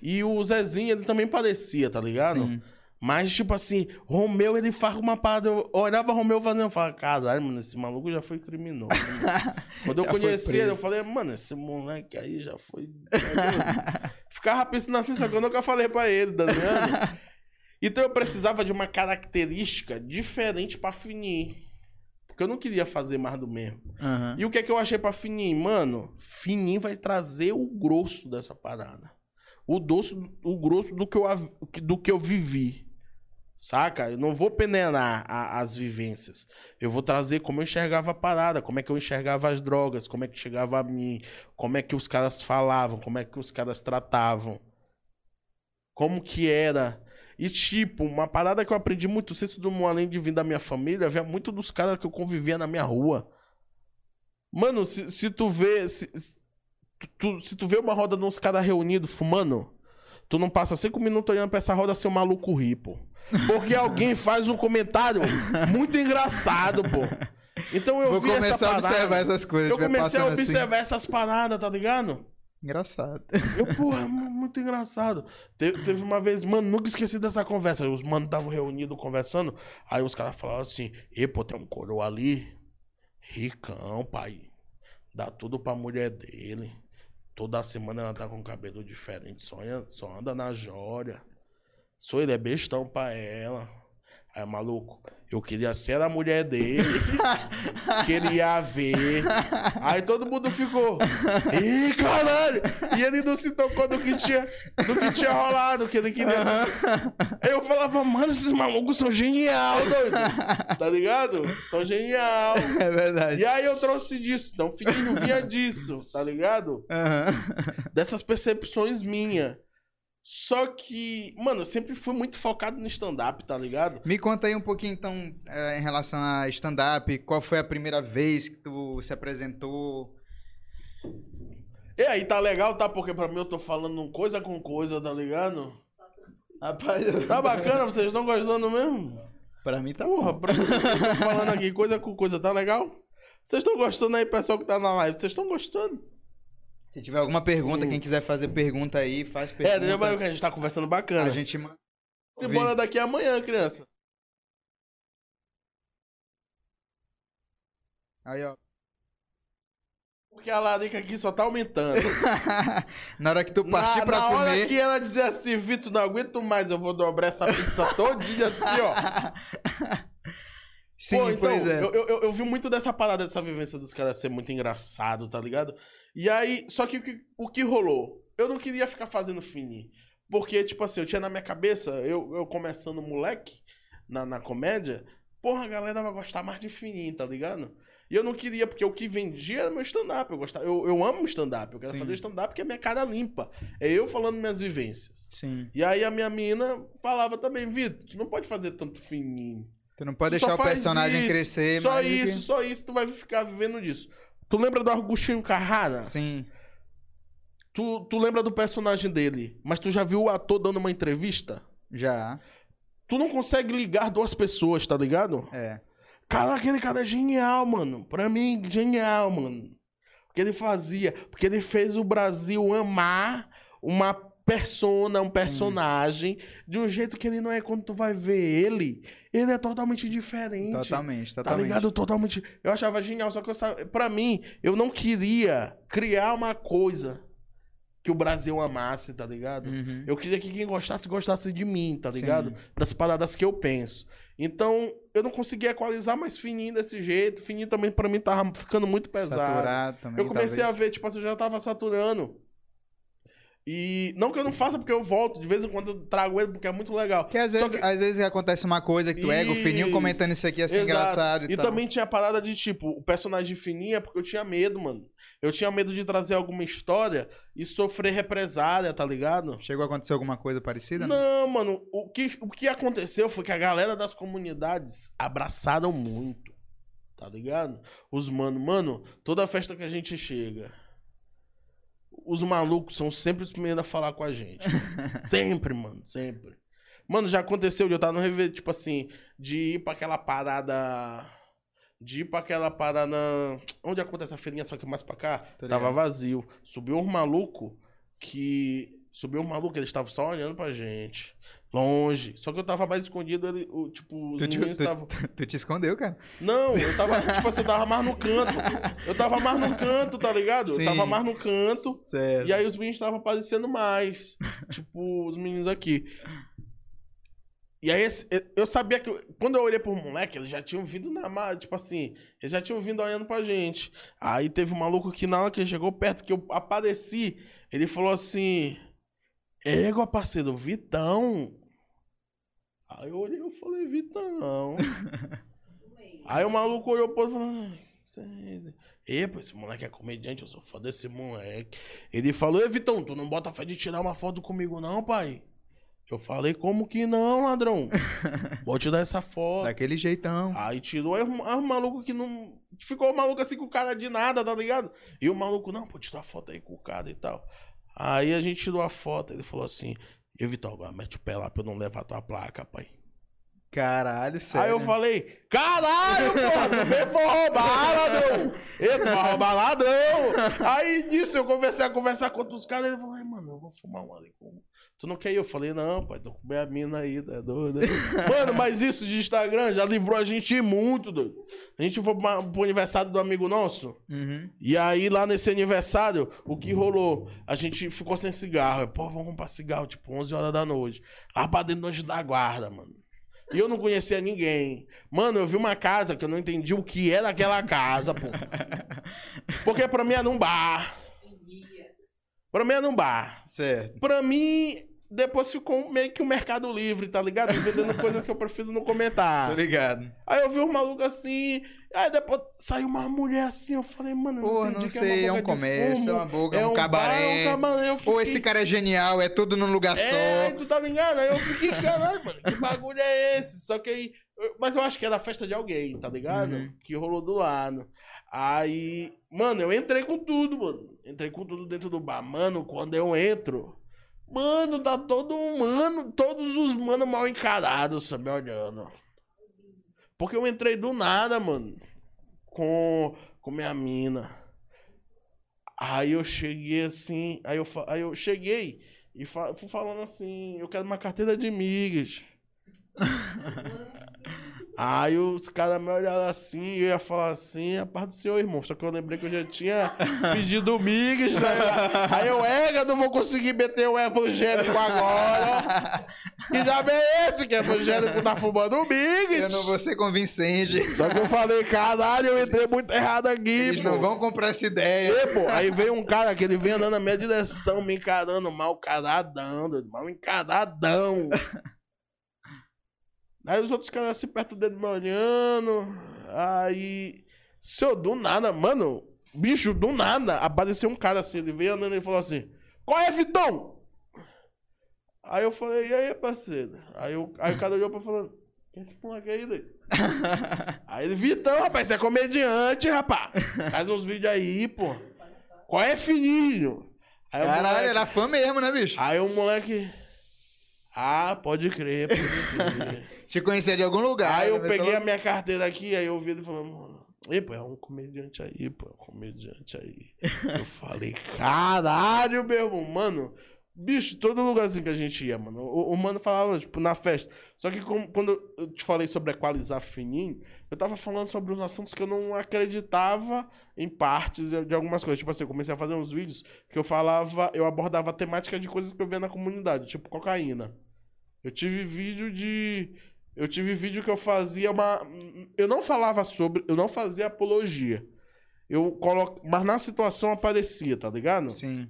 E o Zezinho, ele também parecia, tá ligado? Sim. Mas, tipo assim, Romeu, ele faz uma parada. Eu olhava Romeu fazendo, eu falava, caralho, mano, esse maluco já foi criminoso. mano." Quando eu conheci ele, eu falei, mano, esse moleque aí já foi. Ficava pensando assim, só que eu nunca falei pra ele, tá ligado? Então eu precisava de uma característica diferente pra finir. Porque eu não queria fazer mais do mesmo. Aham. E o que é que eu achei pra Fininho? Mano, Fininho vai trazer o grosso dessa parada. O doce, o grosso do que eu, do que eu vivi. Saca? Eu não vou peneirar a- as vivências. Eu vou trazer como eu enxergava a parada, como é que eu enxergava as drogas, como é que chegava a mim, como é que os caras falavam, como é que os caras tratavam. Como que era. E, tipo, uma parada que eu aprendi muito, senso do humor, além de vir da minha família, via muito dos caras que eu convivia na minha rua. Mano, se, se tu vê. Se, se tu, se tu vê uma roda de uns caras reunidos fumando, tu não passa cinco minutos olhando pra essa roda ser um maluco rir, pô. Porque alguém faz um comentário muito engraçado, pô. Então eu Vou vi essa começar a parada. observar essas coisas. Eu comecei a assim. observar essas paradas, tá ligado? Engraçado. Eu, porra, mu- muito engraçado. Te- teve uma vez, mano, nunca esqueci dessa conversa. Os manos estavam reunidos conversando. Aí os caras falaram assim: E, pô, tem um coroa ali. Ricão, pai. Dá tudo pra mulher dele. Toda semana ela tá com cabelo diferente. Só, anda- só anda na jória. Só ele é bestão pra ela. Aí, maluco, eu queria ser a mulher dele. queria ver. Aí todo mundo ficou. Ih, caralho! E ele não se tocou do que tinha, do que tinha rolado, que ele queria. Aí eu falava, mano, esses malucos são genial, doido. Tá ligado? São genial. É verdade. E aí eu trouxe disso. Então, filhinho vinha disso, tá ligado? Aham. Dessas percepções minhas. Só que, mano, eu sempre fui muito focado no stand-up, tá ligado? Me conta aí um pouquinho, então, eh, em relação a stand-up. Qual foi a primeira vez que tu se apresentou? E aí, tá legal, tá? Porque pra mim eu tô falando coisa com coisa, tá ligado? Rapaz, Tá bacana, vocês estão gostando mesmo? pra mim tá Porra, bom. pra mim, eu tô falando aqui coisa com coisa, tá legal? Vocês estão gostando aí, pessoal que tá na live? Vocês estão gostando? Se tiver alguma pergunta, Hum. quem quiser fazer pergunta aí, faz É, pergunta. deixa eu ver que a gente tá conversando bacana. A gente manda. Se embora daqui amanhã, criança. Aí, ó. Porque a larica aqui só tá aumentando. Na hora que tu partir na, pra na hora comer. que ela dizer assim, Vitor, não aguento mais, eu vou dobrar essa pizza todinha assim, ó. Sim, Pô, então, pois é. eu, eu- eu vi muito dessa parada, dessa vivência dos caras ser muito engraçado, tá ligado? E aí, só que o que, o que rolou? Eu não queria ficar fazendo fini. Porque, tipo assim, eu tinha na minha cabeça, eu, eu começando moleque na, na comédia, porra, a galera vai gostar mais de fininho, tá ligado? E eu não queria, porque o que vendia era meu stand-up. Eu, gostava, eu, eu amo stand-up, eu quero Sim. fazer stand-up porque é minha cara limpa. É eu falando minhas vivências. Sim. E aí a minha mina falava também, Vitor, tu não pode fazer tanto fininho. Tu não pode Tu deixar o personagem isso, crescer Só isso, que- só isso, tu vai ficar vivendo disso. Tu lembra do Agostinho Carrara? Sim. Tu Tu, lembra do personagem dele, mas tu já viu o ator dando uma entrevista? Já. Tu não consegue ligar duas pessoas, tá ligado? É. Cara, aquele cara é genial, mano. Pra mim, genial, mano. O que ele fazia. Porque ele fez o Brasil amar uma persona, um personagem, de um jeito que ele não é quando tu vai ver ele. Ele é totalmente diferente. Totalmente, Tá totalmente. ligado? Totalmente. Eu achava genial, só que eu sa- pra mim, eu não queria criar uma coisa que o Brasil amasse, tá ligado? Uhum. Eu queria que quem gostasse, gostasse de mim, tá Sim. ligado? Das paradas que eu penso. Então, eu não conseguia equalizar mais fininho desse jeito. Fininho também, pra mim, tava ficando muito pesado. Saturado também, eu comecei talvez. a ver, tipo assim, eu já tava saturando. E não que eu não faça porque eu volto, de vez em quando eu trago ele porque é muito legal. Porque às Só vezes, que- às vezes acontece uma coisa que tu ega o fininho comentando isso aqui assim Exato. engraçado e, E tal. também tinha a parada de, tipo, o personagem fininho é porque eu tinha medo, mano. Eu tinha medo de trazer alguma história e sofrer represália, tá ligado? Chegou a acontecer alguma coisa parecida? né? Não, mano, o que, o que aconteceu foi que a galera das comunidades abraçaram muito, tá ligado? Os mano, mano, toda festa que a gente chega, os malucos são sempre os primeiros a falar com a gente. sempre, mano, sempre. Mano, já aconteceu de eu estar no rever, tipo assim, de ir pra aquela parada. De ir pra aquela parada. Onde acontece a feirinha, só que mais pra cá? Tava vazio. Subiu um maluco que. Subiu um maluco, eles estavam só olhando pra gente. Longe. Só que eu tava mais escondido, ele, o, tipo, os Tu te- meninos tu- estavam. Tu te escondeu, cara. Não, eu tava, tipo assim, eu tava mais no canto. Eu tava mais no canto, tá ligado? Sim. Eu tava mais no canto. Certo. E aí os meninos estavam aparecendo mais. tipo, os meninos aqui. E aí, eu sabia que. Quando eu olhei pro moleque, eles já tinham vindo na Tipo assim, eles já tinham vindo olhando pra gente. Aí teve um maluco que, na hora que ele chegou perto, que eu apareci, ele falou assim: Égua, parceiro, Vitão. Aí eu olhei e falei: Vitão. aí o maluco olhou pro outro e falou: "Ai, cê- Epa, esse moleque é comediante, eu sou fã desse moleque. Ele falou, Ei, Vitão, tu não bota fé de tirar uma foto comigo, não, pai? Eu falei, como que não, ladrão? Vou te dar essa foto. Daquele jeitão. Aí tirou, aí o aí o maluco que não. Ficou o maluco assim com o cara de nada, tá ligado? E o maluco, não, pô, tirar foto aí com o cara e tal. Aí a gente tirou a foto, ele falou assim: Vitão, agora mete o pé lá pra eu não levar tua placa, pai. Caralho, sério. Aí eu falei, caralho, porra, tu veio for roubar, ladrão. Ei, tu vai roubar ladrão. Aí nisso eu comecei a conversar com outros caras, ele falou, ai, mano, eu vou fumar um ali. com- Tu não quer ir? Eu falei, não, pai, tô com minha mina aí, tá doido? Mano, mas isso de Instagram já livrou a gente muito, doido. A gente foi pra- pro aniversário do amigo nosso, Uhum. e aí lá nesse aniversário, o que rolou? A gente ficou sem cigarro. Pô, vamos comprar cigarro, tipo, 11 horas da noite. Lá pra dentro do anjo da guarda, mano. E eu não conhecia ninguém. Mano, eu vi uma casa que eu não entendi o que era aquela casa, pô. Porque pra mim era um bar. Pra mim era um bar. Certo. Pra mim, depois ficou meio que um mercado livre, tá ligado? Vendendo coisas que eu prefiro não comentar. Tô ligado. Aí eu vi um maluco assim, aí depois saiu uma mulher assim, eu falei, mano, eu Pô, entendi não que sei, é uma um comércio, fumo, é uma boca, é um bar, cabaré. é um cabaré. Fiquei, Ou esse cara é genial, é tudo num lugar É, só. tu tá ligado? Aí eu fiquei, caralho, mano, que bagulho é esse? Só que aí, mas eu acho que era festa de alguém, tá ligado? Uhum. Que rolou do lado. Aí, mano, eu entrei com tudo, mano. Entrei com tudo dentro do bar. Mano, quando eu entro, mano, tá todo mano, todos os mano mal encarados, sabe, olhando. Porque eu entrei do nada, mano, com, com minha mina. Aí eu cheguei assim, aí eu, aí eu cheguei e fa- fui falando assim, eu quero uma carteira de migas. Aí os caras me olharam assim, e eu ia falar assim, a paz do seu irmão. Só que eu lembrei que eu já tinha pedido migas. né? Aí eu, ega, não vou conseguir meter o evangélico agora. Que já é esse que evangélico tá fumando migas. Eu não vou ser convincente. Só que eu falei, caralho, eu entrei muito errado aqui, Eles pô. não vão comprar essa ideia. E, pô, aí veio um cara que ele veio andando na minha direção, me encarando mal caradão, mal encaradão. Aí os outros caras assim perto dele me olhando. Aí. Senhor, do nada, mano, bicho, do nada, apareceu um cara assim, ele veio andando e falou assim: Qual é, Vitão? Aí eu falei, e aí, parceiro? Aí, eu, aí o cara olhou pra e falou: Quem é esse moleque aí, doido? Aí ele, Vitão, rapaz, você é comediante, rapaz. Faz uns vídeos aí, pô. Qual é, filhinho? Aí Caralho, moleque- era fã mesmo, né, bicho? Aí o moleque. Ah, pode crer, pode crer. Te conhecia de algum lugar. aí eu né? peguei a Falou- minha carteira aqui, aí eu ouvi ele falando, mano. Ei, pô, é um comediante aí, pô, é um comediante aí. Eu falei, caralho, meu irmão, mano. Bicho, todo lugarzinho que a gente ia, mano. O, o mano falava, tipo, na festa. Só que como- quando eu te falei sobre equalizar fininho, eu tava falando sobre uns assuntos que eu não acreditava em partes de de algumas coisas. Tipo assim, eu comecei a fazer uns vídeos que eu falava, eu abordava a temática de coisas que eu via na comunidade, tipo cocaína. Eu tive vídeo de. Eu tive vídeo que eu fazia uma. Eu não falava sobre. Eu não fazia apologia. Eu colo... Mas na situação aparecia, tá ligado? Sim.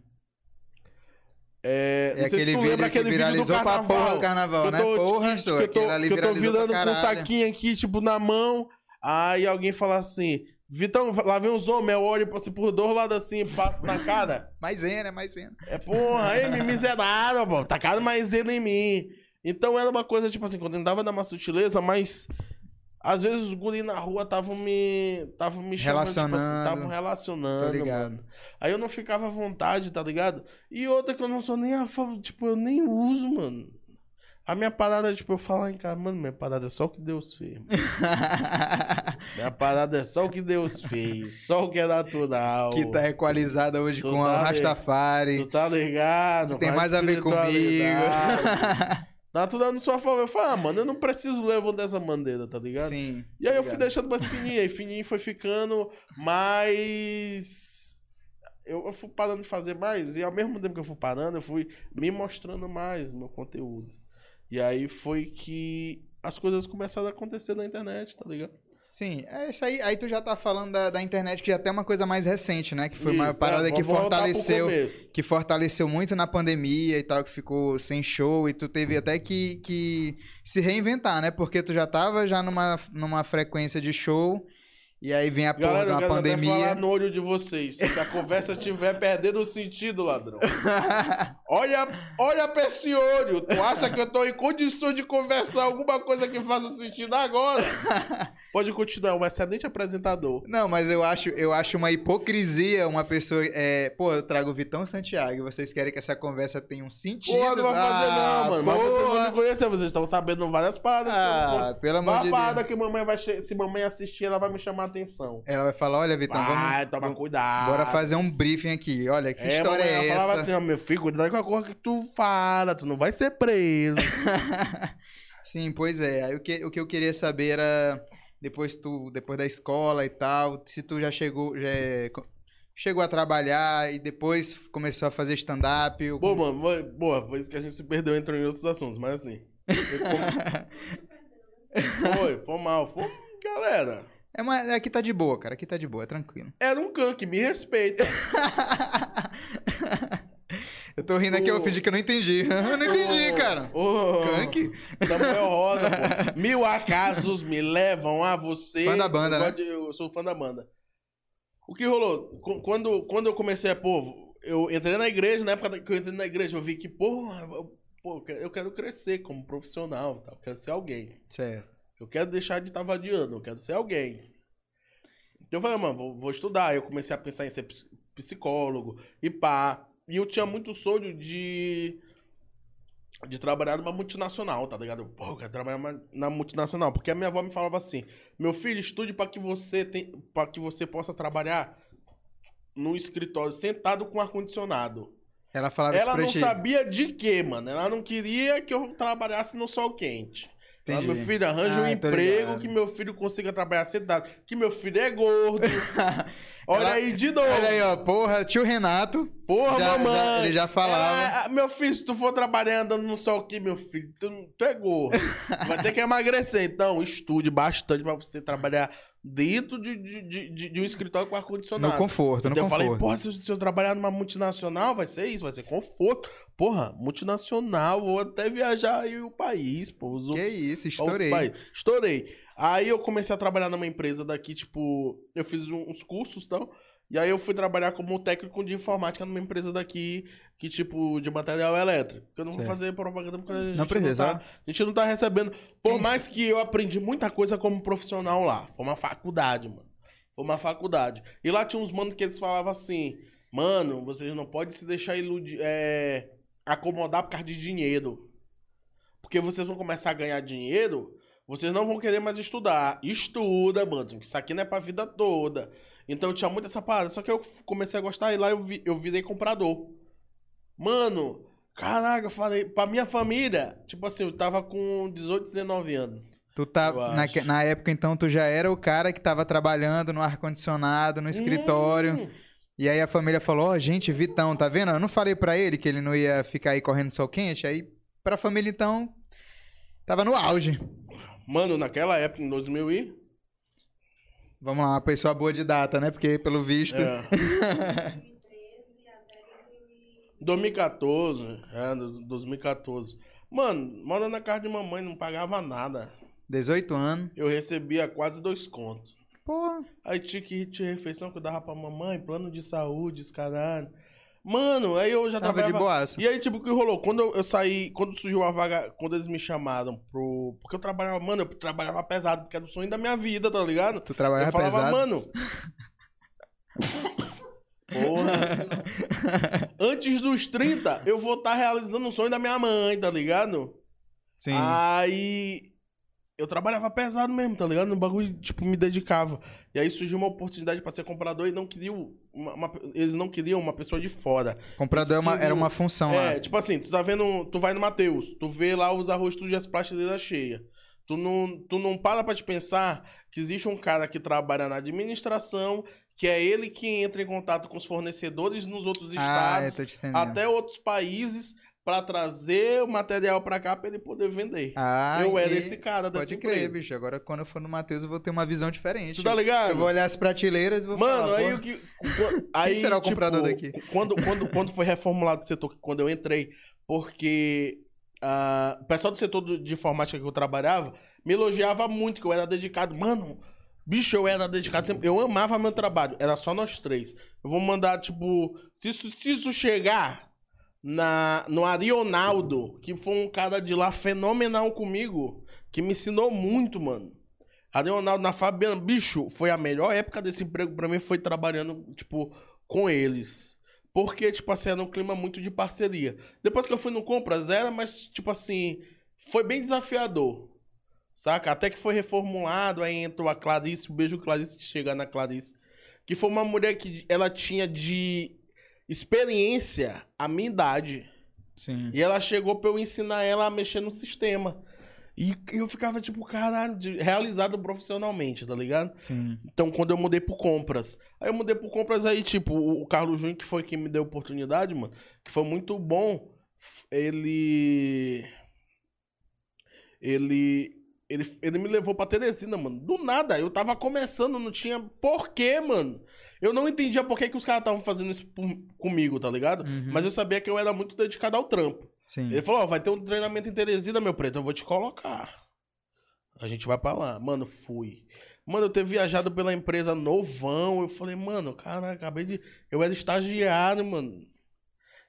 É, É não sei se aquele tu vídeo lembra que aquele vídeo do carnaval. porra carnaval, que eu né? tô, Porra, que, que eu tô, que eu tô virando com um saquinho aqui, tipo, na mão. Aí alguém fala assim: Vitão, lá vem os homens, eu olho assim, por dois lados assim, passo na cara. Maisena, maisena. É porra, aí me miserável, pô. Tacaram maisena em mim. Então era uma coisa, tipo assim, quando eu tentava dar uma sutileza, mas. Às vezes os guri na rua estavam me. Estavam me chamando, tipo assim, Relacionando. estavam relacionando. Tô ligado. mano. Aí eu não ficava à vontade, tá ligado? E outra que eu não sou nem a favor, tipo, eu nem uso, mano. A minha parada, tipo, eu falar em casa, mano, minha parada é só o que Deus fez. mano. Minha parada é só o que Deus fez. Só o que é natural. que tá equalizada hoje Tu com tá a. Rastafari. Tu tá ligado? Tem Com mais a ver comigo. Tá tudo dando sua favor. Eu falei, ah, mano, eu não preciso levar dessa bandeira, tá ligado? Sim. E aí eu fui deixando mais fininho, aí fininho foi ficando mais. Eu, eu fui parando de fazer mais, e ao mesmo tempo que eu fui parando, eu fui me mostrando mais meu conteúdo. E aí foi que as coisas começaram a acontecer na internet, tá ligado? Sim, é isso aí. Aí tu já tá falando da, da internet, que já tem uma coisa mais recente, né? Que foi uma Isso, parada é, que fortaleceu. Que fortaleceu muito na pandemia e tal, que ficou sem show, e tu teve até que, que se reinventar, né? Porque tu já tava já numa, numa frequência de show, e aí vem a porra Galera, de eu uma quero até pandemia. falar no olho de vocês. Se a conversa estiver perdendo o sentido, ladrão. Olha, olha pra esse olho. Tu acha que eu tô em condição de conversar alguma coisa que faça sentido agora? Pode continuar, um excelente apresentador. Não, mas eu acho, eu acho uma hipocrisia uma pessoa. É, pô, eu trago o Vitão Santiago e vocês querem que essa conversa tenha um sentido. Porra, não vai fazer Ah, não, mano. Mas vocês não me conhecem, vocês estão sabendo várias paradas. Ah, pelo amor Uma de parada Deus. que mamãe vai se mamãe assistir, ela vai me chamar atenção. Ela vai falar: olha, Vitão, vai, vamos. toma cuidado. Bora fazer um briefing aqui. Olha, que história mamãe, é ela falava essa? assim, ó, meu filho, cuidado com a coisa que tu fala, tu não vai ser preso. Sim, pois é. Aí o que, o que eu queria saber era depois tu, depois da escola e tal, se tu já chegou, já é, chegou a trabalhar e depois começou a fazer stand-up. ou Bom, mano, foi- boa, foi isso que a gente se perdeu, entrou em outros assuntos, mas assim. Foi, foi, foi mal. Foi, galera, É, mas aqui tá de boa, cara. Aqui tá de boa, é tranquilo. era um que me respeita. eu tô rindo aqui, eu fingi que eu não entendi. Eu não entendi, cara. ô, Kank? Samuel Rosa, pô. Mil acasos me levam a você. Fã da banda, eu né? de- Eu sou fã da banda. O que rolou? Qu- Quando, quando eu comecei a, pô, eu entrei na igreja, na época que eu entrei na igreja, eu vi que, porra, eu- pô, eu quero- crescer como profissional, tá? eu quero ser alguém. Certo. Eu quero deixar de estar vadiando, eu quero ser alguém. Então eu falei, mano, vou, vou estudar. Eu comecei a pensar em ser ps- psicólogo e pá. E eu tinha muito sonho de. De trabalhar numa multinacional, tá ligado? Pô, eu quero trabalhar na multinacional. Porque a minha avó me falava assim: meu filho, estude para que você tem, para que você possa trabalhar no escritório sentado com ar-condicionado. Ela falava Ela não ti. sabia de quê, mano. Ela não queria que eu trabalhasse no sol quente. Entendi. meu filho, arranja um Ah, tô emprego ligado. que meu filho consiga trabalhar sentado. Que meu filho é gordo. Olha Ela- aí de novo. Olha aí, ó. Porra, tio Renato. Porra, Já- mamãe. já- ele já falava. É, meu filho, se tu for trabalhar andando no sol aqui, meu filho, tu, tu é gordo. Vai ter que emagrecer. Então, estude bastante pra você trabalhar dentro de, de, de, de- um escritório com ar-condicionado. No conforto, no Então eu falei, conforto. porra, se eu, se eu trabalhar numa multinacional, vai ser isso, vai ser conforto. Porra, multinacional, vou até viajar aí o país, pô. Os que isso, estourei. Estourei. Aí eu comecei a trabalhar numa empresa daqui, tipo, eu fiz uns cursos e tal. E aí eu fui trabalhar como técnico de informática numa empresa daqui, que, tipo, de material elétrico. Eu não Certo. vou fazer propaganda porque a gente Não precisa, tá, a gente não tá recebendo. Por mais que eu aprendi muita coisa como profissional lá. Foi uma faculdade, mano. Foi uma faculdade. E lá tinha uns manos que eles falavam assim. Mano, vocês não podem se deixar iludir, é, acomodar por causa de dinheiro. Porque vocês vão começar a ganhar dinheiro, vocês não vão querer mais estudar. Estuda, mano, que isso aqui não é pra vida toda. Então eu tinha muito essa parada. Só que eu comecei a gostar e lá eu, vi, eu virei comprador. Mano, caraca, eu falei, pra minha família, tipo assim, eu tava com 18, 19 anos. Tu tá, na, na época, então, tu já era o cara que tava trabalhando no ar-condicionado, no escritório. Hum, E aí a família falou: Ó, gente, Vitão, tá vendo? Eu não falei pra ele que ele não ia ficar aí correndo sol quente. Aí, pra família, então, tava no auge. Mano, naquela época, em 2000 e... Vamos lá, uma pessoa boa de data, né? Porque, pelo visto. É. 2014, é, do- 2014. Mano, morando na casa de mamãe, não pagava nada. 18 anos. Eu recebia quase dois contos. Porra. Aí tinha que tinha refeição que eu dava pra mamãe, plano de saúde, os caralho. Mano, aí eu já Tava de trabalhava... boaça. E aí, tipo, o que rolou? Quando eu, eu saí, quando surgiu a vaga, quando eles me chamaram pro... Porque eu trabalhava, mano, eu trabalhava pesado, porque era o sonho da minha vida, tá ligado? Tu trabalhava eu falava, pesado. mano... Porra. Antes dos 30, eu vou estar realizando o sonho da minha mãe, tá ligado? Sim. Aí eu trabalhava pesado mesmo, tá ligado? No bagulho, tipo, me dedicava. E aí surgiu uma oportunidade pra ser comprador e não queriam. uma- uma- eles não queriam uma pessoa de fora. Comprador é uma- esquilo- era uma função lá. É, tipo assim, tu tá vendo. Tu vai no Mateus, tu vê lá os arroz tudo e as prateleiras cheias. Tu não, tu não para pra te pensar que existe um cara que trabalha na administração, que é ele que entra em contato com os fornecedores nos outros Ah, eu estados, até outros países, pra trazer o material pra cá pra ele poder vender. Ah, eu era esse cara dessa Pode crer, empresa. bicho. Agora, quando eu for no Matheus, eu vou ter uma visão diferente. Tu tá ligado? Eu vou olhar as prateleiras e vou Mano, falar, aí o que. Aí, será o comprador tipo, daqui? Quando, quando, quando foi reformulado o setor, quando eu entrei, porque ah, o pessoal do setor de informática que eu trabalhava me elogiava muito, que eu era dedicado. Mano, bicho, eu era dedicado sempre. Eu amava meu trabalho. Era só nós três. Eu vou mandar, tipo, se isso, se isso chegar na, no Arionaldo, que foi um cara de lá fenomenal comigo, que me ensinou muito, mano. Arionaldo na Fabiana, bicho, foi a melhor época desse emprego pra mim, foi trabalhando, tipo, com eles. Porque, tipo assim, era um clima muito de parceria. Depois que eu fui no Compras, era, mas, tipo assim, foi bem desafiador. Saca? Até que foi reformulado, aí entrou a Clarice, um beijo Clarice de chegar na Clarice. Que foi uma mulher que ela tinha de experiência a minha idade. Sim. E ela chegou pra eu ensinar ela a mexer no sistema. E eu ficava, tipo, caralho, realizado profissionalmente, tá ligado? Sim. Então, quando eu mudei pro Compras. Aí eu mudei pro Compras, aí, tipo, o Carlos Júnior, que foi quem me deu a oportunidade, mano, que foi muito bom. Ele. Ele. Ele, ele me levou pra Teresina, mano. Do nada. Eu tava começando, não tinha porquê, mano. Eu não entendia por que, que os caras estavam fazendo isso comigo, tá ligado? Uhum. Mas eu sabia que eu era muito dedicado ao trampo. Sim. Ele falou, ó, vai ter um treinamento em Teresina, meu preto, eu vou te colocar. A gente vai pra lá. Mano, fui. Mano, eu ter viajado pela empresa novão, eu falei, mano, cara, acabei de... Eu era estagiário, mano.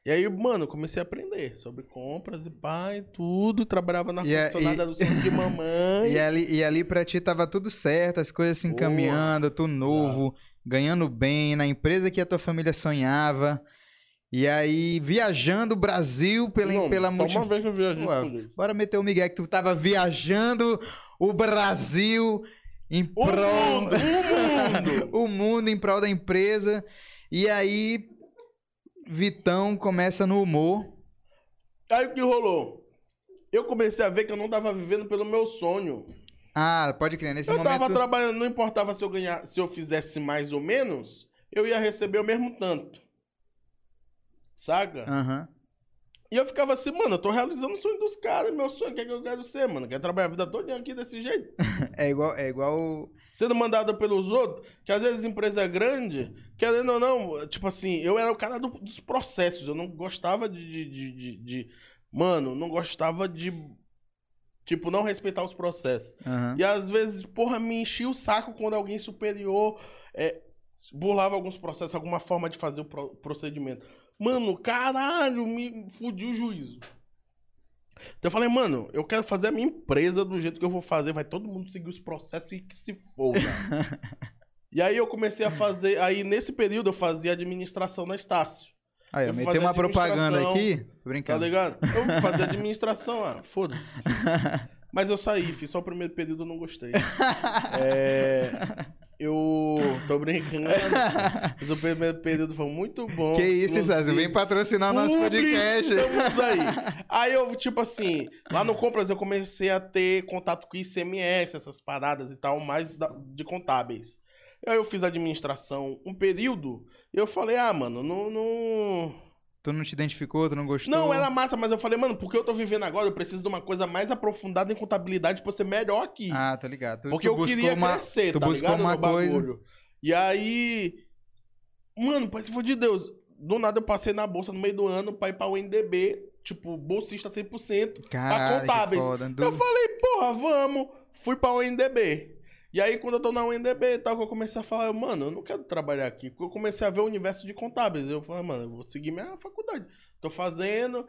E aí, mano, comecei a aprender sobre compras e e tudo. Trabalhava na E é- ar-condicionado, e- era o sonho de mamãe. E ali, e ali pra ti tava tudo certo, as coisas se encaminhando, tu novo, ganhando bem, na empresa que a tua família sonhava. E aí, viajando o Brasil pela, Não, pela multi... uma vez que eu viajei Ué. Bora meter o Miguel que tu tava viajando o Brasil em O prol... mundo, o mundo. o mundo em prol da empresa. E aí, Vitão começa no humor. Aí o que rolou? Eu comecei a ver que eu não tava vivendo pelo meu sonho. Ah, pode crer, nesse eu momento... tava trabalhando, não importava se eu ganhar, se eu fizesse mais ou menos, eu ia receber o mesmo tanto. Saca? Aham. E eu ficava assim, mano, eu tô realizando o sonho dos caras, meu sonho, o que é que eu quero ser, mano? Quero trabalhar a vida toda aqui desse jeito. É igual... É igual... Sendo mandado pelos outros, que às vezes empresa é grande, querendo ou não, tipo assim, eu era o cara do- dos processos, eu não gostava de, de, de, de- de- Mano, não gostava de. Tipo, não respeitar os processos. Aham. E às vezes, porra, me enchia o saco quando alguém superior é, burlava alguns processos, alguma forma de fazer o pro- procedimento. Mano, caralho, me fudiu o juízo. Então eu falei, mano, eu quero fazer a minha empresa do jeito que eu vou fazer, vai todo mundo seguir os processos e que se foda. E aí eu comecei a fazer. Aí nesse período eu fazia administração na Estácio. Aí, eu Eu meti uma propaganda aqui. Tá brincando. ligado? Eu fazia administração, ah, foda-se. Mas eu saí, fiz só o primeiro período, eu não gostei. É, eu tô brincando. Mas o primeiro período foi muito bom. que isso. César? Vem patrocinar nosso Publi, podcast. Estamos aí. Aí eu, tipo assim, lá no Compras eu comecei a ter contato com ICMS, essas paradas e tal, mais de contábeis. Aí eu fiz administração um período e eu falei, ah, mano, não. Não, Tu não te identificou, tu não gostou? não era massa, mas eu falei, mano, porque eu tô vivendo agora, eu preciso de uma coisa mais aprofundada em contabilidade pra ser melhor aqui. Ah, tô ligado. Tu, Porque tu eu queria uma... crescer, tu tá buscou ligado? uma coisa- bagulho. E aí. Mano, pai, se for de Deus. Do nada eu passei na bolsa no meio do ano pra ir pra UNDB, tipo, bolsista 100%. Caralho, que contábeis. foda. Eu falei, porra, vamos. Fui pra UNDB. E aí, quando eu tô na UNDB e tal, que eu comecei a falar, eu, mano, eu não quero trabalhar aqui. Porque eu comecei a ver o universo de contábeis. Eu falei, mano, eu vou seguir minha faculdade. Tô fazendo.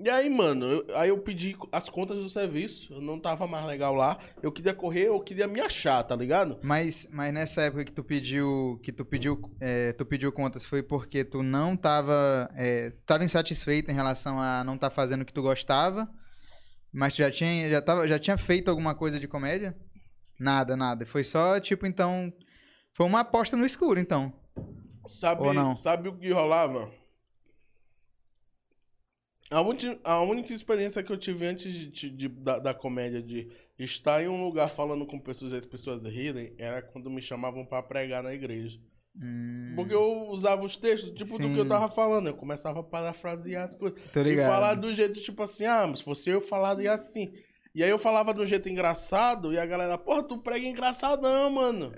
E aí, mano, eu- aí eu pedi as contas do serviço. Eu não tava mais legal lá. Eu queria correr, eu queria me achar, tá ligado? Mas, mas nessa época que tu pediu, que tu pediu, é, tu pediu contas, foi porque tu não tava, é, tava insatisfeito em relação a não estar fazendo o que tu gostava, mas tu já tinha, já tava, já tinha feito alguma coisa de comédia? Nada, nada. Foi só tipo então, foi uma aposta no escuro, então. Sabe, Ou não? sabe o que rolava? A, ulti- a única experiência que eu tive antes de, de- de- da, da comédia de estar em um lugar falando com pessoas e as pessoas rirem era quando me chamavam pra pregar na igreja. Hum, Porque eu usava os textos, tipo, do que eu Sim. tava falando. Eu começava a parafrasear as coisas. E falar do jeito, tipo assim, ah, mas se fosse eu falaria assim. E aí eu falava de um jeito engraçado e a galera, porra, tu prega engraçadão, mano.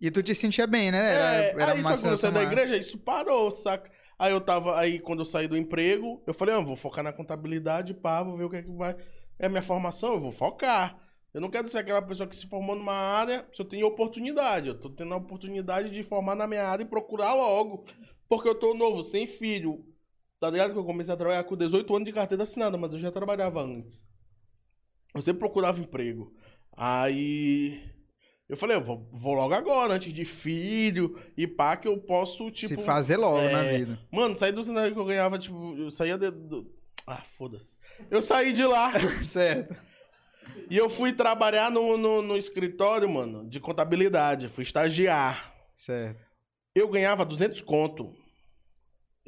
E tu te sentia bem, né? Era, É, era aí uma só quando eu saí da igreja, isso parou, saca? Aí eu tava, aí quando eu saí do emprego, eu falei, ah, vou focar na contabilidade, pá, vou ver o que é que vai. É a minha formação, eu vou focar. Eu não quero ser aquela pessoa que se formou numa área, se eu tenho oportunidade. Eu tô tendo a oportunidade de formar na minha área e procurar logo. Porque eu tô novo, sem filho. Tá ligado que eu comecei a trabalhar com 18 anos de carteira assinada, mas eu já trabalhava antes. Eu sempre procurava emprego. Aí eu falei, eu vou, vou logo agora, antes de filho e pá, que eu posso, tipo. Se fazer logo é, na vida. Mano, saí do cenário que eu ganhava, tipo, eu saía de, do... Ah, foda-se. Eu saí de lá certo. e eu fui trabalhar no, no, no escritório, mano, de contabilidade. Fui estagiar. Certo. Eu ganhava 200 conto.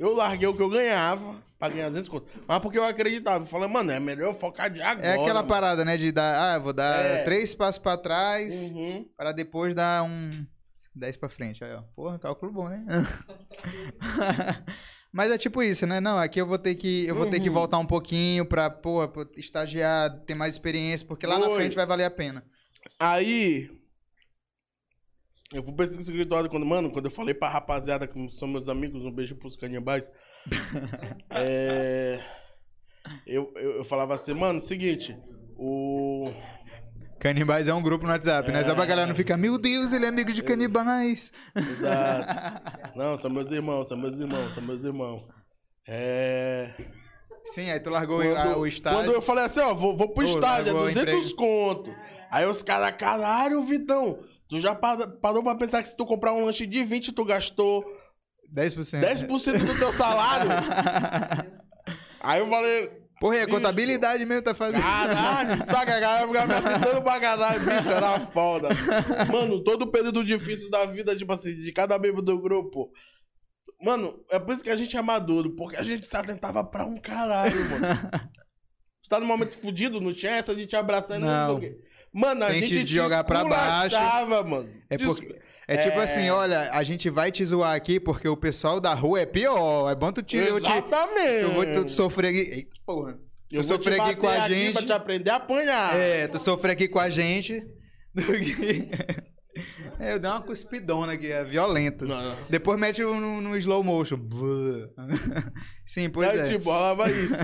Eu larguei o que eu ganhava pra ganhar 200 conto. Mas porque eu acreditava. Eu falei, mano, é melhor eu focar de agora. É aquela mano. parada, né? De dar, ah, eu vou dar É. três passos pra trás. Uhum. Para depois dar um 10 pra frente. Aí, ó. Porra, cálculo bom, né? Mas é tipo isso, né? Não, aqui eu vou ter que eu vou ter que Uhum. voltar um pouquinho pra, pô, pra estagiar, ter mais experiência, porque lá na Oi. frente vai valer a pena. Aí. Eu fui pra esse escritório quando, mano, quando eu falei pra rapaziada, que são meus amigos, um beijo pros canibais. é, eu, eu, eu falava assim, mano, seguinte, o. Canibais é um grupo no WhatsApp, né? Só pra É. galera não ficar, meu Deus, ele é amigo de canibais. Exato. Não, são meus irmãos, são meus irmãos, são meus irmãos. É. Sim, aí tu largou Quando, a- o estágio. quando eu falei assim, ó, vou, vou pro Ô, estágio, é largou o 200 conto. Aí os caras, caralho, Vitão, tu já pa- parou pra pensar que se tu comprar um lanche de 20, tu gastou 10%. 10% do teu salário? Aí eu falei, Porra, Bicho. contabilidade mesmo tá fazendo. caralho, saca, a galera ficava me atentando pra caralho, bicho, era foda. Mano, todo período difícil da vida, tipo assim, de cada membro do grupo. Mano, é por isso que a gente é maduro, porque a gente se atentava pra um caralho, mano. Tu tá num momento fudido, não tinha essa de te abraçar e não, Não. sei o quê. Mano, a gente de te jogar pra baixo. mano. É porque. É tipo É. assim, olha, a gente vai te zoar aqui porque o pessoal da rua é pior. É bom tu te. Eu, te, Exatamente. eu vou tu sofrer aqui. Eita, porra. Eu tu te sofrer aqui com a gente. pra te aprender a apanhar. É, tu sofrer aqui com a gente. É, eu dei uma cuspidona aqui, é violenta. Não. Depois mete no, no slow motion. Sim, pois aí, é. tipo, rolava isso.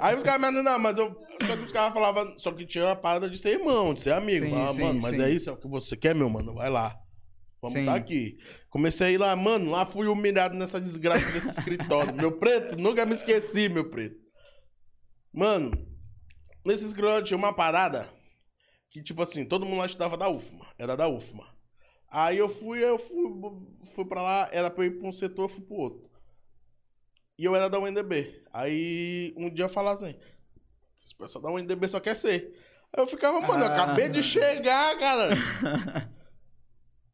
Aí os caras me não, mas eu. Só que os caras falavam. Só que tinha a parada de ser irmão, de ser amigo. Sim, Falava, sim, mano, mas sim. é isso, é o que você quer, meu mano? Vai lá. Vamos Sim. tá aqui. Comecei a ir lá, mano, lá fui humilhado nessa desgraça desse escritório. meu preto, nunca me esqueci, meu preto. Mano, nesse escritório tinha uma parada que, tipo assim, todo mundo lá estudava da UFMA. Era da UFMA. Aí eu fui, eu fui, fui pra lá, era pra eu ir pra um setor, eu fui pro outro. E eu era da UNDB. Aí um dia eu falava assim, esse pessoal da UNDB só quer ser. Aí eu ficava, mano, eu Ah. acabei de chegar, cara.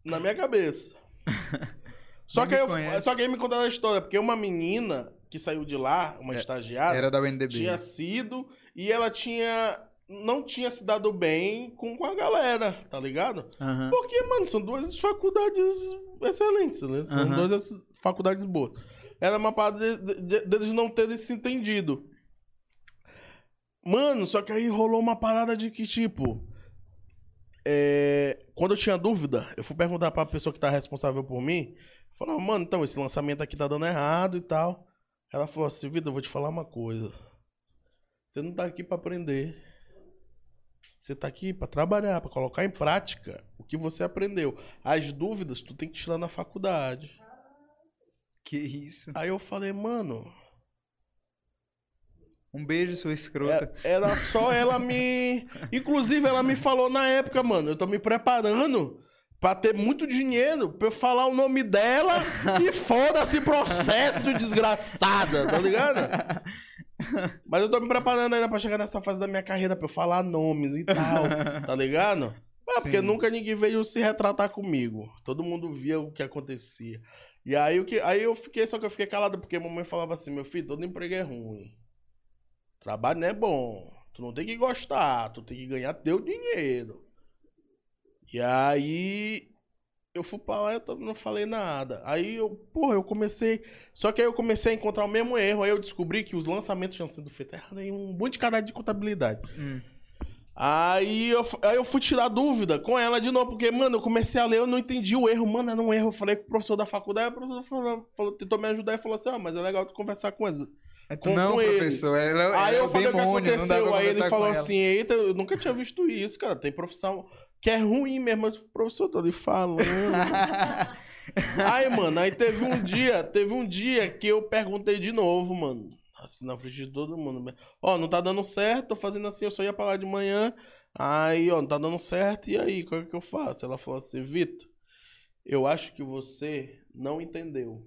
Na minha cabeça. Só que, eu, só que aí me contaram a história, porque uma menina que saiu de lá, uma É, estagiária, Era da UNDB. tinha sido e ela tinha. Não tinha se dado bem com, com a galera, tá ligado? Aham. Porque, mano, são duas faculdades excelentes, né? São Aham. duas faculdades boas. Era uma parada de- de- de- deles não terem se entendido. Mano, só que aí rolou uma parada de que, tipo. é, quando eu tinha dúvida, eu fui perguntar pra pessoa que tá responsável por mim. Falou, mano, então, esse lançamento aqui tá dando errado e tal. Ela falou assim, Vitor, eu vou te falar uma coisa. Você não tá aqui pra aprender. Você tá aqui pra trabalhar, pra colocar em prática o que você aprendeu. As dúvidas tu tem que tirar na faculdade. Que isso. Aí eu falei, mano, Um beijo, sua escrota. é- era só ela me. Inclusive, ela me falou na época, mano, eu tô me preparando pra ter muito dinheiro pra eu falar o nome dela e foda-se processo, desgraçada, tá ligado? Mas eu tô me preparando ainda pra chegar nessa fase da minha carreira pra eu falar nomes e tal, tá ligado? É, porque Sim. nunca ninguém veio se retratar comigo. Todo mundo via o que acontecia. E aí, o que, aí eu fiquei, só que eu fiquei calado, porque a mamãe falava assim, meu filho, todo emprego é ruim. Trabalho não é bom. Tu não tem que gostar, tu tem que ganhar teu dinheiro. E aí eu fui pra lá e eu não falei nada. Aí eu, porra, eu comecei. Só que aí eu comecei a encontrar o mesmo erro. Aí eu descobri que os lançamentos tinham sido feitos errado em um monte de cadastro de contabilidade. Hum. Aí eu, aí eu fui tirar dúvida com ela de novo, porque, mano, eu comecei a ler, eu não entendi o erro, mano, era um erro. Eu falei com o professor da faculdade, o professor falou, falou- tentou me ajudar e falou assim: ó, mas é legal tu conversar com eles. É Com- não, com professor. Ela, Aí é eu o falei o que demônio, dá pra aconteceu. Aí ele falou assim: eita, eu nunca tinha visto isso, cara. Tem profissão que é ruim mesmo. Mas o professor tá ali falando. aí, mano, aí teve um dia, teve um dia que eu perguntei de novo, mano. Assim, na frente de todo mundo. Ó, não tá dando certo, tô fazendo assim, eu só ia pra lá de manhã. Aí, ó, não tá dando certo, e aí, qual é que eu faço? Ela falou assim, Vitor, eu acho que você não entendeu.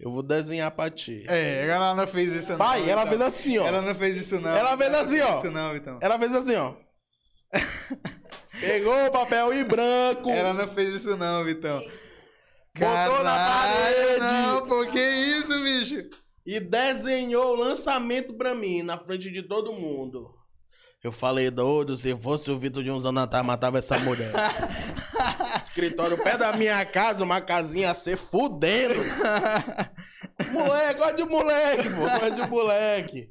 Eu vou desenhar pra ti. É, ela não fez isso não. Pai, ela Vitão. fez assim, ó. Ela não fez isso não. Ela fez assim, ó. Isso não, então. Ela fez assim, ó. Pegou o papel em branco. Ela não fez isso não, Vitão. Botou na Caralho, parede. Não, pô, que isso, bicho? E desenhou o lançamento pra mim, na frente de todo mundo. Eu falei, doido, se fosse o Vitor de uns anos atrás, matava essa mulher. Escritório perto da minha casa, uma casinha a ser fudendo. Moleque, gosta de moleque, pô. Gosta de moleque.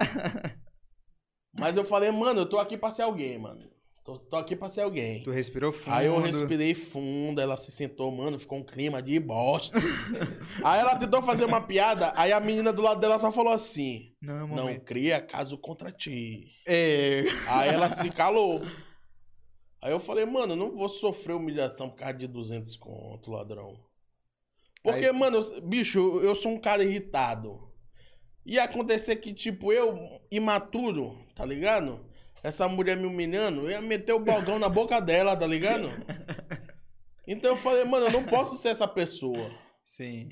Mas eu falei, mano, eu tô aqui pra ser alguém, mano. Tô, tô aqui pra ser alguém. Tu respirou fundo. Aí eu respirei fundo, ela se sentou, mano, ficou um clima de bosta. aí ela tentou fazer uma piada, aí a menina do lado dela só falou assim: Não, Não mamãe. cria caso contra ti. É. Aí ela se calou. Aí eu falei, mano, eu não vou sofrer humilhação por causa de 200 conto, ladrão. Porque, Aí- mano, eu- bicho, eu- sou um cara irritado. Ia acontecer que, tipo, eu, imaturo, tá ligado? Essa mulher me humilhando, eu ia meter o balgão na boca dela, tá ligado? Então eu falei, mano, eu não posso ser essa pessoa. Sim.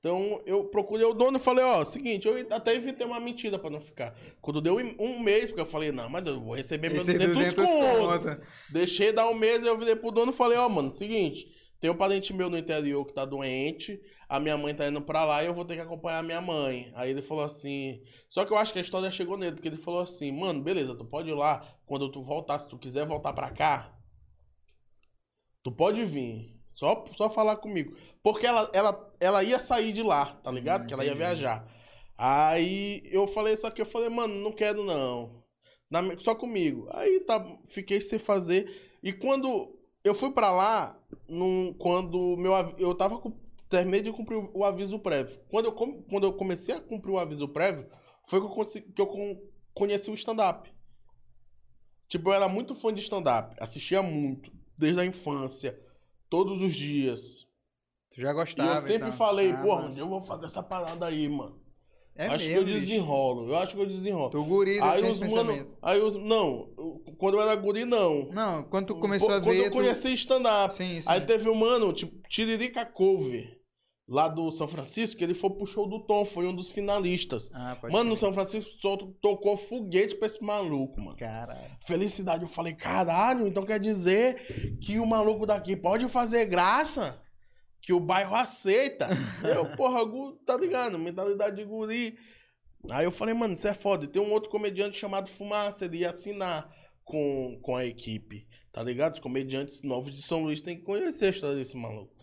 Então eu procurei o dono e falei, ó, seguinte, eu até evitei uma mentira pra não ficar. Quando deu um mês, porque eu falei, não, mas eu vou receber meus Esse 200, 200 conto. conto. Deixei dar um mês e eu virei pro dono e falei, ó, mano, seguinte, tem um parente meu no interior que tá doente, a minha mãe tá indo pra lá e eu vou ter que acompanhar a minha mãe. Aí ele falou assim, só que eu acho que a história chegou nele, porque ele falou assim, mano, beleza, tu pode ir lá, quando tu voltar, se tu quiser voltar pra cá, tu pode vir, só, só falar comigo. Porque ela, ela, ela ia sair de lá, tá ligado? Que ela ia entendi. viajar. Aí eu falei, só que eu falei, mano, não quero não. Na só comigo. Aí tá, fiquei sem fazer. E quando eu fui pra lá, num, quando meu eu tava com, terminei de cumprir o aviso prévio. Quando eu, quando eu comecei a cumprir o aviso prévio, foi que eu, consi- que eu con- conheci o stand-up. Tipo, eu era muito fã de stand-up. Assistia muito, desde a infância, todos os dias. Tu já E gostava. eu sempre então. falei, Ah, porra, massa. eu vou fazer essa parada aí, mano. É acho mesmo, que eu bicho. desenrolo. Eu acho que eu desenrolo. Tu guri, tu Aí tinha os mano, aí os não, quando eu era guri não. Não, quando tu começou Pô, a quando ver. eu tu- conheci stand-up. Sim, sim. Aí teve um mano, tipo, Tiririca Cover, lá do São Francisco, que ele foi pro show do Tom, foi um dos finalistas. Ah, Mano, no. São Francisco só tocou foguete pra esse maluco, mano. Caralho. Felicidade, eu falei, caralho, então quer dizer que o maluco daqui pode fazer graça? Que o bairro aceita? eu, porra, tá ligado? Mentalidade de guri. Aí eu falei, mano, isso é foda. E tem um outro comediante chamado Fumaça, ele ia assinar com, com a equipe, tá ligado? Os comediantes novos de São Luís têm que conhecer a história desse maluco.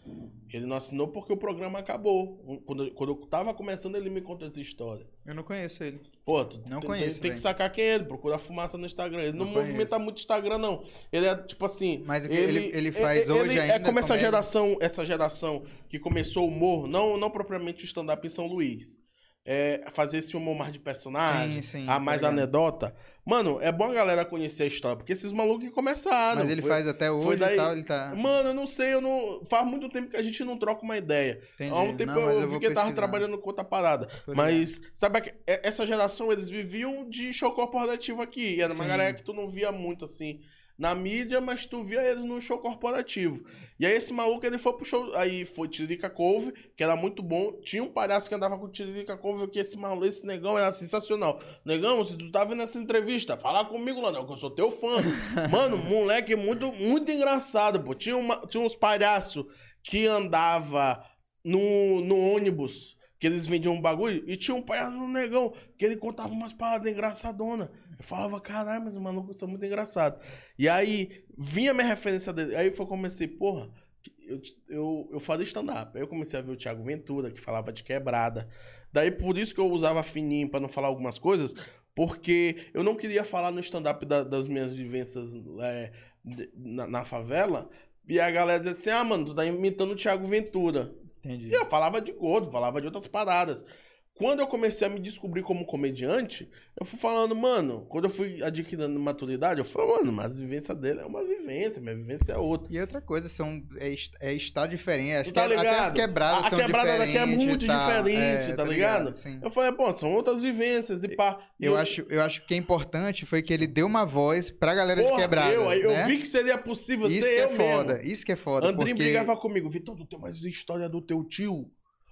Ele não assinou porque o programa acabou. Quando, eu- quando eu tava começando, ele me contou essa história. Eu não conheço ele. Pô, tu Não tem, conheço, tem, tem que sacar quem é ele, procura fumaça no Instagram. Ele não, Não movimenta muito Instagram, não. Ele é tipo assim. Mas o que ele- ele faz hoje ele É ainda, como essa comédia? geração, essa geração que começou o humor, não, não propriamente o stand-up em São Luís. É fazer esse humor mais de personagem, Sim, sim, a mais ligado. anedota. Mano, é bom a galera conhecer a história, porque esses malucos que começaram. Mas ele foi- faz até hoje daí- e tal, ele tá. Mano, eu não sei, eu não. Faz muito tempo que a gente não troca uma ideia. Entendi. Há um tempo Não, mas eu, vi que tava trabalhando com outra parada. Mas, sabe, é- essa geração, eles viviam de show corporativo aqui. E era uma Sim. galera que tu não via muito, assim, na mídia, mas tu via eles no show corporativo. E aí esse maluco, ele foi pro show, aí foi Tiririca Couve, que era muito bom. Tinha um palhaço que andava com Tiririca Couve, que esse maluco, esse negão era sensacional. Negão, se tu tá vendo essa entrevista, fala comigo lá, não, que eu sou teu fã. Mano, moleque muito, muito engraçado, pô. Tinha, uma, tinha uns palhaços que andava no, no ônibus, que eles vendiam um bagulho, e tinha um palhaço no negão, que ele contava umas paradas engraçadonas. Eu falava, caralho, mas os malucos são muito engraçados. E aí, vinha minha referência dele. Aí eu comecei, porra, eu, eu, eu fazia stand-up. Aí eu comecei a ver o Thiago Ventura, que falava de quebrada. Daí por isso que eu usava fininho pra não falar algumas coisas, porque eu não queria falar no stand-up da- das minhas vivências é, na, na favela. E a galera dizia assim: ah, mano, tu tá imitando o Thiago Ventura. Entendi. E eu falava de gordo, falava de outras paradas. Quando eu comecei a me descobrir como comediante, eu fui falando, mano, quando eu fui adquirindo maturidade, eu falei, mano, mas a vivência dele é uma vivência, minha vivência é outra. E outra coisa, são, é, é estado diferente. Tu tá que- até as ligado? quebradas A são quebrada daqui é diferentes. muito tal. diferente, É, tá tô ligado? Sim. Eu falei, pô, são outras vivências e pá. E Eu acho, eu acho que é importante foi que ele deu uma voz pra galera de porra, quebrada. eu, eu né? vi que seria possível Isso ser que é eu foda, mesmo. isso que é foda. Andrinho porque... brigava comigo, Vitor, tu tem umas histórias do teu tio?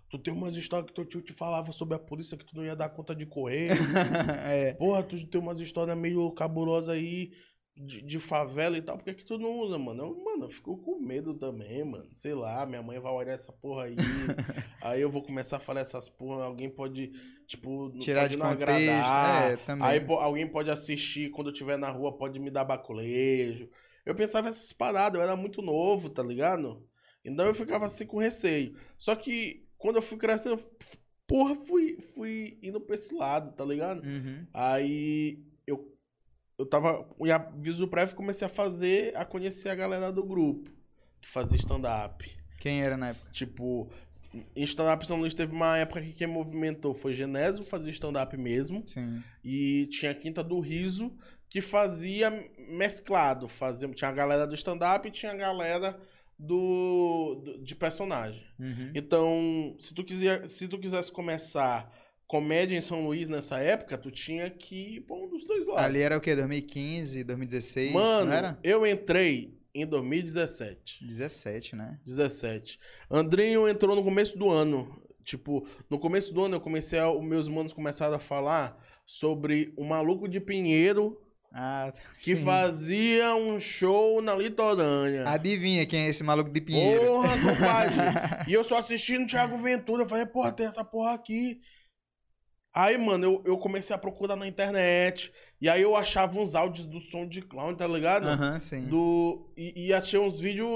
Tu tem umas histórias que teu tio te falava sobre a polícia que tu não ia dar conta de correr. é. Porra, tu tem umas histórias meio cabulosas aí de, de favela e tal. Por que, que tu não usa, mano? Eu, mano, eu fico com medo também, mano. Sei lá, minha mãe vai olhar essa porra aí. aí eu vou começar a falar essas porra. Alguém pode, tipo, Tirar pode de não contexto. agradar. É, também. Aí alguém pode assistir quando eu estiver na rua, pode me dar baculejo. Eu pensava essas paradas, eu era muito novo, tá ligado? Então eu ficava assim com receio. Só que quando eu fui crescendo, eu, porra, fui, fui indo pra esse lado, tá ligado? Uhum. Aí eu, eu tava. Em aviso prévio, comecei a fazer, a conhecer a galera do grupo que fazia stand-up. Quem era na época? Tipo, em stand-up São Luís teve uma época que quem movimentou foi Genésio, fazia stand-up mesmo. Sim. E tinha a Quinta do Riso, que fazia mesclado. Fazia, tinha a galera do stand-up e tinha a galera do, do- de personagem. Uhum. Então, se tu, quiser, se tu quisesse começar comédia em São Luís nessa época, tu tinha que ir pra um dos dois lados. Ali era o quê? 2015, 2016? Mano, era? eu entrei em 2017. 17, né? 17. Andrinho entrou no começo do ano. Tipo, no começo do ano eu comecei a, os meus manos começaram a falar sobre o maluco de Pinheiro Ah, que sim. fazia um show na litorânea. Adivinha quem é esse maluco de Pinheiro? Porra, compadre. e eu só assistindo Thiago Ventura. Eu falei, porra, tem essa porra aqui. Aí, mano, eu, eu comecei a procurar na internet. E aí eu achava uns áudios do som de clown, tá ligado? Aham, sim. Do, e, e achei uns vídeos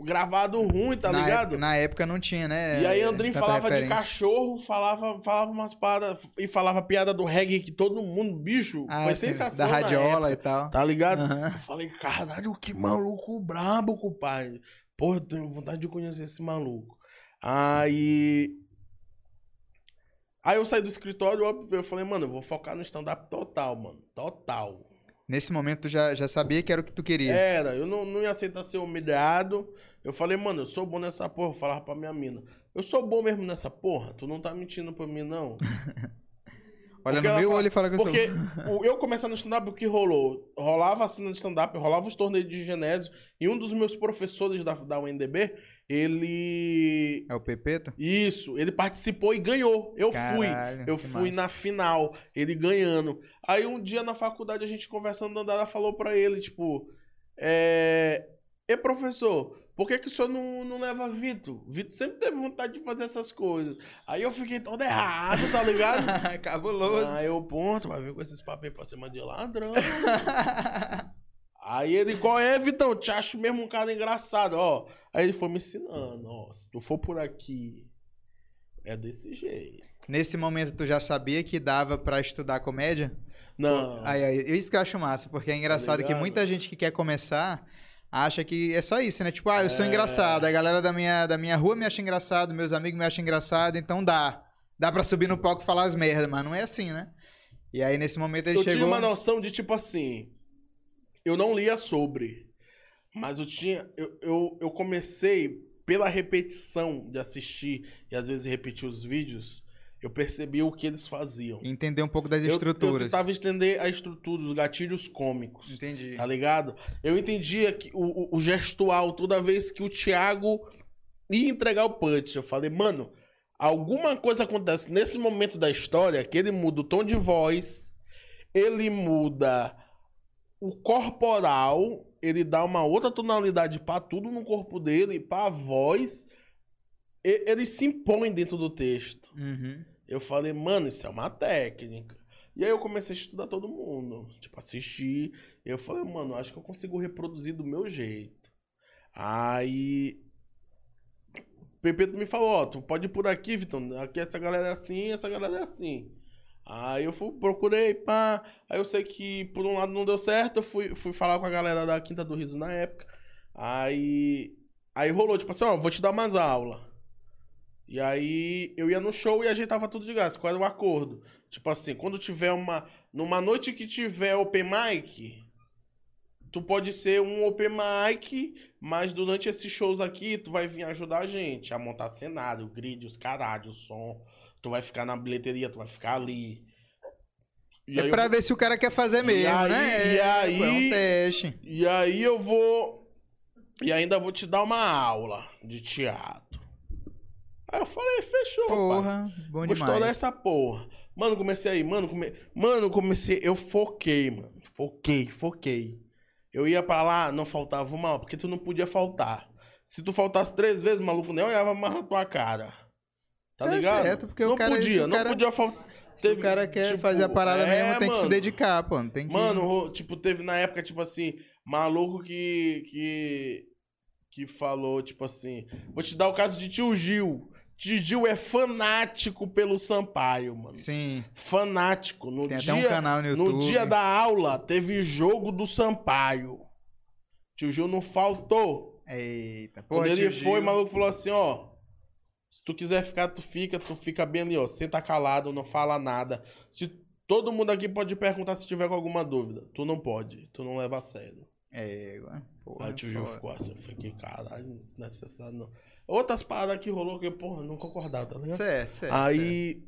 gravados ruins, tá na ligado? Época, na época não tinha, né? E aí Andrinho tanta falava de referência. cachorro, falava, falava umas paradas e falava piada do reggae que todo mundo, bicho, Ah, foi sim, sensação. Da radiola época, e tal. Tá ligado? Aham. Eu falei, caralho, que maluco brabo, compadre. Porra, eu tenho vontade de conhecer esse maluco. Aí. Aí eu saí do escritório, óbvio, eu falei, mano, eu vou focar no stand-up total, mano. Total. Nesse momento tu já, já sabia que era o que tu queria. Era, eu não, não ia aceitar ser humilhado. Eu falei, mano, eu sou bom nessa porra. Eu falava pra minha mina, eu sou bom mesmo nessa porra. Tu não tá mentindo pra mim, não. Olha Porque no meu fala- olho e fala que eu Porque sou. eu começando no stand-up, o que rolou? Rolava a cena de stand-up, rolava os torneios de genésio, e um dos meus professores da, da UNDB, ele. É o Pepeto? Isso, ele participou e ganhou. Eu fui. Caralho, Eu que fui massa. na final, ele ganhando. Aí um dia na faculdade, a gente conversando, a Dandara falou pra ele, tipo, é. E professor, por que, que o senhor não, não leva Vitor? Vitor sempre teve vontade de fazer essas coisas. Aí eu fiquei todo errado, tá ligado? Cabuloso. Aí eu, ponto, vai vir com esses papéis pra cima de ladrão. Aí ele, qual é, Vitão? Te acho mesmo um cara engraçado, ó. Aí ele foi me ensinando, ó. Se tu for por aqui, é desse jeito. Nesse momento, tu já sabia que dava pra estudar comédia? Não. Aí, aí, isso que eu acho massa, porque é engraçado que ligado? muita gente que quer começar acha que é só isso, né? Tipo, ah, eu sou É. engraçado, a galera da minha, da minha rua me acha engraçado, meus amigos me acham engraçado, então dá. Dá pra subir no palco e falar as merdas, mas não é assim, né? E aí, nesse momento, ele eu chegou... tinha uma noção de tipo assim. Eu não lia sobre. Mas eu tinha. Eu, eu, eu comecei pela repetição de assistir e às vezes repetir os vídeos. Eu percebi o que eles faziam. Entender um pouco das Eu, eu estruturas. tentava entender a estrutura, os gatilhos cômicos. Entendi. Tá ligado? Eu entendia que o, o, gestual, toda vez que o Thiago ia entregar o punch, eu falei, mano, alguma coisa acontece nesse momento da história que ele muda o tom de voz, ele muda o corporal, ele dá uma outra tonalidade pra tudo no corpo dele, pra voz, e- ele se impõe dentro do texto. Uhum. Eu falei, mano, isso é uma técnica. E aí eu comecei a estudar todo mundo. Tipo, assistir. Eu falei, mano, acho que eu consigo reproduzir do meu jeito. Aí. Pepeto me falou, ó, tu pode ir por aqui, Vitão. Aqui essa galera é assim, essa galera é assim. Aí eu fui, procurei, pá. Aí eu sei que por um lado não deu certo. Eu fui, fui falar com a galera da Quinta do Riso na época. Aí. Aí rolou, tipo assim, ó, vou te dar umas aulas. E aí eu ia no show e ajeitava tudo de graça. Qual era o acordo? Tipo assim, quando tiver uma. Numa noite que tiver open mic, tu pode ser um open mic, mas durante esses shows aqui, tu vai vir ajudar a gente a montar cenário, grid, os caralho, o som. Tu vai ficar na bilheteria, tu vai ficar ali. E É eu pra vou- ver se o cara quer fazer mesmo, aí- né? e É, aí- É um teste. E aí eu vou. E ainda vou te dar uma aula de teatro. Aí eu falei, fechou, pai. Porra, bom Vou estourar demais. essa porra. Mano, comecei aí, mano, come... mano, comecei, eu foquei, mano. Foquei, foquei. Eu ia pra lá, não faltava uma, porque tu não podia faltar. Se tu faltasse três vezes, maluco, nem olhava mais na tua cara. Tá É ligado? certo, porque o não cara- se podia, o não cara- podia faltar. Se o cara quer fazer a parada mesmo, tem que se dedicar, pô. Tem que... Mano, tipo, teve na época, tipo assim, maluco que. que. que falou, tipo assim. Vou te dar o caso de tio Gil. Tio Gil é fanático pelo Sampaio, mano. Sim, Fanático. No tem dia, até um canal no YouTube. no dia da aula, teve jogo do Sampaio. Tio Gil não faltou. Eita, porra, Quando ele foi, o maluco falou assim, ó. Se tu quiser ficar, tu fica, tu fica bem ali, ó. Senta calado, não fala nada. Se todo mundo aqui pode perguntar se tiver com alguma dúvida. Tu não pode, tu não leva a sério. É, porra. Aí o tio Gil ficou assim, eu fiquei, caralho, desnecessário não. Outras paradas que rolou que, porra, não concordava, tá ligado? Certo, certo. Aí.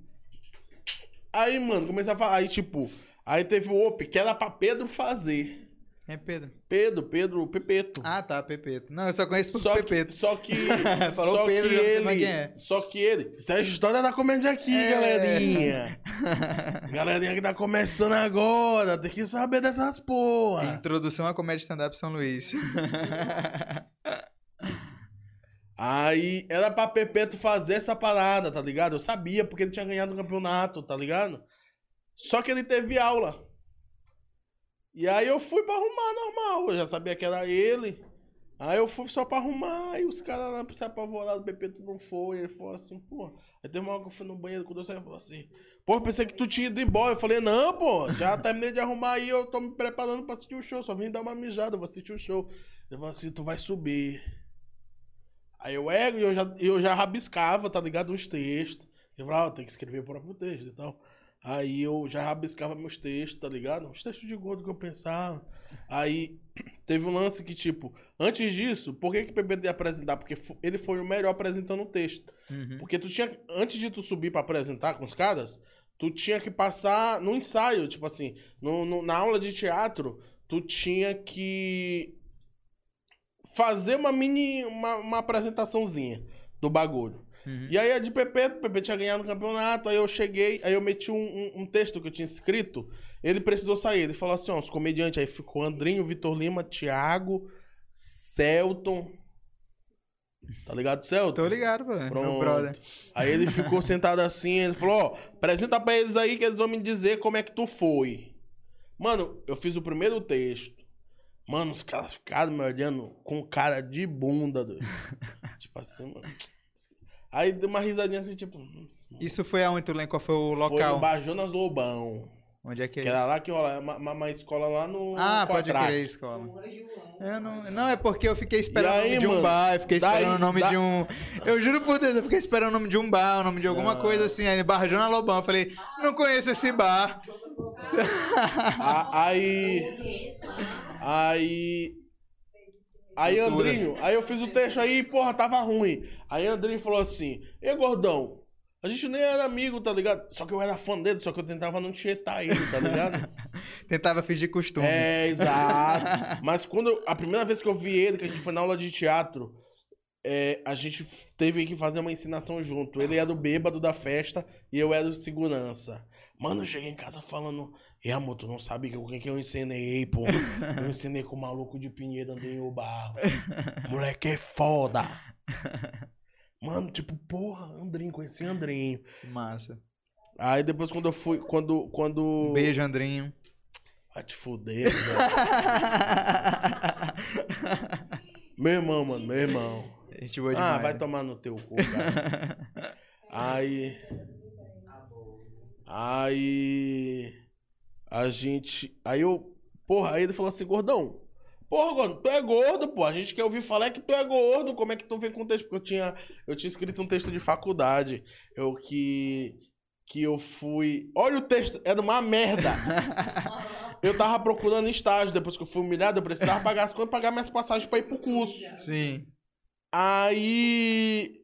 Aí, mano, comecei a falar. Aí, tipo, aí teve o OP, que era pra Pedro fazer. É Pedro. Pedro, Pedro, Pepeto. Ah, tá, Pepeto. Não, eu só conheço por Só que, Pepeto. só que. Falou só Pedro, que ele. quem é. Só que ele. Isso é a história da comédia aqui, É. galerinha. galerinha que tá começando agora. Tem que saber dessas porra. Introdução à comédia stand-up São Luís. Aí era pra Pepeto fazer essa parada, tá ligado? Eu sabia porque ele tinha ganhado o campeonato, tá ligado? Só que ele teve aula. E aí eu fui pra arrumar normal. Eu já sabia que era ele. Aí eu fui só pra arrumar. Aí os caras lá se apavoraram, o Pepeto não foi. Ele falou assim, pô. Aí teve uma hora que eu fui no banheiro, quando eu saí, ele falou assim: Pô, pensei que tu tinha ido embora. Eu falei: Não, pô, já terminei de arrumar aí. Eu tô me preparando pra assistir o show. Só vim dar uma mijada, eu vou assistir o show. Ele falou assim: Tu vai subir. Aí eu ego e eu já, eu já rabiscava, tá ligado? Uns textos. Eu falava, ah, tem que escrever o próprio texto e tal. Aí eu já rabiscava meus textos, tá ligado? Os textos de gordo que eu pensava. Aí teve um lance que, tipo, antes disso, por que que o PBD ia apresentar? Porque ele foi o melhor apresentando o texto. Uhum. Porque tu tinha, antes de tu subir pra apresentar com os caras, tu tu tinha que passar no ensaio, tipo assim, no, no- na aula de teatro, tu tinha que fazer uma mini, uma, uma apresentaçãozinha do bagulho. Uhum. E aí a de PP, o PP tinha ganhado o campeonato, aí eu cheguei, aí eu meti um, um- um texto que eu tinha escrito, ele precisou sair, ele falou assim, ó, os comediantes, aí ficou Andrinho, Vitor Lima, Thiago, Celton, tá ligado, Celton? Tô ligado, pô. Meu Pronto. brother. Aí ele ficou sentado assim, ele falou, ó, apresenta pra eles aí que eles vão me dizer como é que tu foi. Mano, eu fiz o primeiro texto. Mano, os caras ficaram me olhando com cara de bunda, doido. tipo assim, mano. Aí deu uma risadinha assim, tipo... Isso foi aonde tu lembra qual foi o Foi local? no Bajonas Lobão. Onde é que é Que isso? era lá que rola, uma, uma- uma escola lá no Ah, pode crer, escola. Eu não, não, é porque eu fiquei esperando E o aí, nome de um mano? bar, eu fiquei esperando Daí- o nome da- de um. Eu juro por Deus, eu fiquei esperando o nome de um bar, o nome de alguma Não. coisa assim. Aí Barjona Lobão, eu falei, não conheço esse bar. Aí. Aí. Aí. Andrinho, aí eu fiz o texto aí, porra, tava ruim. Aí Andrinho falou assim: Ê, gordão, a gente nem era amigo, tá ligado? Só que eu era fã dele, só que eu tentava não tietar ele, tá ligado? Tentava fingir costume. é, exato. Mas quando. eu- a primeira vez que eu vi ele, que a gente foi na aula de teatro, é, a gente teve que fazer uma ensinação junto. Ele era o bêbado da festa e eu era o segurança. Mano, eu cheguei em casa falando. E amor, tu não sabe que- quem que eu ensinei, pô. Eu ensinei com o maluco de Pinheiro Andrinho Barro. Moleque é foda. Mano, tipo, porra, Andrinho, conheci Andrinho. Massa. Aí depois quando eu fui. Quando. quando... Beijo, Andrinho. Vai te fuder, velho. Meu irmão, mano, meu irmão. Gente boa Ah, demais. vai tomar no teu cu, cara. Aí. Aí. A gente. Aí eu. Porra, aí ele falou assim, gordão. Porra, gordão, tu é gordo, pô. A gente quer ouvir falar que tu é gordo. Como é que tu vem com o texto? Porque eu tinha, eu tinha escrito um texto de faculdade. Eu que. Que eu fui. Olha o texto, era uma merda. Eu tava procurando estágio. Depois que eu fui humilhado, eu precisava pagar as contas pagar minhas passagens pra ir pro curso. Sim. Aí.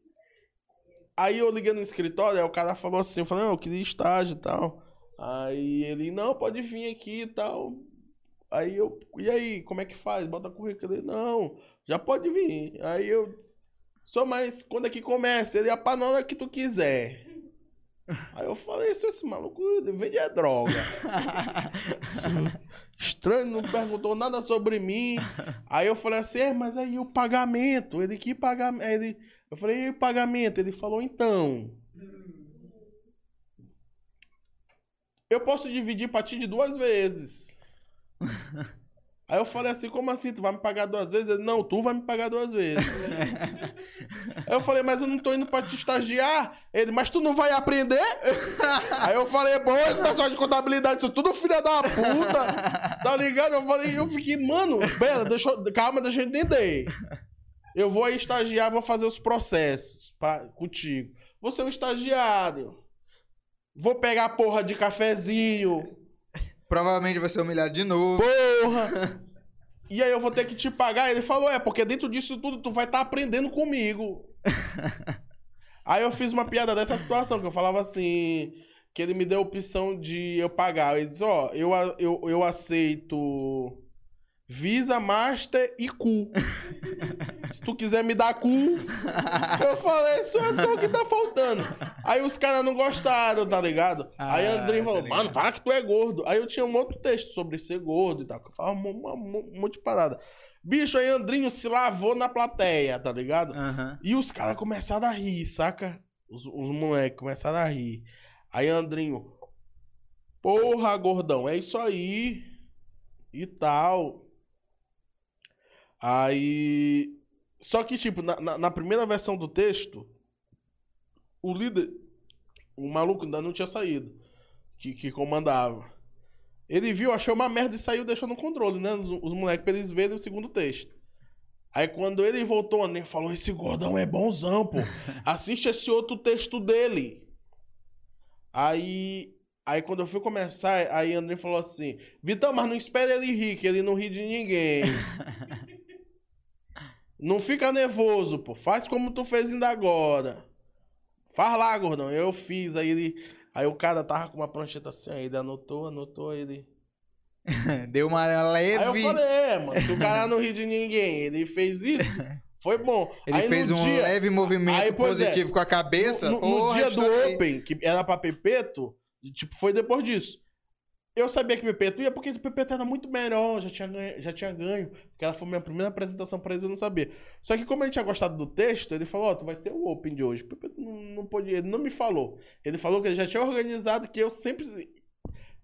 Aí eu liguei no escritório, aí o cara falou assim, eu falei, não, eu queria estágio e tal. Aí ele, não, pode vir aqui e tal. Aí eu, e aí, como é que faz? Bota currículo. Ele, não, já pode vir. Aí eu, só mais, quando é que começa? Ele, a hora que tu quiser. Aí eu falei, isso esse maluco vende é droga. Estranho, não perguntou nada sobre mim. Aí eu falei assim, é, mas aí o pagamento? Ele, que pagamento? Aí Ele, eu falei, e o pagamento? Ele falou, então. Eu posso dividir pra ti de duas vezes. Aí eu falei assim, como assim? Tu vai me pagar duas vezes? Ele, não, tu vai me pagar duas vezes. Aí eu falei, mas eu não tô indo pra te estagiar. Ele, mas tu não vai aprender? Aí eu falei, pô, esse pessoal de contabilidade, isso tudo filha da puta. Tá ligado? Eu falei, eu fiquei, mano, pera, deixa calma, deixa eu entender. Eu vou aí estagiar, vou fazer os processos pra, contigo. Vou ser um estagiário. Vou pegar a porra de cafezinho. Provavelmente vai ser humilhado de novo. Porra! E aí eu vou ter que te pagar. Ele falou, é, porque dentro disso tudo tu vai estar aprendendo comigo. aí eu fiz uma piada dessa situação, que eu falava assim, que ele me deu a opção de eu pagar. Ele disse, ó, eu, a- eu, eu aceito Visa, Master e cu. Se tu quiser me dar cu, eu falei, só, só o que tá faltando. Aí os caras não gostaram, tá ligado? aí Ah, André tá falou, ligado. mano, fala que tu é gordo. Aí eu tinha um outro texto sobre ser gordo e tal, eu falava um, um- um monte de parada. Bicho, aí Andrinho se lavou na plateia, tá ligado? Aham. E os caras começaram a rir, saca? Os, os moleques começaram a rir. Aí Andrinho, porra, gordão, é isso aí. E tal. Aí. Só que, tipo, na, na, na primeira versão do texto, o líder, o maluco ainda não tinha saído, que, que comandava. Ele viu, achou uma merda e saiu deixando no controle, né? Os, os moleques pra eles verem o segundo texto. Aí quando ele voltou, ele falou: Esse gordão é bonzão, pô. Assiste esse outro texto dele. Aí. Aí quando eu fui começar, aí André falou assim: Vitão, mas não espere ele rir, que ele não ri de ninguém. não fica nervoso, pô. Faz como tu fez ainda agora. Faz lá, gordão. Eu fiz. Aí ele. Aí o cara tava com uma prancheta assim, aí ele anotou, anotou, aí ele. Deu uma leve. Aí eu falei, é, mano, se o cara não ri de ninguém, ele fez isso, foi bom. Ele aí, fez um dia, leve movimento aí, é, positivo com a cabeça. No, no- no dia do estourei. Open, que era pra Pepeto, tipo, foi depois disso. Eu sabia que Pepeto ia porque o Pepeto era muito melhor, já tinha ganho, já tinha ganho. Porque ela foi minha primeira apresentação pra eles, eu não sabia. Só que como ele tinha gostado do texto, ele falou, ó, tu vai ser o Open de hoje. O Pepeto não, não podia, ele não me falou. Ele falou que ele já tinha organizado, que eu sempre...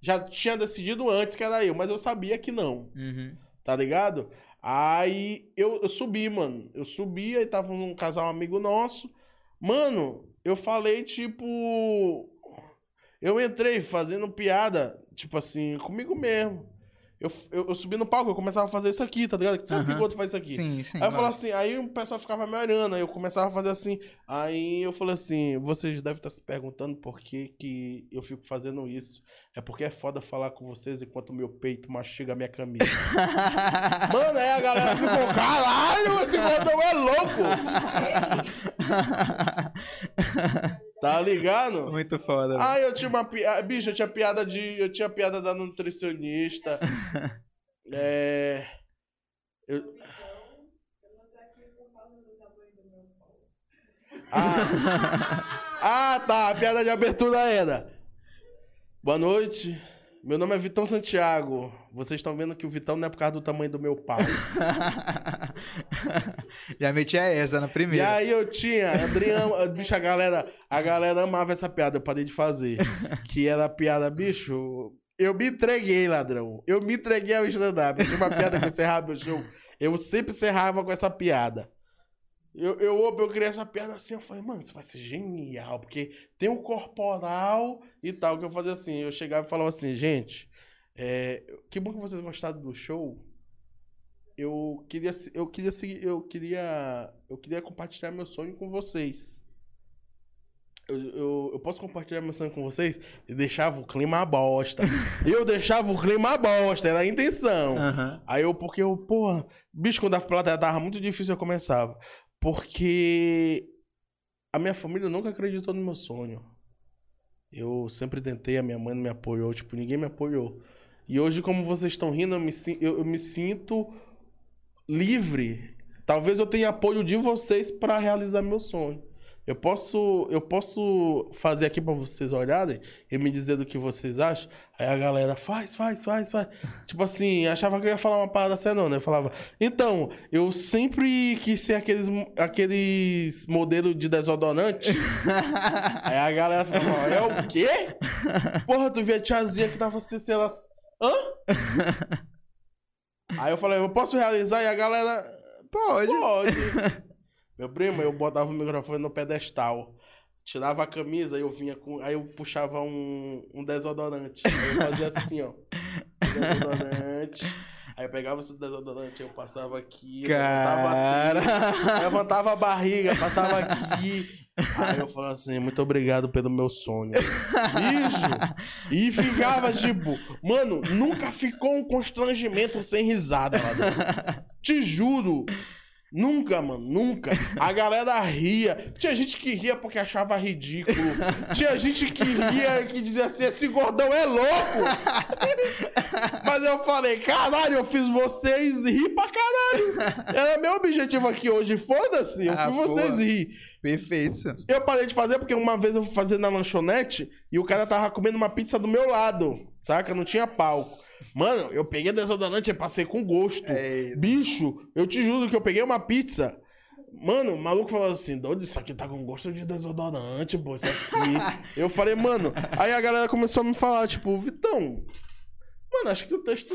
Já tinha decidido antes que era eu, mas eu sabia que não Uhum. tá ligado? Aí eu, eu subi, mano. Eu subi, aí tava um casal amigo nosso. Mano, eu falei, tipo. Eu entrei fazendo piada, tipo assim, comigo mesmo. Eu, eu, eu subi no palco, eu começava a fazer isso aqui, tá ligado? Sabe por que o outro faz isso aqui? Sim, sim. Aí eu falei vai. assim, aí o pessoal ficava me olhando, aí eu começava a fazer assim. Aí eu falei assim, vocês devem estar se perguntando por que, que eu fico fazendo isso. É porque é foda falar com vocês enquanto o meu peito mastiga a minha camisa. Mano, aí a galera ficou, caralho, esse gordão é louco! Tá ligado? Muito foda. Aí eu tinha uma piada. Bicho, eu tinha piada de. Eu tinha piada da nutricionista. é. Eu... Ah, ah, tá. A piada de abertura era. Boa noite. Meu nome é Vitão Santiago. Vocês estão vendo que o Vitão não é por causa do tamanho do meu pau. Já metia essa na E primeira. aí eu tinha, Adriano, bicho, a galera, a galera amava essa piada, eu parei de fazer. Que era a piada, bicho, eu me entreguei, ladrão. Eu me entreguei ao stand-up. Eu tinha uma piada que eu encerrava meu show. Eu sempre encerrava com essa piada. Eu, eu, eu, eu criei essa piada assim, eu falei, mano, isso vai ser genial, porque tem um corporal e tal, que eu fazia assim, eu chegava e falava assim, gente, é, que bom que vocês gostaram do show. Eu queria, eu queria seguir, eu queria, eu queria compartilhar meu sonho com vocês. Eu, eu, eu posso compartilhar meu sonho com vocês? E deixava o clima bosta. eu deixava o clima bosta, era a intenção. Aham. Aí eu, porque eu, porra, bicho, quando a plateia tava muito difícil, eu começava. Porque a minha família nunca acreditou no meu sonho. Eu sempre tentei, a minha mãe não me apoiou, tipo, ninguém me apoiou. E hoje, como vocês estão rindo, eu me, eu, eu me sinto livre. Talvez eu tenha apoio de vocês para realizar meu sonho. Eu posso, eu posso fazer aqui para vocês olharem e me dizer do que vocês acham. Aí a galera faz, faz, faz, faz. Tipo assim, achava que eu ia falar uma parada séria, não, né? Eu falava, então, eu sempre quis ser aqueles, aqueles modelos de desodorante. Aí a galera falava, é o quê? Porra, tu via a tiazinha que tava assim, sei lá. Hã? Aí eu falei, eu posso realizar? E a galera, Pode. pode. Meu primo, eu botava o microfone no pedestal. Tirava a camisa, aí eu vinha com. Aí eu puxava um, um desodorante. Aí eu fazia assim, ó. Desodorante. Aí eu pegava esse desodorante, eu passava aqui, Cara. levantava aqui, levantava a barriga, passava aqui. Aí eu falava assim, muito obrigado pelo meu sonho. Bicho! E ficava tipo, mano, nunca ficou um constrangimento sem risada lá dentro. Te juro. Nunca, mano, nunca. A galera ria. Tinha gente que ria porque achava ridículo. Tinha gente que ria que dizia assim: esse gordão é louco. Mas eu falei: caralho, eu fiz vocês rir pra caralho. Era meu objetivo aqui hoje. Foda-se, eu Ah, fiz vocês porra. rir. Perfeito, senhor. Eu parei de fazer porque uma vez eu fui fazer na lanchonete e o cara tava comendo uma pizza do meu lado, saca? Não tinha palco. Mano, eu peguei desodorante e passei com gosto. É, Bicho, eu te juro que eu peguei uma pizza. Mano, o maluco falou assim: doido, isso aqui tá com gosto de desodorante, pô, isso aqui. eu falei, mano. Aí a galera começou a me falar, tipo, Vitão, mano, acho que o texto,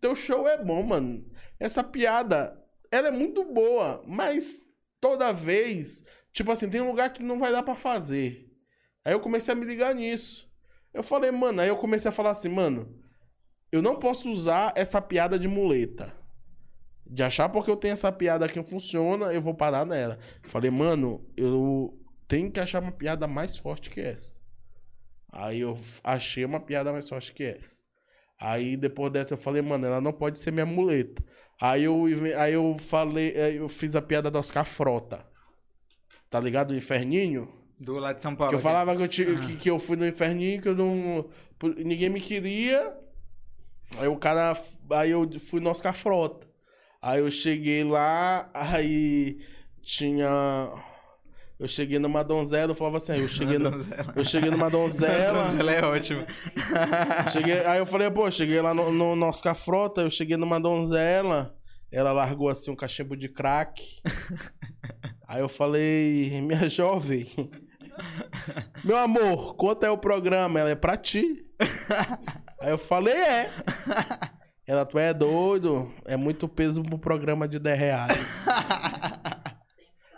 teu show é bom, mano. Essa piada, ela é muito boa, mas toda vez, tipo assim, tem um lugar que não vai dar pra fazer. Aí eu comecei a me ligar nisso. Eu falei, mano, aí eu comecei a falar assim, mano, eu não posso usar essa piada de muleta. De achar porque eu tenho essa piada que funciona, eu vou parar nela. Falei, mano, eu tenho que achar uma piada mais forte que essa. Aí eu achei uma piada mais forte que essa. Aí depois dessa eu falei, mano, ela não pode ser minha muleta. Aí eu, aí eu falei, eu fiz a piada do Oscar Frota. Tá ligado? O Inferninho? Do lado de São Paulo. Que eu falava que eu, ti- que, que eu fui no inferninho, que eu não. Ninguém me queria. Aí o cara. Aí eu fui no Oscar Frota. Aí eu cheguei lá, aí tinha. Eu cheguei numa donzela, eu falava assim, eu cheguei, Donzela. eu cheguei numa donzela. Donzela é ótimo. cheguei, aí eu falei, pô, cheguei lá no, no, no Oscar Frota, eu cheguei numa donzela, ela largou assim um cachimbo de crack. Aí eu falei, minha jovem, meu amor, quanto é o programa? Ela é pra ti. Aí eu falei, é. Ela, tu é doido, é muito peso pro programa de 10 reais.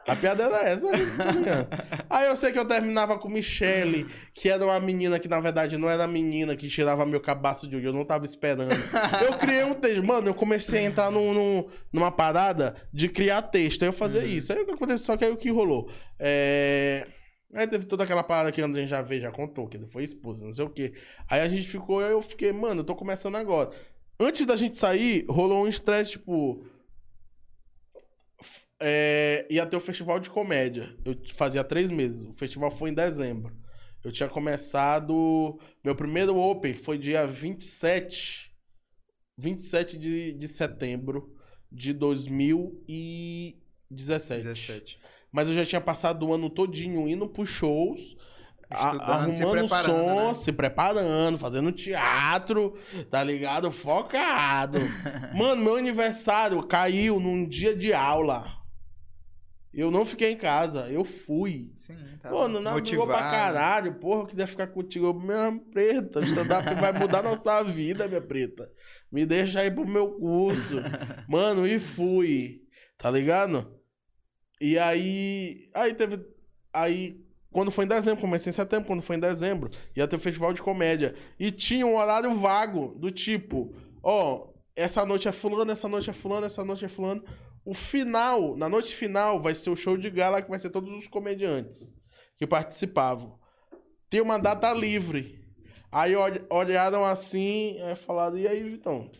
A piada era essa. né? Aí eu sei que eu terminava com Michele, que era uma menina que na verdade não era a menina que tirava meu cabaço de olho, eu não tava esperando. Eu criei um texto, mano, eu comecei a entrar num, num- numa parada de criar texto, aí eu fazia isso. Aí o que aconteceu, só que aí o que rolou? É... Aí teve toda aquela parada que o André já veio, já contou, que ele foi expulso, não sei o quê. Aí a gente ficou, aí eu fiquei, mano, eu tô começando agora. Antes da gente sair, rolou um estresse, tipo. É, ia ter o festival de comédia. Eu fazia três meses. O festival foi em dezembro. Eu tinha começado. Meu primeiro Open foi dia 27. 27 de, de setembro de 2017. 17. Mas eu já tinha passado o ano todinho indo pros shows, a- se arrumando preparando, som, né? se preparando, fazendo teatro, tá ligado? Focado. Mano, meu aniversário caiu num dia de aula. Eu não fiquei em casa, eu fui. Sim, tá Pô, não brigou pra caralho. Porra, eu queria ficar contigo. Eu, Minha preta, o stand-up vai mudar nossa vida, minha preta. Me deixa aí pro meu curso. Mano, e fui. Tá ligado? E aí. Aí teve. Aí. Quando foi em dezembro, comecei em setembro, quando foi em dezembro, ia ter o festival de comédia. E tinha um horário vago, do tipo, ó, essa noite é fulano, essa noite é fulano, essa noite é fulano. O final, na noite final, vai ser o show de gala que vai ser todos os comediantes que participavam. Tem uma data livre. Aí olh- olharam assim, aí falaram, e aí, Vitão?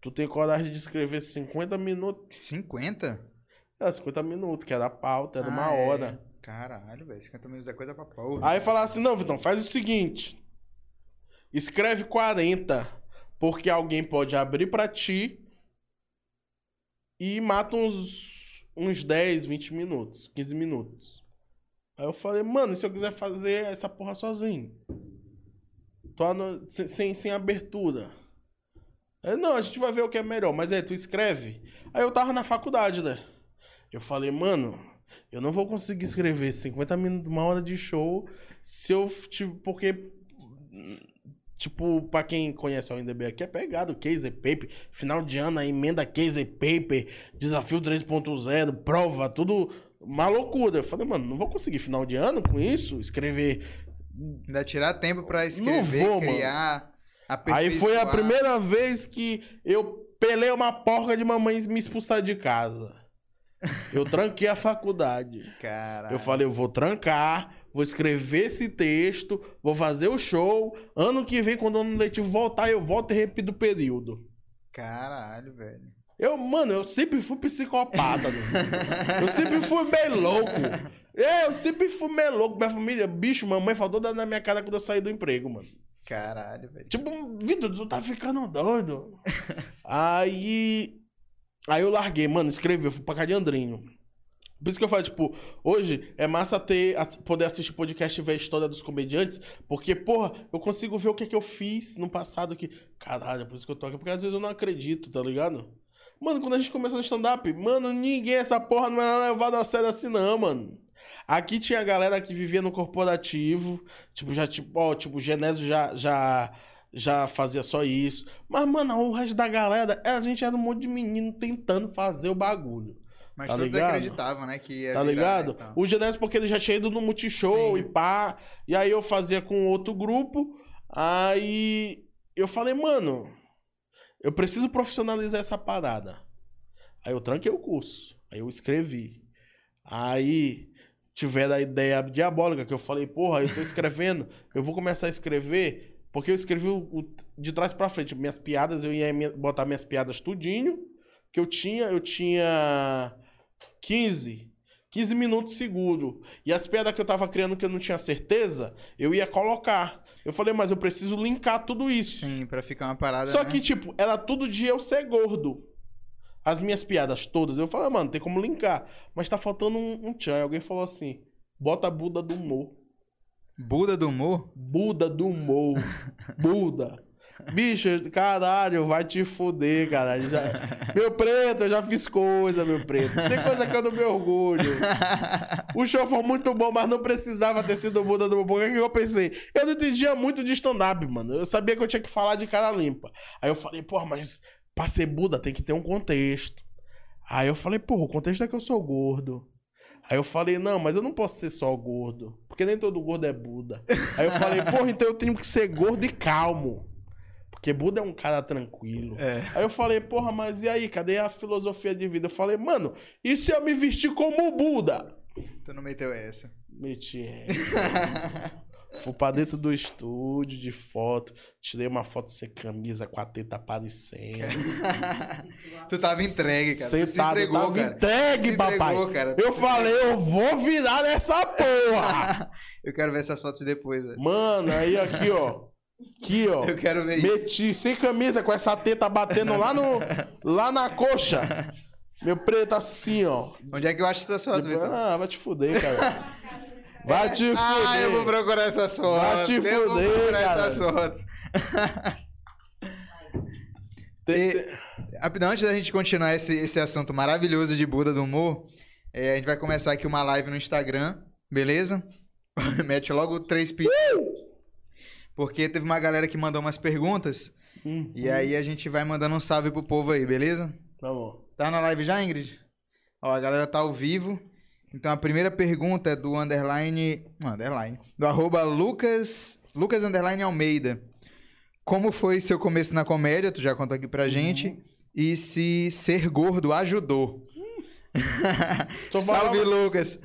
Tu tem coragem de escrever 50 minutos? 50? É, 50 minutos, que era a pauta, era uma Ah, é. hora. Caralho, velho. 50 minutos é coisa pra porra. Aí falaram assim, não, Vitão, faz o seguinte. Escreve 40, porque alguém pode abrir pra ti e mata uns, uns 10, 20 minutos, 15 minutos. Aí eu falei, mano, se eu quiser fazer essa porra sozinho? Tô no- sem, sem, sem abertura. Aí, não, a gente vai ver o que é melhor, mas aí, tu escreve. Aí eu tava na faculdade, né? Eu falei, mano, eu não vou conseguir escrever 50 minutos, uma hora de show, se eu tive. Porque. Tipo, pra quem conhece o NDB aqui, é pegado, Case Paper, final de ano, a emenda Case Paper, desafio 3.0, prova, tudo uma loucura. Eu falei, mano, não vou conseguir final de ano com isso, escrever. Ainda tirar tempo pra escrever, vou, criar. Aí foi a primeira vez que eu pelei uma porca de mamãe me expulsar de casa. Eu tranquei a faculdade. Caralho. Eu falei, eu vou trancar, vou escrever esse texto, vou fazer o show. Ano que vem, quando o ano letivo voltar, eu volto e repito o período. Caralho, velho. Eu, mano, eu sempre fui psicopata, mano. Eu sempre fui meio louco. É, eu sempre fui meio louco. Minha família, bicho, mamãe faltou dar na minha cara quando eu saí do emprego, mano. Caralho, velho. Tipo, Vitor, tu tá ficando doido. aí. Aí eu larguei, mano, escrevi, eu fui pra casa de Andrinho. Por isso que eu falo, tipo, hoje é massa ter, poder assistir podcast e ver a história dos comediantes, porque, porra, eu consigo ver o que é que eu fiz no passado que. Caralho, é por isso que eu tô aqui, porque às vezes eu não acredito, tá ligado? Mano, quando a gente começou no stand-up, mano, ninguém, essa porra não era levada a sério assim, não, mano. Aqui tinha galera que vivia no corporativo, tipo, já, tipo, ó, tipo, o Genésio já, já, já fazia só isso. Mas, mano, o resto da galera, a gente era um monte de menino tentando fazer o bagulho. Mas Tá todos ligado? acreditavam, né? Que ia Tá virar, ligado? né, então. O Genésio, porque ele já tinha ido no Multishow Sim. e pá. E aí eu fazia com outro grupo. Aí eu falei, mano, eu preciso profissionalizar essa parada. Aí eu tranquei o curso. Aí eu escrevi. Aí tiveram a ideia diabólica que eu falei, porra, eu tô escrevendo, eu vou começar a escrever, porque eu escrevi o, o- de trás pra frente. Minhas piadas, eu ia botar minhas piadas tudinho. Que eu tinha, eu tinha 15. 15 minutos seguro. E as piadas que eu tava criando que eu não tinha certeza, eu ia colocar. Eu falei, mas eu preciso linkar tudo isso. Sim, pra ficar uma parada. Só né? que, tipo, era todo dia eu ser gordo. As minhas piadas todas, eu falei, mano, tem como linkar. Mas tá faltando um, um tchan. Alguém falou assim: bota a Buda do humor. Buda do humor? Buda do humor. Buda. Bicho, caralho, vai te fuder, caralho. Já... Meu preto, eu já fiz coisa, meu preto. Tem coisa que eu não me orgulho. O show foi muito bom, mas não precisava ter sido o Buda do humor. O que eu pensei? Eu não entendia muito de stand-up, mano. Eu sabia que eu tinha que falar de cara limpa. Aí eu falei, porra, mas pra ser Buda tem que ter um contexto. Aí eu falei, porra, o contexto é que eu sou gordo. Aí eu falei, não, mas eu não posso ser só gordo. Porque nem todo gordo é Buda. Aí eu falei, porra, então eu tenho que ser gordo e calmo. Porque Buda é um cara tranquilo. É. Aí eu falei, porra, mas e aí, cadê a filosofia de vida? Eu falei, mano, e se eu me vestir como Buda? Tu não meteu essa. Meti essa. Fui pra dentro do estúdio de foto, tirei uma foto sem camisa com a teta aparecendo. tu tava entregue, cara. tu se Sentado, entregou, tava cara. entregue, Se papai. entregou, cara. Eu se falei, eu vou virar nessa porra. Eu quero ver essas fotos depois. Mano, aí aqui, ó. Aqui, ó. Eu quero ver isso. Meti sem camisa com essa teta batendo lá no lá na coxa. Meu preto assim, ó. Onde é que eu acho essas fotos, Vitor? ah, vai te fuder, cara. Vai te fuder. Ah, eu vou procurar essas fotos. Vai te eu vou fuder, procurar cara. essas fotos. Tem- E- Rapidão, antes da gente continuar esse, esse assunto maravilhoso de Buda do humor, é, a gente vai começar aqui uma live no Instagram, beleza? Mete logo três pi. Porque teve uma galera que mandou umas perguntas, Hum, e aí a gente vai mandando um salve pro povo aí, beleza? Tá bom. Tá na live já, Ingrid? Ó, a galera tá ao vivo. Então a primeira pergunta é do underline. Não, underline. Do arroba Lucas. Lucas underline Almeida. Como foi seu começo na comédia? Tu já contou aqui pra gente. E se ser gordo ajudou. Só Salve, Lucas.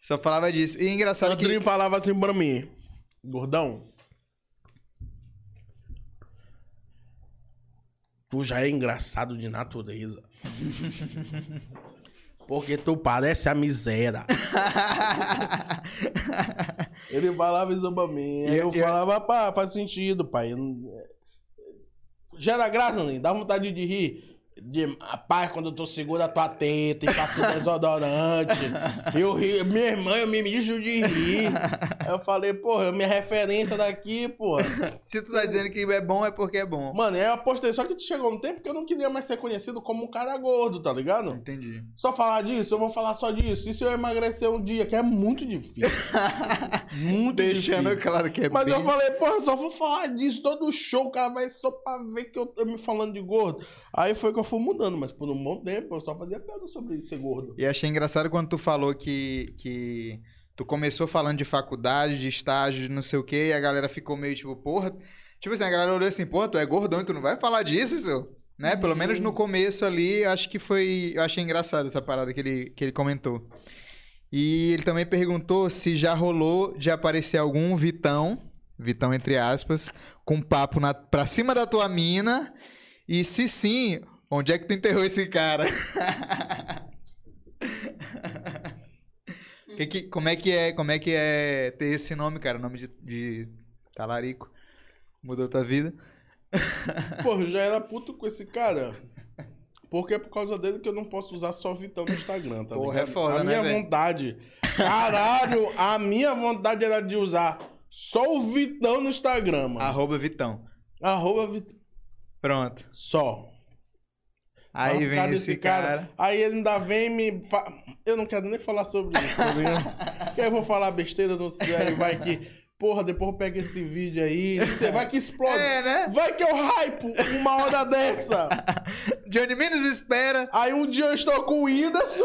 Só falava disso. E engraçado que. Sandrinho falava assim pra mim. Gordão. Tu já é engraçado de natureza. Porque tu parece a miséria. Ele falava isso pra mim. Aí eu falava, pá, faz sentido, pai. Gera graça, né? Dá vontade de rir. De, rapaz, quando eu tô seguro a tua teta e passo desodorante. Eu ri, minha irmã, eu me mijo de rir. Eu falei, porra, minha referência daqui, porra. Se tu tá dizendo que é bom, é porque é bom. Mano, eu apostei, só que chegou um tempo que eu não queria mais ser conhecido como um cara gordo, tá ligado? Entendi. Só falar disso, eu vou falar só disso. E se eu emagrecer um dia, que é muito difícil. muito Deixando difícil. claro que é Mas bem... eu falei, porra, só vou falar disso todo show, o cara vai só pra ver que eu tô me falando de gordo. Aí foi que eu fui mudando, mas por um bom tempo eu só fazia piada sobre ser gordo. E achei engraçado quando tu falou que, que tu começou falando de faculdade, de estágio, de não sei o quê, e a galera ficou meio tipo, porra. Tipo assim, a galera olhou assim, porra, tu é gordão e tu não vai falar disso, seu? Né? Pelo menos no começo ali, eu acho que foi. Eu achei engraçado essa parada que ele, que ele comentou. E ele também perguntou se já rolou de aparecer algum Vitão, Vitão entre aspas, com papo na, pra cima da tua mina. E se sim, onde é que tu enterrou esse cara? Que que- como é que é, como é que é ter esse nome, cara? Nome de, de talarico. Mudou tua vida? Porra, eu já era puto com esse cara. Porque é por causa dele que eu não posso usar só Vitão no Instagram, tá Porra, ligado? é foda, a né, minha velho? vontade. Caralho, a minha vontade era de usar só o Vitão no Instagram, mano. Arroba Vitão. Arroba Vitão. Pronto. Só. Aí vem esse cara. Aí ele ainda vem e me. Fa... Eu não quero nem falar sobre isso, tá ligado? Porque eu vou falar besteira, não sei. Aí vai que. Porra, depois eu pego esse vídeo aí. Você vai que explode. É, né? Vai que eu hype uma hora dessa. Johnny menos espera. Aí um dia eu estou com o Whindersson.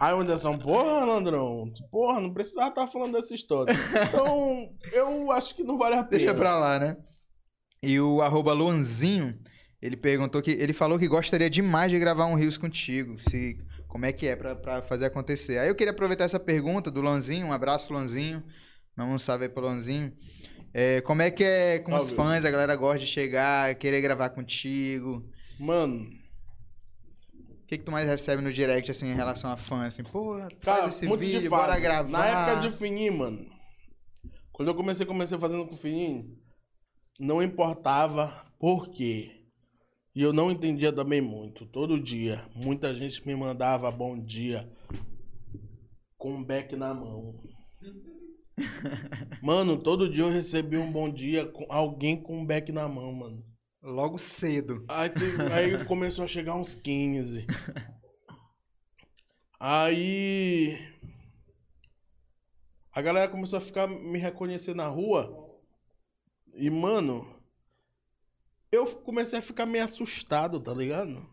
Aí o Whindersson, porra, Landrão. Porra, não precisava estar falando dessa história. Então, eu acho que não vale a pena. Deixa pra lá, né? E o arroba Luanzinho, ele perguntou que. Ele falou que gostaria demais de gravar um Rios contigo. Se, como é que é pra, pra fazer acontecer? Aí eu queria aproveitar essa pergunta do Luanzinho. Um abraço, Luanzinho. Não salve aí pro Luanzinho. É, como é que é com os Salve. fãs? A galera gosta de chegar, querer gravar contigo. Mano, O que, que tu mais recebe no direct, assim, em relação a fã? Assim, pô, faz Cara, esse vídeo, bora gravar. Na época de fininho, mano. Quando eu comecei, comecei fazendo com fininho, não importava por quê. E eu não entendia também muito. Todo dia, muita gente me mandava bom dia com um beck na mão. Mano, todo dia eu recebi um bom dia com alguém com um beck na mão, mano. Logo cedo. Aí, teve- aí começou a chegar uns 15. Aí. A galera começou a ficar me reconhecer na rua. E, mano. Eu comecei a ficar meio assustado, tá ligado?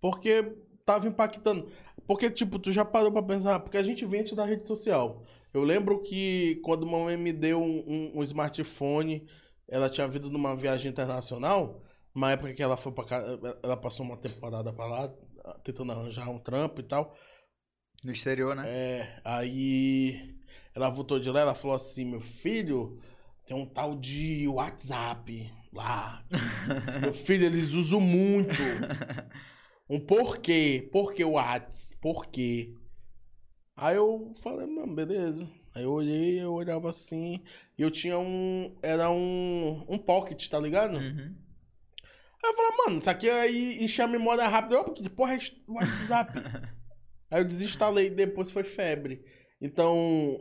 Porque tava impactando. Porque, tipo, tu já parou pra pensar. Porque a gente vende da rede social. Eu lembro que quando mamãe me deu um, um- um smartphone, ela tinha vindo numa viagem internacional. Uma época que ela foi pra cá, ela passou uma temporada pra lá, tentando arranjar um trampo e tal. No exterior, né? É, aí ela voltou de lá, ela falou assim, meu filho, tem um tal de WhatsApp lá. meu filho, eles usam muito. Um porquê? Por que o WhatsApp? Por quê? Aí eu falei, mano, beleza. Aí eu olhei, eu olhava assim, e eu tinha um, era um, um pocket, tá ligado? Uhum. Aí eu falei, mano, isso aqui aí enche a memória rápido. Eu, que porra é WhatsApp? aí eu desinstalei, depois foi febre. Então,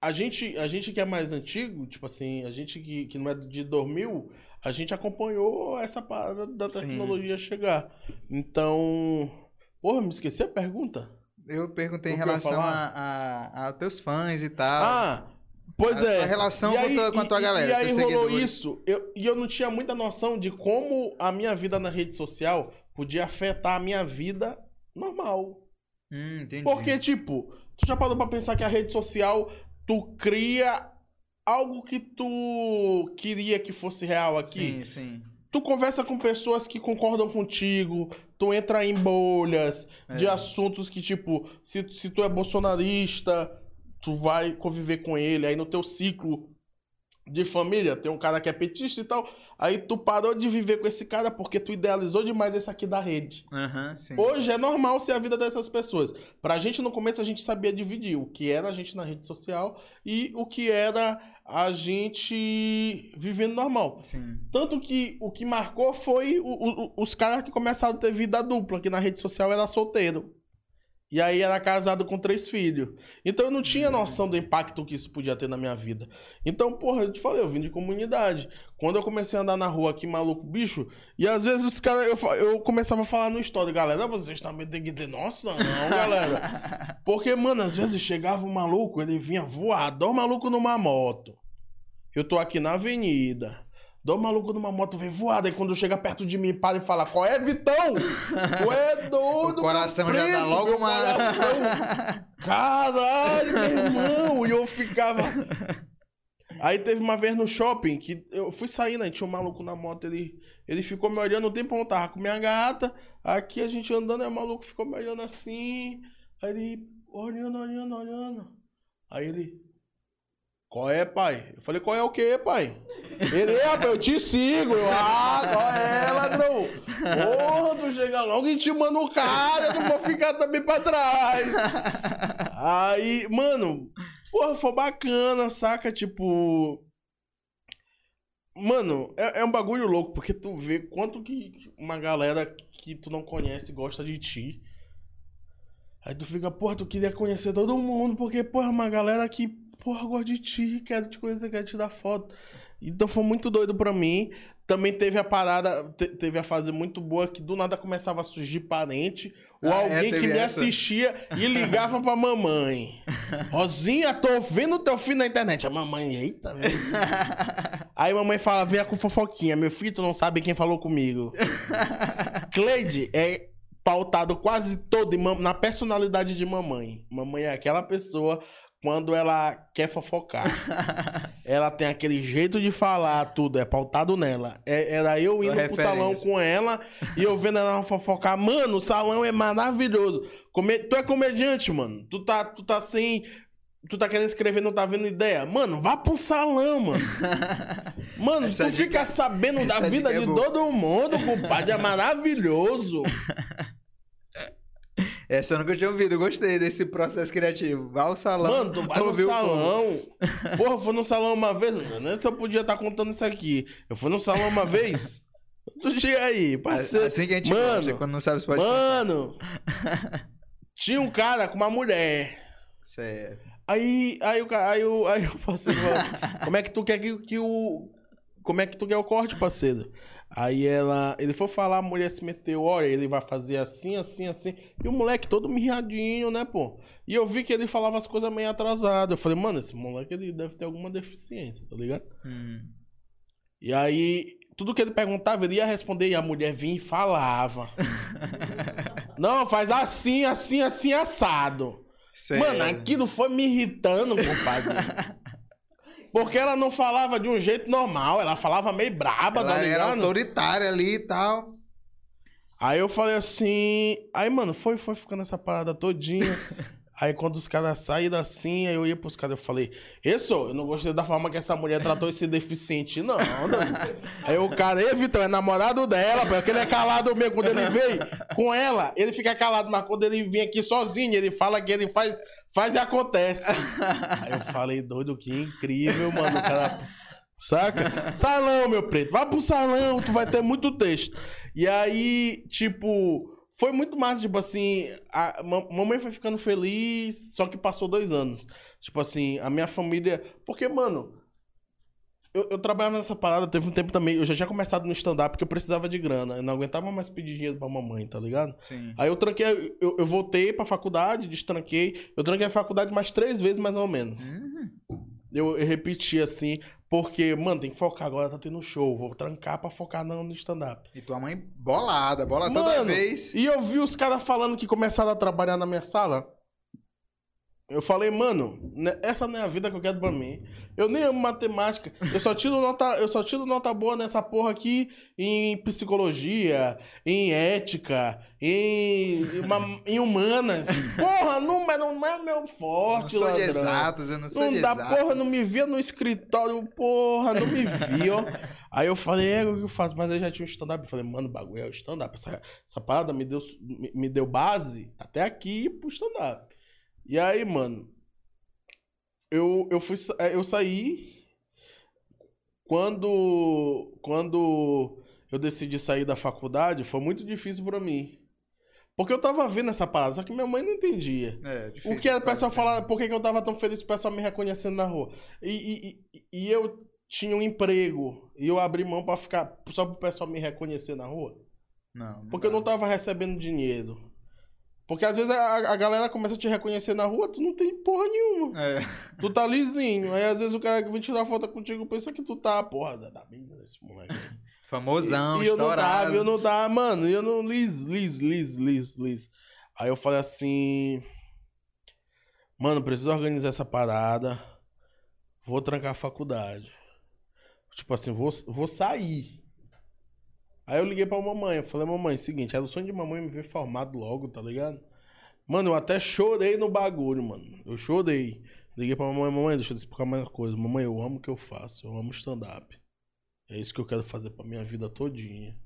a gente, a gente que é mais antigo, tipo assim, a gente que, que não é de 2000, a gente acompanhou essa parada da Sim. tecnologia chegar. Então, porra, me esqueci a pergunta? Eu perguntei em relação a, a, a teus fãs e tal. Ah, pois A- é. a relação E com a tua- com a tua e- galera, E aí rolou seguidores. isso. Eu, e eu não tinha muita noção de como a minha vida na rede social podia afetar a minha vida normal. Hum, entendi. Porque, tipo, tu já parou pra pensar que a rede social, tu cria algo que tu queria que fosse real aqui? Sim, sim. Tu conversa com pessoas que concordam contigo, tu entra em bolhas de É. assuntos que, tipo, se, se tu é bolsonarista, tu vai conviver com ele, aí no teu ciclo de família tem um cara que é petista e tal, aí tu parou de viver com esse cara porque tu idealizou demais esse aqui da rede. Sim. Hoje é normal ser a vida dessas pessoas. Pra gente, no começo, a gente sabia dividir o que era a gente na rede social e o que era a gente vivendo normal. Sim. Tanto que o que marcou foi o- o- os caras que começaram a ter vida dupla, que na rede social era solteiro. E aí era casado com três filhos. Então eu não tinha noção do impacto que isso podia ter na minha vida. Então, porra, eu te falei, eu vim de comunidade. Quando eu comecei a andar na rua aqui, maluco, bicho, e às vezes os caras, eu, eu começava a falar no story, galera, vocês também têm que ter noção, não, galera. Porque, mano, às vezes chegava um maluco, ele vinha voado, o maluco numa moto. Eu tô aqui na avenida. Dá um maluco numa moto, vem voado. Aí quando chega perto de mim, para e fala: Qual é, Vitão? Tu é doido, O coração já dá logo uma. coração. Caralho, meu irmão! E eu ficava. Aí teve uma vez no shopping que eu fui saindo, aí tinha um maluco na moto, ele, ele ficou me olhando o tempo eu tava com minha gata. Aqui a gente andando, aí o maluco ficou me olhando assim. Aí ele olhando, olhando, olhando. Aí ele. Qual é, pai? Eu falei, qual é o quê, pai? Ele, é, pai, eu te sigo. Eu, ah, qual é, ladrão? Porra, tu chega logo e te manda o cara, eu não vou ficar também pra trás. Aí, mano, porra, foi bacana, saca? Tipo. Mano, é, é um bagulho louco, porque tu vê quanto que uma galera que tu não conhece gosta de ti. Aí tu fica, porra, tu queria conhecer todo mundo, porque, porra, uma galera que, porra, gosta de ti, quer te conhecer, quer te dar foto. Então foi muito doido pra mim. Também teve a parada, te- teve a fase muito boa que do nada começava a surgir parente ou Ah, é? alguém que Teve me essa? assistia e ligava pra mamãe. Rosinha, tô vendo teu filho na internet. A mamãe, eita, meu. Aí mamãe fala, venha com fofoquinha. Meu filho, tu não sabe quem falou comigo. Cleide é pautado quase todo na personalidade de mamãe. Mamãe é aquela pessoa quando ela quer fofocar. ela tem aquele jeito de falar, tudo é pautado nela. É- era eu indo pro salão com ela e eu vendo ela fofocar. Mano, o salão é maravilhoso. Come- Tu é comediante, mano. Tu tá, tu tá sem. Tu tá querendo escrever, não tá vendo ideia? Mano, vá pro salão, mano. Mano, Essa tu dica- fica sabendo da essa vida dica é de boa. todo mundo, compadre. É maravilhoso. Essa eu nunca tinha ouvido, gostei desse processo criativo. Vai ao salão. Mano, tu vai no salão. Porra, eu fui no salão uma vez, não se eu podia estar contando isso aqui. Eu fui no salão uma vez. Tu chega aí, parceiro. Assim que a gente Mano, quando não sabe se pode Mano, tinha um cara com uma mulher. Certo. Aí, aí o aí o aí o parceiro falou assim, como é que tu quer que, que o como é que tu quer o corte, parceiro? Aí ela, ele foi falar, a mulher se meteu, olha, ele vai fazer assim, assim, assim. E o moleque todo mirradinho, né, pô? E eu vi que ele falava as coisas meio atrasadas. Eu falei, mano, esse moleque ele deve ter alguma deficiência, tá ligado? Hum. E aí, tudo que ele perguntava, ele ia responder e a mulher vinha e falava. Não, faz assim, assim, assim, assado. Certo. Mano, aquilo foi me irritando, compadre. Porque ela não falava de um jeito normal, ela falava meio braba, Ela tá era ligado? autoritária ali e tal. Aí eu falei assim. Aí, mano, foi, foi ficando essa parada todinha. aí quando os caras saíram assim, aí eu ia pros caras, eu falei, isso, eu não gostei da forma que essa mulher tratou esse deficiente, não. não. aí o cara, ei, Vitor, é namorado dela, porque ele é calado mesmo. Quando ele vem com ela, ele fica calado, mas quando ele vem aqui sozinho, ele fala que ele faz, faz e acontece. aí eu falei, doido, que incrível, mano. O cara. Saca? Salão, meu preto. Vai pro salão, tu vai ter muito texto. E aí, tipo, foi muito massa, tipo assim, a ma- mamãe foi ficando feliz, só que passou dois anos. Tipo assim, a minha família. Porque, mano, eu, eu trabalhava nessa parada, teve um tempo também. Eu já tinha começado no stand-up porque eu precisava de grana. Eu não aguentava mais pedir dinheiro pra mamãe, tá ligado? Sim. Aí eu tranquei, eu, eu voltei pra faculdade, destranquei. Eu tranquei a faculdade mais três vezes, mais ou menos. Uhum. Eu, eu repeti assim, porque, mano, tem que focar agora, tá tendo show. Vou trancar pra focar não no stand-up. E tua mãe bolada, bola toda Mano, vez. E eu vi os caras falando que começaram a trabalhar na minha sala. Eu falei, mano, né, essa não é a vida que eu quero pra mim. Eu nem amo matemática. Eu só tiro nota, eu só tiro nota boa nessa porra aqui em psicologia, em ética, em, em, uma- em humanas. Porra, número não é meu não forte, sou de ladrão. exatas, eu não sou Não de dá, exatas. porra, não me via no escritório, porra, não me via, ó. Aí eu falei, é, o que eu faço? Mas eu já tinha um stand-up. Eu falei, mano, o bagulho é o stand-up. Essa, essa parada me deu, me, me deu base até aqui pro stand-up. E aí, mano, eu, eu fui, eh, eu saí quando, quando eu decidi sair da faculdade, foi muito difícil pra mim. Porque eu tava vendo essa parada, só que minha mãe não entendia. É, difícil, O que a pessoa ser. falava, por que, eu tava tão feliz o pessoal me reconhecendo na rua? E, e, e, eu tinha um emprego e eu abri mão pra ficar só pro pessoal me reconhecer na rua. Não, não Porque eu dá. não tava recebendo dinheiro. Porque às vezes a, a galera começa a te reconhecer na rua, tu não tem porra nenhuma. É. Tu tá lisinho. Aí às vezes o cara que vem tirar foto contigo pensa que tu tá, porra, dá- dá bem esse moleque. Famosão, E, e eu não eu não tava, mano, e eu não lis, lis, lis, lis, lis. Aí eu falei assim, mano, preciso organizar essa parada, vou trancar a faculdade. Tipo assim, vou, vou sair. Aí eu liguei pra mamãe, eu falei, mamãe, seguinte, era o sonho de mamãe me ver formado logo, tá ligado? Mano, eu até chorei no bagulho, mano. Eu chorei. Liguei pra mamãe, mamãe, deixa eu te explicar mais uma coisa. Mamãe, eu amo o que eu faço, eu amo stand-up. É isso que eu quero fazer pra minha vida todinha.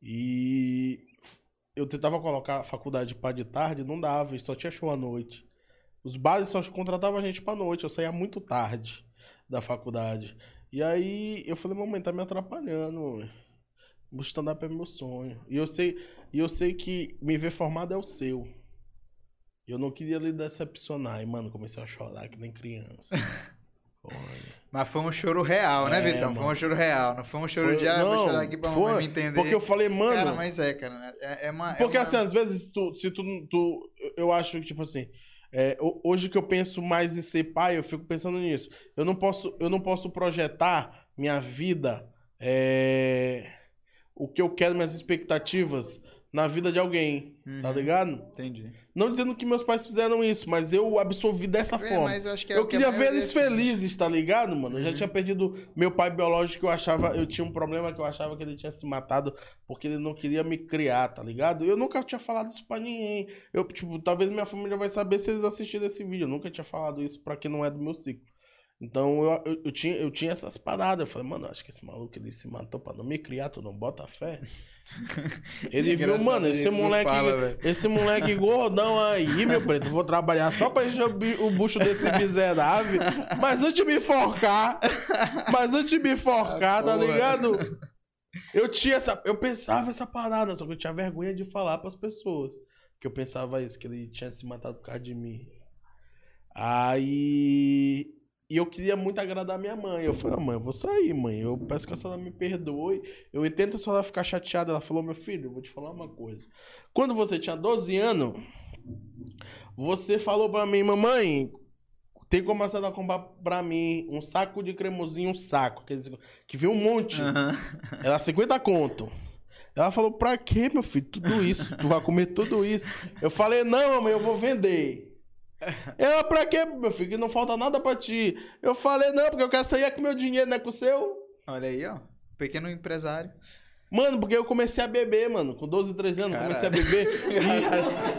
E eu tentava colocar a faculdade para de tarde, não dava, só tinha show à noite. Os bares só contratavam a gente pra noite, eu saía muito tarde da faculdade. E aí eu falei, mamãe, tá me atrapalhando. mamãe. O stand-up é meu sonho. E eu sei, e eu sei que me ver formado é o seu. Eu não queria lhe decepcionar. E, mano, comecei a chorar que nem criança. Olha. Mas foi um choro real, né, É, Vitão? Foi mano. um choro real, não foi um choro Foi- de, ah, vou não, chorar aqui pra foi, me entender. Porque eu falei, mano. Cara, mas é, cara, é, é uma... é Porque uma- assim, às vezes, tu, se tu, tu. Eu acho que, tipo assim. É, ho- hoje que eu penso mais em ser pai, eu fico pensando nisso. Eu não posso, eu não posso projetar minha vida, é, o que eu quero, minhas expectativas na vida de alguém, tá Uhum. ligado? Entendi. Não dizendo que meus pais fizeram isso, mas eu absorvi dessa É, forma. que é eu o que queria ver eles sente. felizes, tá ligado, mano? Eu já Uhum. tinha perdido meu pai biológico, eu achava, eu tinha um problema que eu achava que ele tinha se matado porque ele não queria me criar, tá ligado? Eu nunca tinha falado isso pra ninguém. Eu, tipo, talvez minha família vai saber se eles assistirem esse vídeo. Eu nunca tinha falado isso pra quem não é do meu ciclo. Então eu, eu, eu tinha, eu tinha essas paradas. Eu falei, mano, acho que esse maluco ele se matou pra não me criar, tu não bota fé. Ele viu, mano, esse moleque, fala, esse moleque gordão aí, meu preto, vou trabalhar só pra encher o bucho desse miserável. Mas antes de me enforcar, mas antes de me enforcar, ah, tá ligado? Eu tinha essa, eu pensava essa parada, só que eu tinha vergonha de falar pras pessoas. Que eu pensava isso, que ele tinha se matado por causa de mim. Aí e eu queria muito agradar minha mãe. Eu falei, ah, mãe, eu vou sair, mãe. Eu peço que a senhora me perdoe. Eu entendo a senhora ficar chateada. Ela falou, meu filho, eu vou te falar uma coisa. Quando você tinha 12 anos, você falou pra mim, mamãe, tem como a senhora comprar pra mim um saco de cremosinho, um saco. Que, que vem um monte. Uhum. Era 50 conto. Ela falou, pra quê, meu filho? Tudo isso. Tu vai comer tudo isso. Eu falei, não, mamãe, eu vou vender. Eu, pra quê, meu filho? Que não falta nada pra ti. Eu falei, não, porque eu quero sair com meu dinheiro, não é com o seu. Olha aí, ó. Pequeno empresário. Mano, porque eu comecei a beber, mano. Com 12, 13 anos, Caralho. comecei a beber.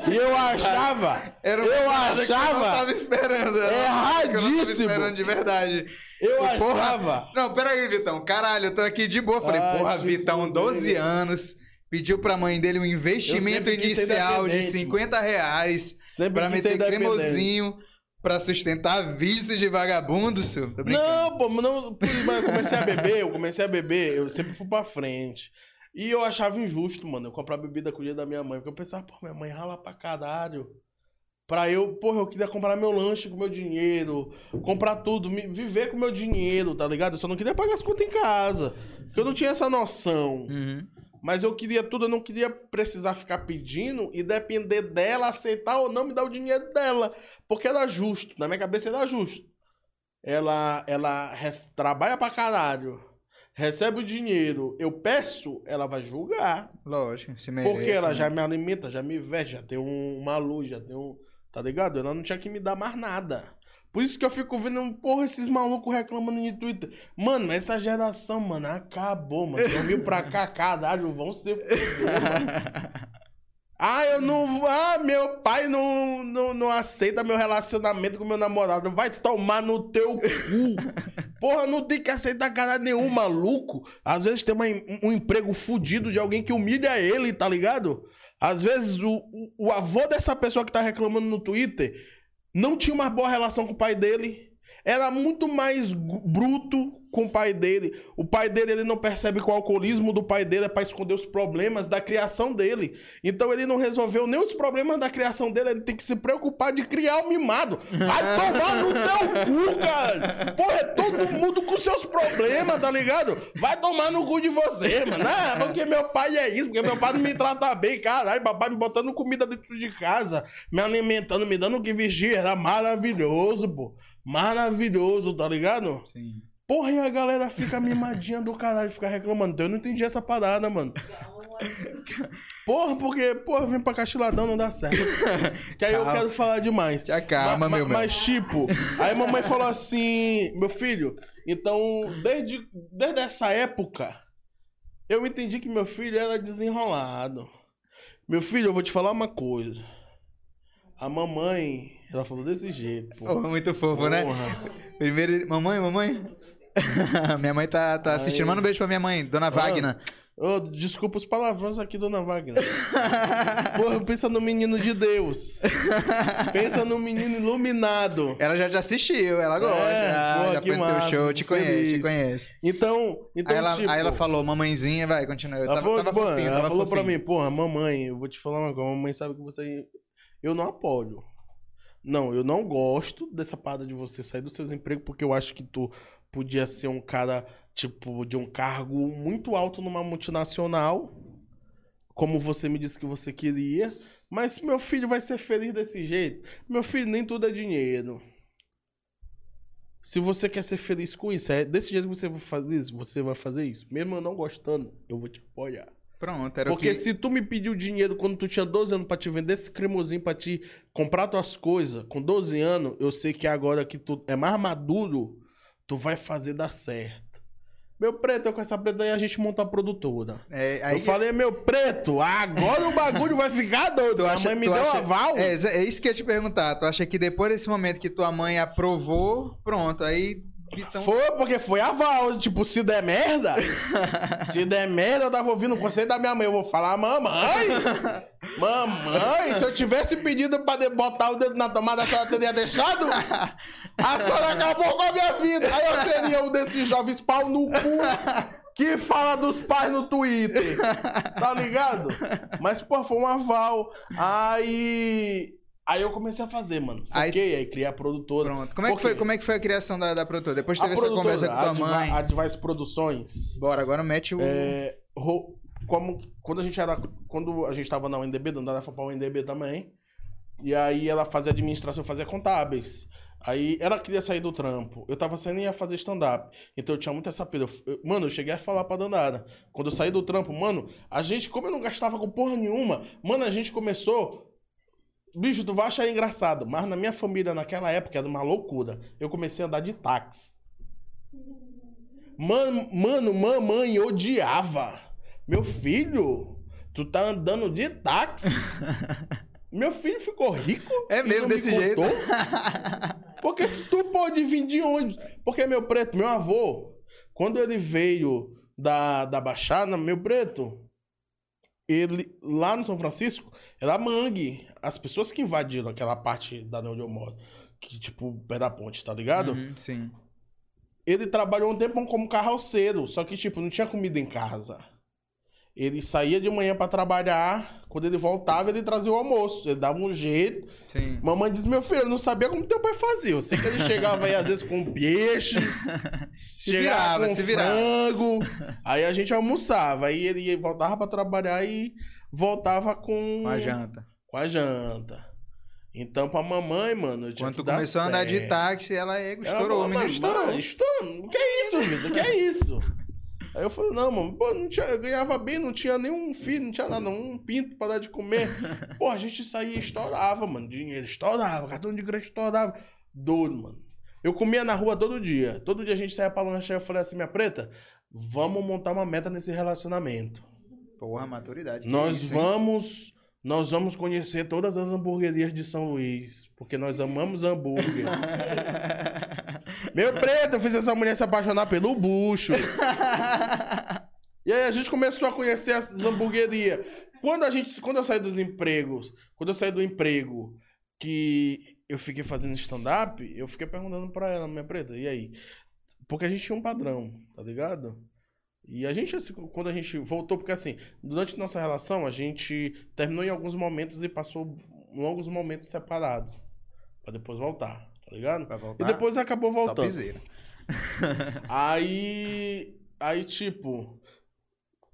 E, e eu achava. Era eu achava. Que eu não tava esperando. Era erradíssimo. Eu não tava esperando de verdade. Eu achava. Porra. Não, peraí, Vitão. Caralho, eu tô aqui de boa. Falei, Ai, porra, Vitão, 12 anos Pediu pra mãe dele um investimento inicial de 50 reais sempre pra meter cremosinho pra sustentar vício de vagabundo, senhor. Não, pô, não, eu comecei a beber, eu comecei a beber, eu sempre fui pra frente. E eu achava injusto, mano, eu comprar bebida com o dia da minha mãe, porque eu pensava, pô, minha mãe rala pra caralho. Pra eu, porra, eu queria comprar meu lanche com meu dinheiro, comprar tudo, viver com meu dinheiro, tá ligado? Eu só não queria pagar as contas em casa. Porque eu não tinha essa noção. Uhum. Mas eu queria tudo, eu não queria precisar ficar pedindo e depender dela aceitar ou não me dar o dinheiro dela. Porque era justo, na minha cabeça era justo. Ela, ela trabalha pra caralho, recebe o dinheiro, eu peço, ela vai julgar. Lógico, se merece. Porque ela né? já me alimenta, já me veste, já tem um, uma luz, já tem um. Tá ligado? Ela não tinha que me dar mais nada. Por isso que eu fico vendo, porra, esses malucos reclamando no Twitter. Mano, essa geração, mano, acabou, mano. Eu vim pra cá, caralho, vão ser Ah, eu não. Ah, meu pai não, não, não aceita meu relacionamento com meu namorado. Vai tomar no teu cu. Porra, não tem que aceitar cara nenhum, maluco. Às vezes tem uma, um emprego fudido de alguém que humilha ele, tá ligado? Às vezes o, o, o avô dessa pessoa que tá reclamando no Twitter não tinha uma boa relação com o pai dele. Era muito mais bruto com o pai dele. O pai dele ele não percebe que o alcoolismo do pai dele é para esconder os problemas da criação dele. Então ele não resolveu nem os problemas da criação dele, ele tem que se preocupar de criar o mimado. Vai tomar no teu cu, cara! Porra, é todo mundo com seus problemas, tá ligado? Vai tomar no cu de você, mano. Ah, porque meu pai é isso, porque meu pai não me trata bem, caralho, papai me botando comida dentro de casa, me alimentando, me dando o que vestir, era maravilhoso, pô. Maravilhoso, tá ligado? Sim. Porra, e a galera fica mimadinha do caralho, fica reclamando. Então eu não entendi essa parada, mano. Porra, porque, porra, vem pra castiladão, não dá certo. que aí calma. eu quero falar demais. Já calma, ma, meu, Mas, tipo, aí a mamãe falou assim, meu filho, então, desde, desde essa época, eu entendi que meu filho era desenrolado. Meu filho, eu vou te falar uma coisa. A mamãe, ela falou desse jeito, pô. Oh, muito fofo, né? porra. né? Primeiro, mamãe, mamãe, minha mãe tá, tá assistindo. Manda um beijo pra minha mãe, Dona Wagner. Oh, desculpa os palavrões aqui, Dona Wagner. Porra, pensa no menino de Deus. Pensa no menino iluminado. Ela já te assistiu, ela gosta. É, já, porra, já foi massa, show, te conhece, te conhece. Então, então aí, ela, tipo, aí ela falou, mamãezinha, vai, continua. ela tava, falou, tava fofinho, ela falou fofinho. pra mim, porra, mamãe, eu vou te falar uma coisa, mamãe sabe que você... Eu não apoio. Não, eu não gosto dessa parada de você sair dos seus empregos, porque eu acho que tu podia ser um cara, tipo, de um cargo muito alto numa multinacional, como você me disse que você queria. Mas meu filho vai ser feliz desse jeito. Meu filho, nem tudo é dinheiro. Se você quer ser feliz com isso, é desse jeito que você vai fazer isso, você vai fazer isso. Mesmo eu não gostando, eu vou te apoiar. Pronto, era Porque que... se tu me pediu dinheiro quando tu tinha 12 anos pra te vender esse cremosinho pra te comprar tuas coisas, com 12 anos, eu sei que agora que tu é mais maduro, tu vai fazer dar certo. Meu preto, eu com essa preta aí a gente monta a produtora. É, aí eu falei, meu preto, agora o bagulho vai ficar doido. A mãe me deu acha- aval. É, é isso que eu ia te perguntar. Tu acha que depois desse momento que tua mãe aprovou, pronto, aí. Então, Foi porque foi aval. Tipo, se der merda, se der merda, eu tava ouvindo o conselho da minha mãe. Eu vou falar, mamãe, mamãe, se eu tivesse pedido pra botar o dedo na tomada, a senhora teria deixado? A senhora acabou com a minha vida. Aí eu seria um desses jovens pau no cu que fala dos pais no Twitter. Tá ligado? Mas, pô, foi um aval. Aí. Aí eu comecei a fazer, mano. Aí- Foquei, aí, criei a produtora. pronto. Como é, que foi, como é que foi a criação da, da produtora? Depois teve a essa conversa com Advi- mãe. Advice Produções. Bora, agora mete o. É, ro- como, quando a gente era. Quando a gente tava na UNDB, Dandara foi pra UNDB também. E aí ela fazia administração, fazia contábeis. Aí ela queria sair do trampo. Eu tava saindo e ia fazer stand-up. Então eu tinha muita essa pira. Mano, eu cheguei a falar pra Dandara. Quando eu saí do trampo, mano, a gente, como eu não gastava com porra nenhuma, mano, a gente começou. Bicho, tu vai achar engraçado, mas na minha família, naquela época, era uma loucura. Eu comecei a andar de táxi. Mano, mano, mamãe odiava. Meu filho, tu tá andando de táxi? Meu filho ficou rico? É mesmo não me desse jeito? Porque se tu pode vir de onde? Porque meu preto, meu avô, quando ele veio da, da Baixada, meu preto, ele lá no São Francisco, era mangue. As pessoas que invadiram aquela parte da onde eu moro, que tipo, pé da ponte, tá ligado? Uhum, sim. Ele trabalhou um tempo como carroceiro, só que, tipo, não tinha comida em casa. Ele saía de manhã pra trabalhar, quando ele voltava, ele trazia o almoço. Ele dava um jeito. Sim. Mamãe disse: Meu filho, eu não sabia como teu pai fazia. Eu sei que ele chegava aí, às vezes, com peixe, Se chegava virava, com se virava. frango. Aí a gente almoçava. Aí ele ia- voltava pra trabalhar e voltava com, Com a janta. Com a janta. Então, pra mamãe, mano, eu tinha Quando tu começou a andar de certo. táxi, ela é, Ela estourou, falou, menino "Mano, estourou. estourou. O que é isso, Vitor? O que é isso? Aí eu falei, não, mano, pô, não tinha, eu ganhava bem, não tinha nenhum filho, não tinha nada, um pinto pra dar de comer. Pô, a gente saía e estourava, mano, dinheiro, estourava, cartão de crédito estourava. Doido, mano. Eu comia na rua todo dia. Todo dia a gente saía pra lanchar eu falei assim, minha preta, vamos montar uma meta nesse relacionamento. Porra, maturidade. Nós isso, hein? vamos. Nós vamos conhecer todas as hamburguerias de São Luís, porque nós amamos hambúrguer. Meu preto, eu fiz essa mulher se apaixonar pelo bucho. E aí a gente começou a conhecer as hamburguerias. Quando a gente, quando eu saí dos empregos, quando eu saí do emprego que eu fiquei fazendo stand-up, eu fiquei perguntando pra ela, minha preta, e aí? Porque a gente tinha um padrão, tá ligado? E a gente, assim, quando a gente voltou, porque assim, durante nossa relação, a gente terminou em alguns momentos e passou longos momentos separados. Pra depois voltar, tá ligado? E voltar? depois acabou voltando. Aí. Aí, tipo.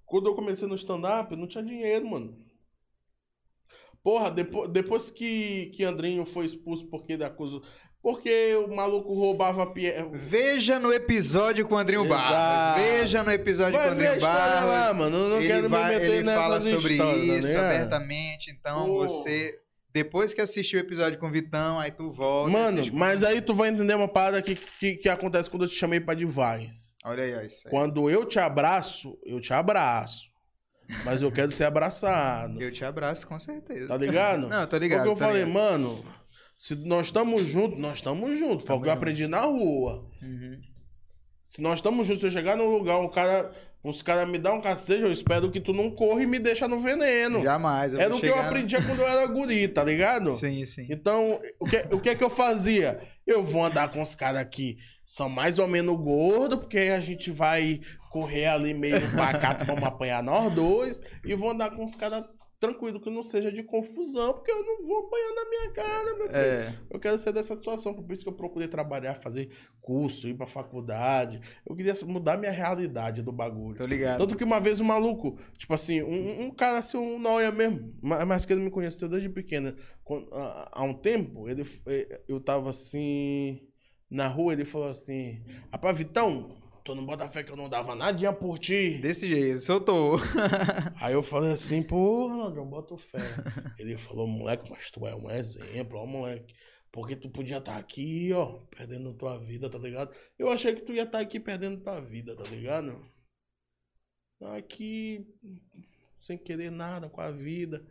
Quando eu comecei no stand-up, não tinha dinheiro, mano. Porra, depois, depois que, que Andrinho foi expulso porque ele acusou. Porque o maluco roubava pie... Veja no episódio com o Andrinho Exato. Barros. Veja no episódio Vai com o Andrinho Barros. lá, mano. Eu não ele quero vai- me meter ele fala sobre histórias, isso ligado? abertamente. Então Pô. você, depois que assistiu o episódio com o Vitão, aí tu volta. Mano, com- mas aí tu vai entender uma parada que, que, que acontece quando eu te chamei pra Device. Olha aí, ó, isso aí. Quando eu te abraço, eu te abraço. Mas eu quero ser abraçado. Eu te abraço com certeza. Tá ligado? Não, tô ligado. Porque eu falei, ligado. mano, se nós estamos juntos, nós estamos juntos. Foi o que eu aprendi na rua. Uhum. Se nós estamos juntos, se eu chegar num lugar, um cara, uns caras me dão um cacete, eu espero que tu não corra e me deixa no veneno. Jamais. Eu Era o que eu aprendia quando eu era guri, tá ligado? Sim, sim. Então, o que, o que é que eu fazia? Eu vou andar com os caras que são mais ou menos gordos, porque aí a gente vai correr ali meio pacato, vamos apanhar nós dois, e vou andar com os caras tranquilo, que não seja de confusão, porque eu não vou apanhar na minha cara, meu filho. É, Eu quero sair dessa situação, por isso que eu procurei trabalhar, fazer curso, ir pra faculdade. Eu queria mudar minha realidade do bagulho. tô ligado. Tanto que uma vez um maluco, tipo assim, um, um cara assim, um noia mesmo, ma- mas que ele me conheceu desde pequena. Quando- há um tempo, ele, eh, eu tava assim, na rua, ele falou assim: Rapaz, Vitão, tu não bota fé que eu não dava nadinha por ti. Desse jeito, soltou. Aí eu falei assim, porra, Ladrão, bota fé. Ele falou, moleque, mas tu é um exemplo, ó, moleque. Porque tu podia estar aqui, ó, perdendo tua vida, tá ligado? Eu achei que tu ia estar aqui perdendo tua vida, tá ligado? Aqui, sem querer nada com a vida.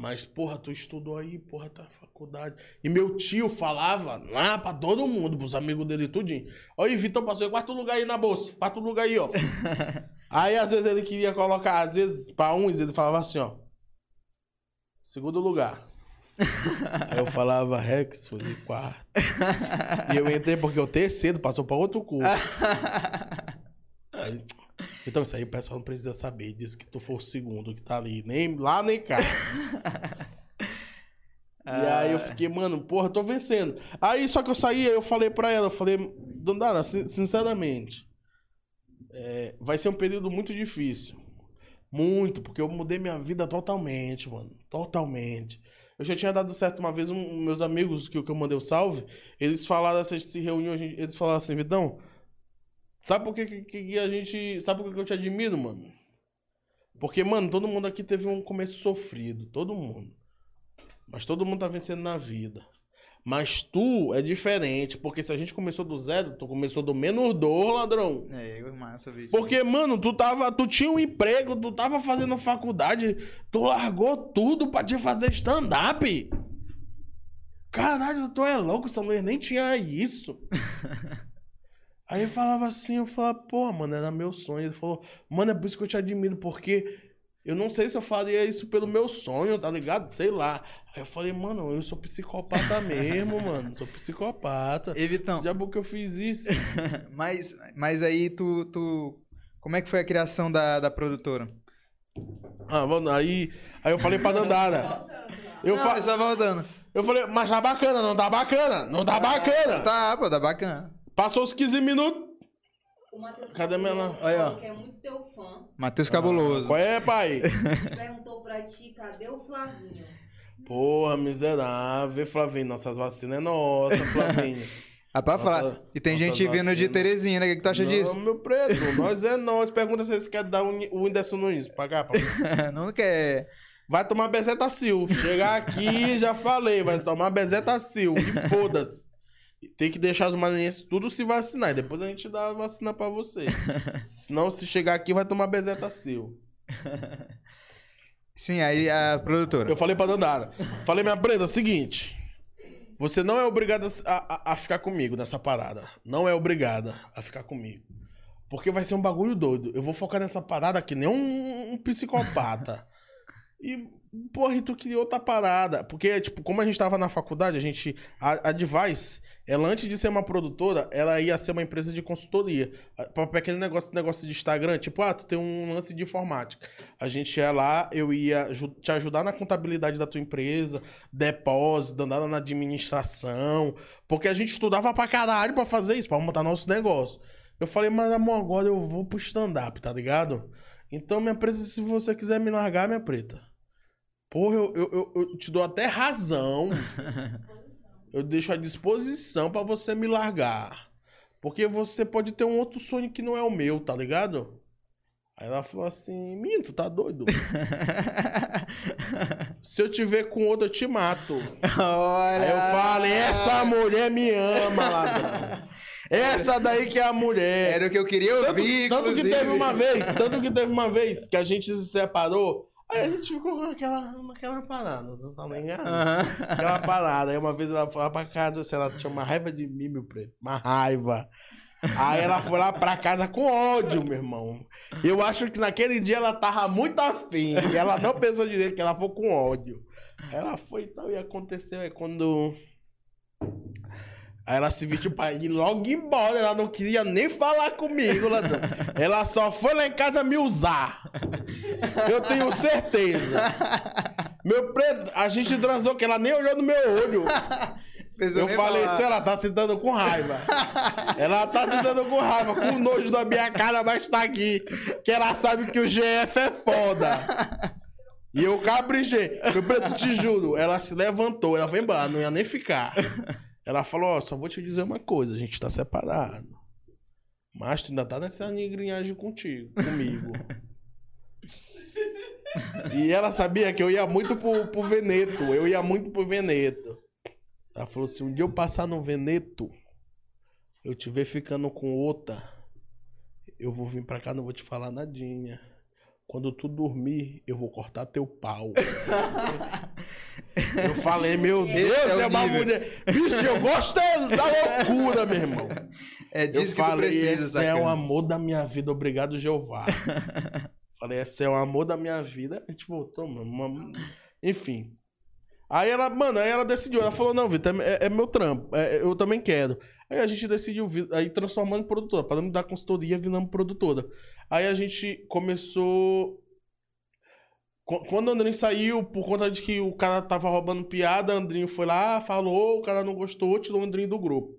Mas, porra, tu estudou aí, porra, tá na faculdade. E meu tio falava lá pra todo mundo, pros amigos dele, tudinho. Olha, Vitão passou em quarto lugar aí na bolsa. Quarto lugar aí, ó. aí, às vezes, ele queria colocar, às vezes, pra uns, ele falava assim, ó. Segundo lugar. aí eu falava, Rex, foi de quarto. e eu entrei porque o terceiro passou pra outro curso. Aí, então, isso aí o pessoal não precisa saber. Diz que tu for o segundo que tá ali. Nem lá, nem cá. e aí eu fiquei, mano, porra, tô vencendo. Aí só que eu saí, aí eu falei pra ela, eu falei, Dandara, sinceramente, é, vai ser um período muito difícil. Muito, porque eu mudei minha vida totalmente, mano. Totalmente. Eu já tinha dado certo uma vez, um, meus amigos que, que eu mandei o salve, eles falaram, essa se reunião, eles falaram assim, Vitão, Sabe por que, que, que a gente. Sabe por que eu te admiro, mano? Porque, mano, todo mundo aqui teve um começo sofrido. Todo mundo. Mas todo mundo tá vencendo na vida. Mas tu é diferente, porque se a gente começou do zero, tu começou do menos dor, ladrão. É, eu massa isso. Porque, mano, tu tava, tu tinha um emprego, tu tava fazendo faculdade, tu largou tudo pra te fazer stand-up. Caralho, tu é louco, essa mulher nem tinha isso. Aí eu falava assim, eu falava, pô, mano, era meu sonho. Ele falou, mano, é por isso que eu te admiro, porque eu não sei se eu faria isso pelo meu sonho, tá ligado? Sei lá. Aí eu falei, mano, eu sou psicopata mesmo, mano. Sou psicopata. Evitão. Já que eu fiz isso. mas, mas aí tu, tu. Como é que foi a criação da, da produtora? Ah, mano, aí, aí eu falei pra Dandara. Eu não, fa... só voltando. Eu falei, mas tá bacana, não tá bacana? Não tá bacana. Tá, pô, tá bacana. Passou os 15 minutos. O Matheus Cadê minha? Aí, ó. que é muito teu fã. Matheus Cabuloso. Qual é, pai? Perguntou pra ti, cadê o Flavinho? Porra, miserável. Flavinho, nossas vacinas é nossa, Flavinho. Rapaz, falar. E tem gente vindo vacina. de Teresina. O que, que tu acha não, disso? meu preto. nós é nós. Pergunta se eles querem dar o Whindersson Nunes. Pagar, papai. não quer. Vai tomar Bezetacil. Chegar aqui, já falei. Vai tomar Bezetacil. E foda-se. Tem que deixar os maranhenses tudo se vacinar. E depois a gente dá a vacina pra você. Senão, se chegar aqui, vai tomar bezetacil. Sim, aí a produtora. Eu falei pra Dandara. Falei, minha preta, é o seguinte. Você não é obrigada a, a, a, ficar comigo nessa parada. Não é obrigada a ficar comigo. Porque vai ser um bagulho doido. Eu vou focar nessa parada que nem um, um psicopata. E Porra, e tu queria outra parada. Porque, tipo, como a gente tava na faculdade, a gente. A, a Device, ela antes de ser uma produtora, ela ia ser uma empresa de consultoria. Pra aquele negócio, negócio de Instagram, tipo, ah, tu tem um lance de informática. A gente ia lá, eu ia te ajudar na contabilidade da tua empresa, depósito, andar na administração. Porque a gente estudava pra caralho pra fazer isso, pra montar nosso negócio. Eu falei, mas amor, agora eu vou pro stand-up, tá ligado? Então, minha preta, se você quiser me largar, minha preta. Porra, eu, eu, eu, eu te dou até razão. eu deixo à disposição para você me largar. Porque você pode ter um outro sonho que não é o meu, tá ligado? Aí ela falou assim: Menino, tu tá doido? Se eu te ver com outro, eu te mato. Olha. Aí eu falei: Essa mulher me ama, ladrão. Essa daí que é a mulher. Era o que eu queria ouvir. Tanto, tanto que teve uma vez, tanto que teve uma vez que a gente se separou. Aí a gente ficou naquela, naquela parada, você tá ligado? Uhum. Aquela parada. Aí uma vez ela foi lá pra casa, sei lá, tinha uma raiva de mim, meu preto. Uma raiva. Aí ela foi lá pra casa com ódio, meu irmão. Eu acho que naquele dia ela tava muito afim. E ela não pensou direito que ela foi com ódio. Ela foi e tal, e aconteceu. Aí quando Aí ela se vestiu pra ir logo embora. Ela não queria nem falar comigo, ladrão. Ela só foi lá em casa me usar. Eu tenho certeza. Meu preto, a gente transou que ela nem olhou no meu olho. eu falei, falar. ela tá se dando com raiva. Ela tá se dando com raiva, com nojo da minha cara, mas tá aqui. Que ela sabe que o GF é foda. E eu caprichei. Meu preto, te juro, ela se levantou, ela foi embora, não ia nem ficar. Ela falou: Ó, só vou te dizer uma coisa, a gente tá separado. Mas tu ainda tá nessa negrinhagem contigo, comigo. e ela sabia que eu ia muito pro, pro Veneto. Eu ia muito pro Veneto. Ela falou assim: um dia eu passar no Veneto, eu te ver ficando com outra, eu vou vir pra cá, não vou te falar nadinha. Quando tu dormir, eu vou cortar teu pau. eu falei, meu Deus, é é uma nível. mulher. Bicho, eu gosto da da loucura, meu irmão. É Eu disso que tu falei, precisa, esse é sacana. o amor da minha vida, obrigado, Jeová. falei, esse é o amor da minha vida. A gente voltou, mano. Enfim. Aí ela, mano, aí ela decidiu. Ela falou, não, Vitor, é, é meu trampo. é- eu também quero. Aí a gente decidiu, aí transformando em produtora. Paramos dar consultoria, viramos produtora. Aí a gente começou... Qu- Quando o Andrinho saiu, por conta de que o cara tava roubando piada, o Andrinho foi lá, falou, o cara não gostou, tirou o Andrinho do grupo.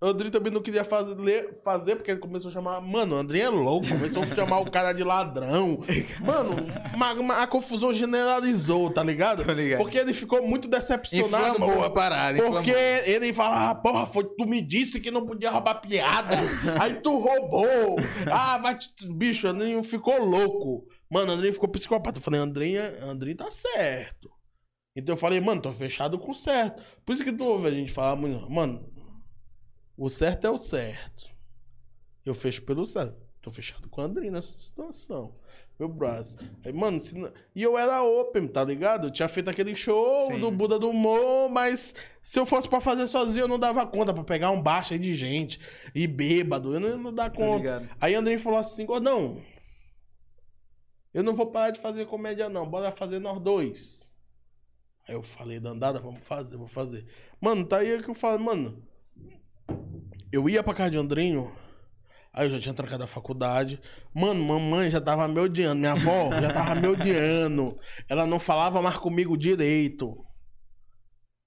O Andrinho também não queria fazer, fazer, porque ele começou a chamar. Mano, o Andrinho é louco, começou a chamar o cara de ladrão. Mano, uma- uma- a confusão generalizou, tá ligado? Ligado. Porque ele ficou muito decepcionado. Inflamou mano. a parada, Porque inflamou. ele fala, ah, porra, foi tu me disse que não podia roubar piada. aí tu roubou. Ah, vai. Bicho, o Andrinho ficou louco. Mano, o Andrinho ficou psicopata. Eu falei, Andrinho, Andrinho tá certo. Então eu falei, mano, tô fechado com o certo. Por isso que tu ouve a gente falar, muito, mano, o certo é o certo. Eu fecho pelo certo. Tô fechado com o Andrinho nessa situação. Meu braço. Aí, mano, não- e eu era open, tá ligado? Eu tinha feito aquele show Sim. do Buda do Humor, mas se eu fosse pra fazer sozinho, eu não dava conta pra pegar um baixo aí de gente e bêbado. Eu não ia dar Tá conta. ligado? Aí Andrinho falou assim, Gordão, eu não vou parar de fazer comédia não, bora fazer nós dois. Aí eu falei, Dandada, vamos fazer, vou fazer. Mano, tá aí que eu falo, mano, eu ia pra casa de Andrinho, aí eu já tinha trancado a faculdade. Mano, mamãe já tava me odiando, minha avó já tava me odiando. Ela não falava mais comigo direito.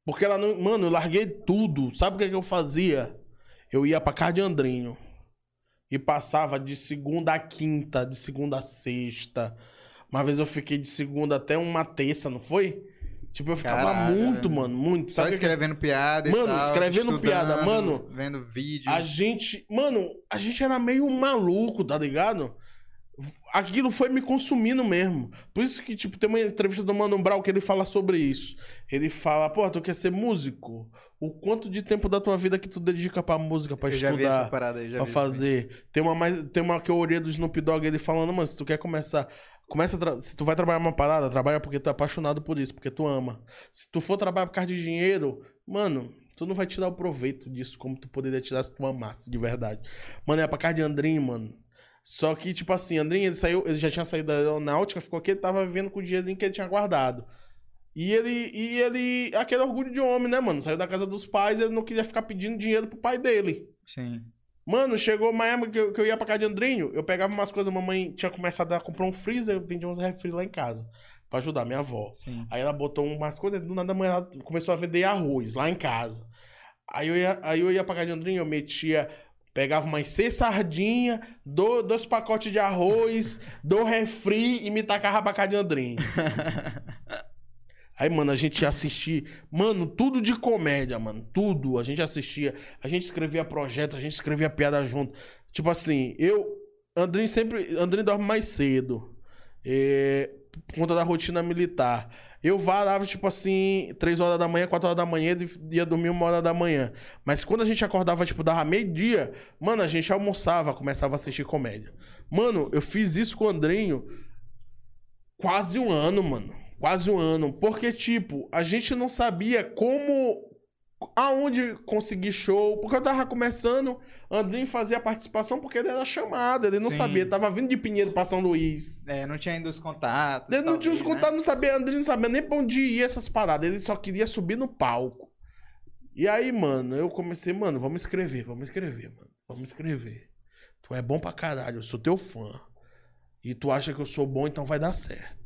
Porque ela não. Mano, eu larguei tudo. Sabe o que, que eu fazia? Eu ia pra casa de Andrinho. E passava de segunda a quinta, de segunda a sexta. Uma vez eu fiquei de segunda até uma terça, não foi? Tipo, eu ficava Caraca, muito, velho. mano, muito. Só Sabe que- escrevendo piada e Mano, escrevendo piada, mano. Vendo vídeo. A gente, mano, a gente era meio maluco, tá ligado? Aquilo foi me consumindo mesmo. Por isso que, tipo, tem uma entrevista do Mano Brown que ele fala sobre isso. Ele fala, pô, tu quer ser músico? O quanto de tempo da tua vida que tu dedica pra música, pra eu já vi essa estudar, parada aí, já pra vi isso fazer? Tem uma mais, tem uma que eu orei do Snoop Dogg, ele falando, mano, se tu quer começar, começa se tu vai trabalhar uma parada, trabalha porque tu é apaixonado por isso, porque tu ama. Se tu for trabalhar por causa de dinheiro, mano, tu não vai tirar o proveito disso como tu poderia tirar se tu amasse de verdade. Mano, é pra casa de Andrinho, mano. Só que, tipo assim, Andrinho, ele saiu, ele já tinha saído da aeronáutica, ficou aqui, ele tava vivendo com o dinheirinho que ele tinha guardado. E ele, e ele, aquele orgulho de homem, né, mano? Saiu da casa dos pais, ele não queria ficar pedindo dinheiro pro pai dele. Sim. Mano, chegou uma época que eu, que eu ia pra casa de Andrinho, eu pegava umas coisas, a mamãe tinha começado a comprar um freezer, eu vendia uns refri lá em casa, pra ajudar minha avó. Sim. Aí ela botou umas coisas, do nada a mãe ela começou a vender arroz lá em casa. Aí eu ia, aí eu ia pra casa de Andrinho, eu metia, pegava umas seis sardinhas, do- dois pacotes de arroz, do refri e me tacava pra casa de Andrinho. Aí, mano, a gente ia assistir, mano, tudo de comédia, mano, tudo. A gente assistia, a gente escrevia projetos, a gente escrevia piada junto. Tipo assim, eu, Andrinho sempre, Andrinho dorme mais cedo, é, por conta da rotina militar. Eu varava, tipo assim, 3 horas da manhã, 4 horas da manhã, ele ia dormir uma hora da manhã. Mas quando a gente acordava, tipo, dava meio-dia, mano, a gente almoçava, começava a assistir comédia. Mano, eu fiz isso com o Andrinho quase um ano, mano. Quase um ano. Porque, tipo, a gente não sabia como. Aonde conseguir show. Porque eu tava começando, Andrinho fazia participação porque ele era chamado. Ele não Sim. sabia. Tava vindo de Pinheiro pra São Luís. É, não tinha ainda os contatos. Ele não tinha os né? contatos, não sabia. Andrinho não sabia nem pra onde ia essas paradas. Ele só queria subir no palco. E aí, mano, eu comecei, mano, vamos escrever, vamos escrever, mano. Vamos escrever. Tu é bom pra caralho, eu sou teu fã. E tu acha que eu sou bom, então vai dar certo.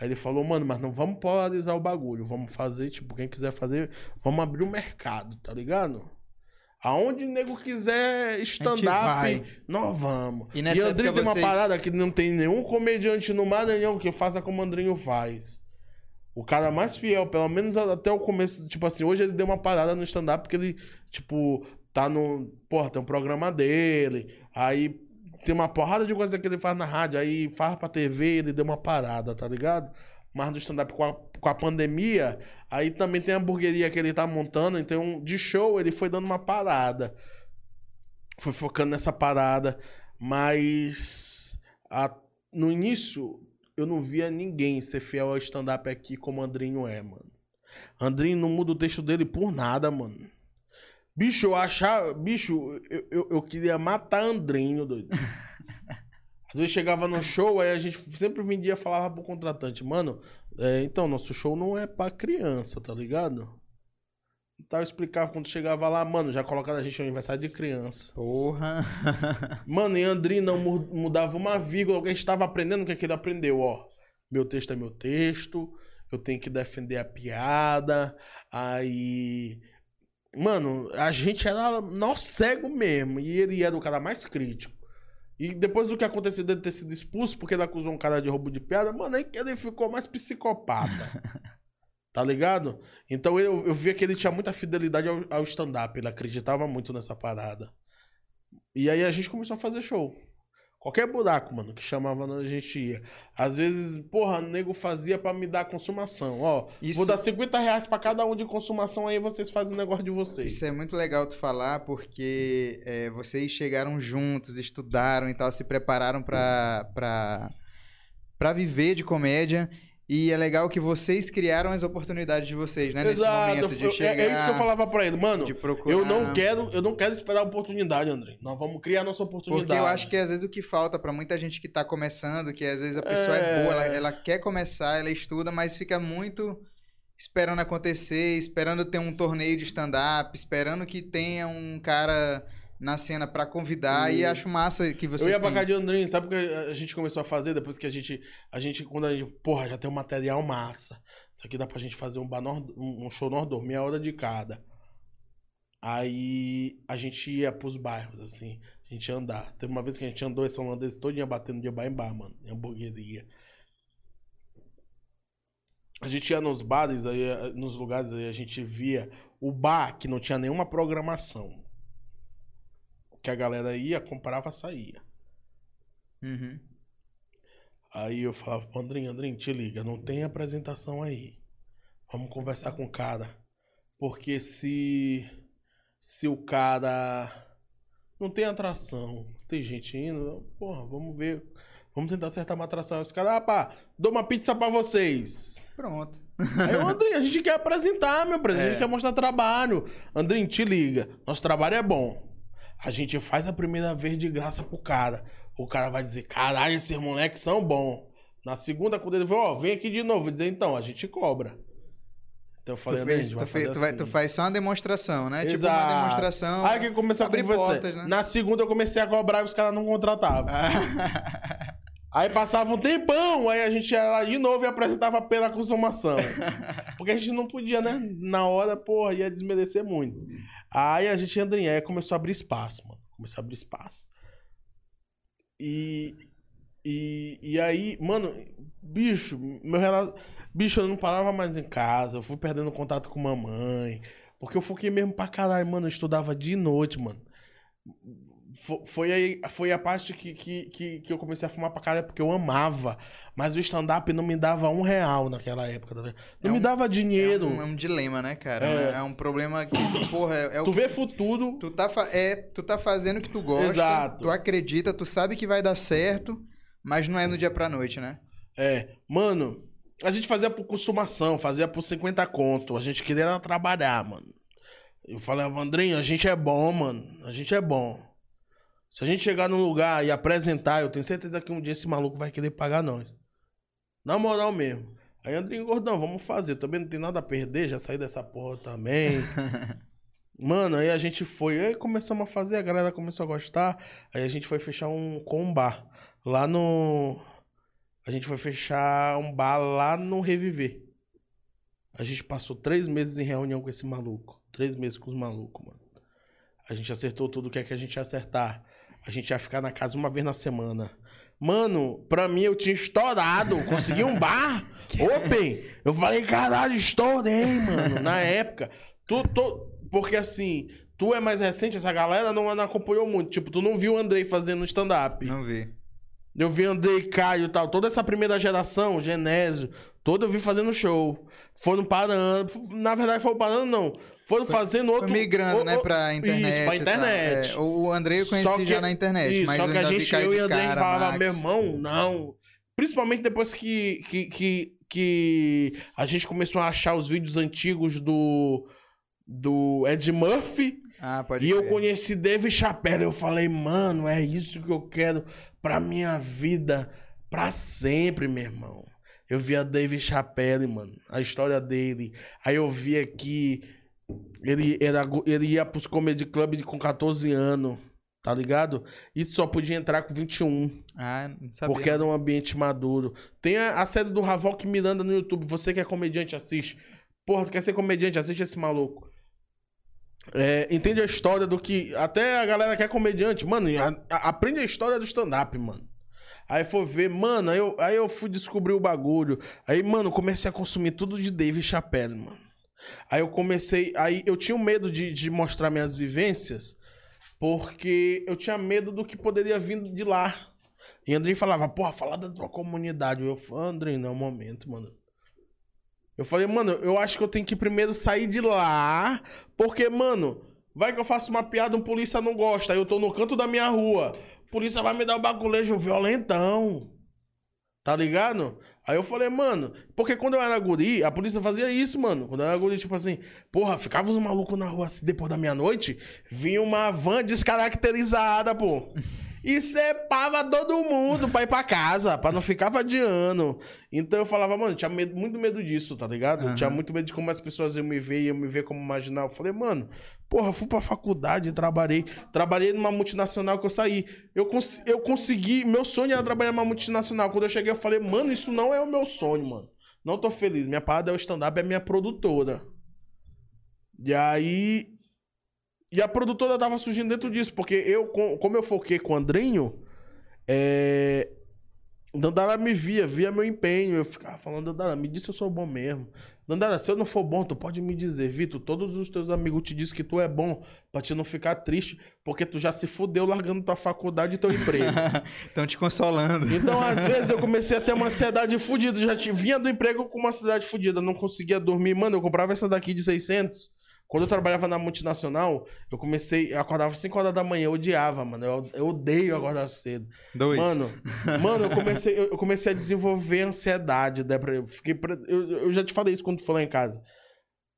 Aí ele falou, mano, mas não vamos polarizar o bagulho. Vamos fazer, tipo, quem quiser fazer, vamos abrir o mercado, tá ligado? Aonde o nego quiser stand-up, nós vamos. E E, nessa Andrinho época tem uma vocês- parada que não tem nenhum comediante no Maranhão que faça como o Andrinho faz. O cara mais fiel, pelo menos até o começo, tipo assim, hoje ele deu uma parada no stand-up porque ele, tipo, tá no. Porra, tem um programa dele, aí tem uma porrada de coisa que ele faz na rádio, aí faz pra TV, ele deu uma parada, tá ligado? mais do stand-up com a, com a pandemia. Aí também tem a hamburgueria que ele tá montando. Então, de show, ele foi dando uma parada. Foi focando nessa parada. Mas a- no início, eu não via ninguém ser fiel ao stand-up aqui como o Andrinho é, mano. Andrinho não muda o texto dele por nada, mano. Bicho, eu achava. Bicho, eu, eu, eu queria matar Andrinho, doido. Às vezes chegava no show, aí a gente sempre vendia e falava pro contratante, mano, é, então, nosso show não é pra criança, tá ligado? Então eu explicava quando chegava lá, mano, já colocaram a gente no aniversário de criança. Porra. Mano, e Andrinho não mu- mudava uma vírgula, alguém estava aprendendo o que, é que ele aprendeu, ó. Meu texto é meu texto, eu tenho que defender a piada, aí. Mano, a gente era nó cego mesmo, e ele era o cara mais crítico. E depois do que aconteceu dele ter sido expulso, porque ele acusou um cara de roubo de piada, mano, aí que ele ficou mais psicopata. tá ligado? Então eu, eu via que ele tinha muita fidelidade ao, ao stand-up, ele acreditava muito nessa parada. E aí a gente começou a fazer show. Qualquer buraco, mano, que chamava, a gente ia. Às vezes, porra, o nego fazia pra me dar consumação. Ó, Isso- vou dar 50 reais pra cada um de consumação, aí vocês fazem o negócio de vocês. Isso é muito legal tu falar, porque é, vocês chegaram juntos, estudaram e tal, se prepararam pra, pra, pra viver de comédia. E é legal que vocês criaram as oportunidades de vocês, né? Nesse momento de eu- chegar, é, é isso que eu falava pra ele, mano. de procurar. Eu não quero, eu não quero esperar a oportunidade, André. Nós vamos criar a nossa oportunidade. Porque eu acho que às vezes o que falta pra muita gente que tá começando, que às vezes a pessoa é, É. boa, ela, ela quer começar, ela estuda, mas fica muito esperando acontecer, esperando ter um torneio de stand-up, esperando que tenha um cara na cena pra convidar. E Hum. acho massa que você. Eu ia pra casa de Andrinho, sabe o que a gente começou a fazer depois que a gente. A gente, quando a gente. Porra, já tem um material massa. Isso aqui dá pra gente fazer um, bar nor- um show nordor, meia hora de cada. Aí a gente ia pros bairros, assim. A gente ia andar. Teve uma vez que a gente andou esse holandês todo dia batendo de bar em bar, mano. Em hamburgueria. A gente ia nos bares, aí, eh, nos lugares aí, a gente via o bar que não tinha nenhuma programação. Que a galera ia, comprava, saía. Uhum. Aí eu falava pro Andrinho, Andrinho, te liga, não tem apresentação aí. Vamos conversar com o cara. Porque se se o cara não tem atração, tem gente indo, porra, vamos ver. Vamos tentar acertar uma atração. Aí os caras, ah, pá, dou uma pizza pra vocês. Pronto. Aí o Andrinho, a gente quer apresentar, meu presidente, a gente É. quer mostrar trabalho. Andrinho, te liga, nosso trabalho é bom. A gente faz a primeira vez de graça pro cara. O cara vai dizer, caralho, esses moleques são bons. Na segunda, quando ele falou, ó, vem aqui de novo. Dizer, então, a gente cobra. Então eu Tu, falei, a fez, tu, fez- tu vai- assim. tu faz só uma demonstração, né? Tipo uma Exato. demonstração. Aí que começou a abrir portas, né? Na segunda eu comecei a cobrar e os caras não contratavam. Aí passava um tempão, aí a gente ia lá de novo e apresentava pela consumação. Porque a gente não podia, né? Na hora, porra, ia desmerecer muito. Aí a gente, Andrinha, começou a abrir espaço, mano. Começou a abrir espaço. E. E, e aí, mano, bicho, meu relato. Bicho, eu não parava mais em casa, eu fui perdendo contato com mamãe. Porque eu foquei mesmo pra caralho, mano. Eu estudava de noite, mano. Fo- Foi, aí, foi a parte que, que, que, que eu comecei a fumar pra caralho, porque eu amava. Mas o stand-up não me dava um real naquela época. tá? Não É me um- dava É dinheiro. um, é um dilema, né, cara? É. É, um problema que, porra, é, é o Tu vê futuro. Tu tá, é, tu tá fazendo o que tu gosta, Exato. tu acredita, tu sabe que vai dar certo, mas não é no dia pra noite, né? É, mano, a gente fazia por consumação, fazia por 50 conto. A gente queria trabalhar, mano. Eu falava, Andrinho, a gente é bom, mano. A gente é bom. Se a gente chegar num lugar e apresentar, eu tenho certeza que um dia esse maluco vai querer pagar nós. Na moral mesmo. Aí, Andrinho Gordão, vamos fazer. Também não tem nada a perder, já saí dessa porra também. Mano, aí a gente foi, aí começamos a fazer, a galera começou a gostar. Aí a gente foi fechar um com um bar lá no a gente foi fechar um bar lá no Reviver. A gente passou três meses em reunião com esse maluco. Três meses com os malucos, mano. A gente acertou tudo o que é que a gente ia acertar. A gente ia ficar na casa uma vez na semana. Mano, pra mim eu tinha estourado. Consegui um bar open. Eu falei, caralho, estourei, mano. Na época. Tu, tu, porque assim, tu é mais recente, essa galera não, não acompanhou muito. Tipo, tu não viu o Andrei fazendo stand-up. Não vi. Eu vi Andrei Caio e tal, toda essa primeira geração, Genésio, todo eu vi fazendo show. Foram parando, na verdade foram parando não, foram fazendo outro... Foi migrando, o- né, o- pra internet. Isso, pra internet. É, o André eu conheci que- já na internet, Isso, mas só que a gente, eu e cara, falava, Max. meu irmão, não. Principalmente depois que, que, que, que a gente começou a achar os vídeos antigos do, do Ed Murphy. Ah, pode E eu conheci Dave Chappelle. Eu falei, mano, é isso que eu quero pra minha vida pra sempre, meu irmão. Eu via Dave Chappelle, mano, a história dele. Aí eu via que ele, era, ele ia pros comedy club com 14 anos, tá ligado? Isso só podia entrar com 21. Ah, não sabia. Porque era um ambiente maduro. Tem a, a série do Havok Miranda no YouTube. Você que é comediante, assiste. Porra, tu quer ser comediante? Assiste esse maluco. É, entende a história do que. Até a galera que é comediante, mano, a- a- aprende a história do stand-up, mano. Aí foi ver, mano, aí eu, aí eu fui descobrir o bagulho. Aí, mano, comecei a consumir tudo de Dave Chappelle, mano. Aí eu comecei. Aí eu tinha medo de, de mostrar minhas vivências, porque eu tinha medo do que poderia vir de lá. E Andrei falava, porra, fala da tua comunidade. Eu Andrei, não é o momento, mano. Eu falei, mano, eu acho que eu tenho que primeiro sair de lá, porque, mano, vai que eu faço uma piada, um polícia não gosta, aí eu tô no canto da minha rua, polícia vai me dar um bagulejo violentão. Tá ligado? Aí eu falei, mano, porque quando eu era guri, a polícia fazia isso, mano. Quando eu era guri, tipo assim, porra, ficava os malucos na rua assim, depois da meia-noite, vinha uma van descaracterizada, pô. E cepava todo mundo pra ir pra casa, pra não ficar vadiando. Então eu falava, mano, eu tinha medo- muito medo disso, tá ligado? Eu tinha muito medo de como as pessoas iam me ver, iam me ver como marginal. Eu falei, mano, porra, fui pra faculdade, trabalhei. Trabalhei numa multinacional que eu saí. Eu, cons eu consegui, meu sonho era trabalhar numa multinacional. Quando eu cheguei, eu falei, mano, isso não é o meu sonho, mano. Não tô feliz. Minha parada é o stand-up, é minha produtora. E aí. E a produtora tava surgindo dentro disso, porque eu, com- como eu foquei com o Andrinho, é. Dandara me via, via meu empenho. Eu ficava falando, Dandara, me diz se eu sou bom mesmo. Dandara, se eu não for bom, tu pode me dizer, Vitor, todos os teus amigos te dizem que tu é bom, pra te não ficar triste, porque tu já se fudeu largando tua faculdade e teu emprego. Estão te consolando. Então, às vezes, eu comecei a ter uma ansiedade fudida. Já te- vinha do emprego com uma ansiedade fudida. Não conseguia dormir. Mano, eu comprava essa daqui de 600. Quando eu trabalhava na multinacional, eu comecei... Eu acordava 5 horas da manhã. Eu odiava, mano. Eu, eu odeio acordar cedo. Dois. Mano, mano, eu comecei, eu comecei a desenvolver ansiedade. depre- Eu, fiquei, eu, eu já te falei isso quando tu foi lá em casa.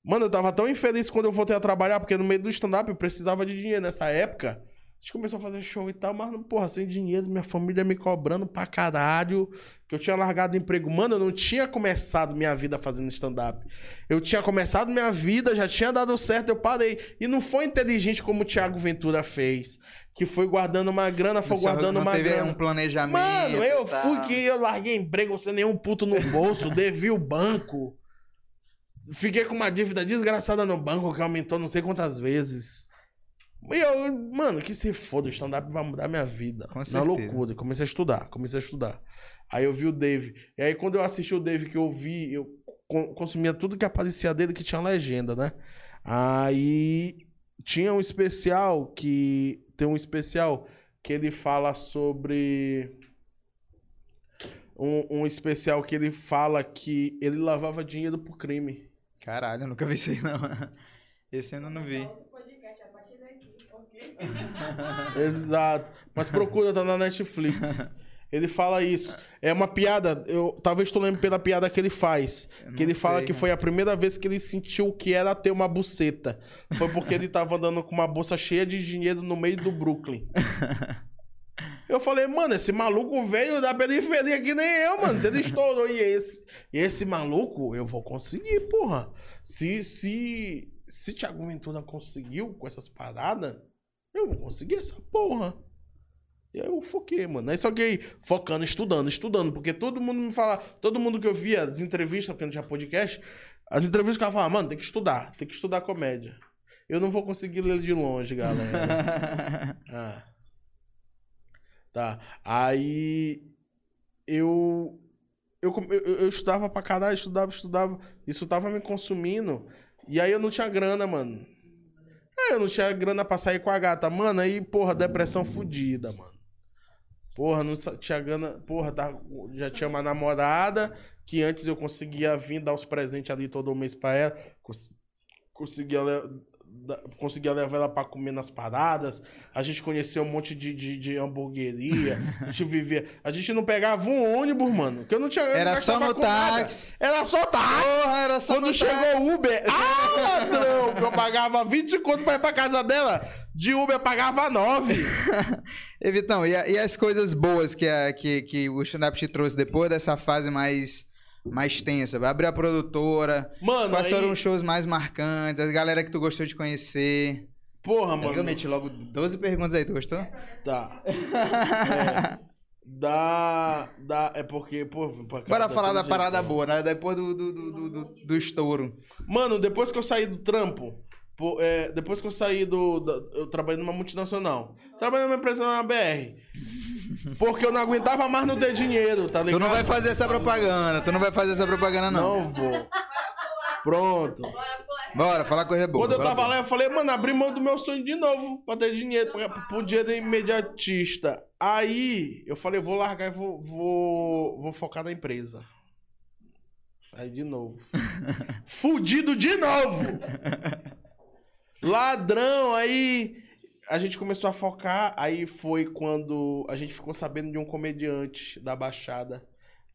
Mano, eu tava tão infeliz quando eu voltei a trabalhar, porque no meio do stand-up eu precisava de dinheiro nessa época. Gente começou a fazer show e tal, mas, porra, sem dinheiro, minha família me cobrando pra caralho. Que eu tinha largado o emprego. Mano, eu não tinha começado minha vida fazendo stand-up. Eu tinha começado minha vida, já tinha dado certo, eu parei. E não foi inteligente como o Thiago Ventura fez. Que foi guardando uma grana, foi Você guardando uma teve grana. um planejamento. Mano, eu tal. fui que eu larguei emprego sem nenhum puto no bolso, devi o banco. Fiquei com uma dívida desgraçada no banco que aumentou não sei quantas vezes. E eu, mano, que se foda, o stand-up vai mudar minha vida. Com Na certeza. loucura. Comecei a estudar, comecei a estudar. Aí eu vi o Dave. E aí quando eu assisti o Dave, que eu vi, eu co- consumia tudo que aparecia dele que tinha legenda, né? Aí tinha um especial que. Tem um especial que ele fala sobre. Um, um especial que ele fala que ele lavava dinheiro pro crime. Caralho, eu nunca vi isso aí, não. Esse eu ainda não vi. Outro podcast a partir daqui, ok? Exato. Mas procura, tá na Netflix. Ele fala isso. É uma piada, eu talvez tu lembre pela piada que ele faz. Que ele fala sei, que né? foi a primeira vez que ele sentiu o que era ter uma buceta. Foi porque ele tava andando com uma bolsa cheia de dinheiro no meio do Brooklyn. Eu falei, mano, esse maluco veio da periferia que nem eu, mano. Se ele estourou e esse, e esse maluco, eu vou conseguir, porra. Se, se, se Thiago Ventura conseguiu com essas paradas, eu vou conseguir essa porra. E aí eu foquei, mano. Aí só que focando, estudando, estudando. Porque todo mundo me fala, todo mundo que eu via as entrevistas, porque não tinha podcast, as entrevistas que ela falava, mano, tem que estudar, tem que estudar comédia. Eu não vou conseguir ler de longe, galera. Ah. Tá. Aí eu eu, eu, eu estudava pra caralho, estudava, estudava. Isso tava me consumindo. E aí eu não tinha grana, mano. É, eu não tinha grana pra sair com a gata. Mano, aí, porra, depressão fudida, mano. Porra, não tinha grana. Porra, tá- já tinha uma namorada que antes eu conseguia vir dar os presentes ali todo mês pra ela. cons- Conseguia, conseguia levar ela pra comer nas paradas. A gente conheceu um monte de, de, de hamburgueria. A gente vivia. A gente não pegava um ônibus, mano. Que eu não tinha. eu não Era só no nada. táxi. Era só táxi. Porra, era só Quando chegou o Uber, ah, ladrão! eu pagava 20 conto pra ir pra casa dela. De Uber eu pagava 9. E Vitão, e, e as coisas boas que, a- que, que o stand-up te trouxe depois dessa fase mais, mais tensa? Vai abrir a produtora. Mano, Quais aí, foram os shows mais marcantes? As galera que tu gostou de conhecer? porra, Eu mano. meti logo 12 perguntas aí, tu gostou? Tá. É, dá, dá, é porque, pô, pra cá, Bora dá falar da jeito, parada né? boa, né? Depois do, do, do, do, do- do estouro. Mano, depois que eu saí do trampo, pô, é, depois que eu saí do. da- eu trabalhei numa multinacional. Trabalhei numa empresa na BR. Porque eu não aguentava mais não ter dinheiro, tá Tu ligado? não vai fazer essa propaganda, tu não vai fazer essa propaganda, não. Não vou. Pronto. Bora, falar coisa boa. Quando eu tava lá, eu falei, mano, abri mão do meu sonho de novo pra ter dinheiro, pra, pro dinheiro imediatista. Aí eu falei, vou largar e vou, vou, vou focar na empresa. Aí de novo. Fudido de novo! Ladrão, aí a gente começou a focar. Aí foi quando a gente ficou sabendo de um comediante da Baixada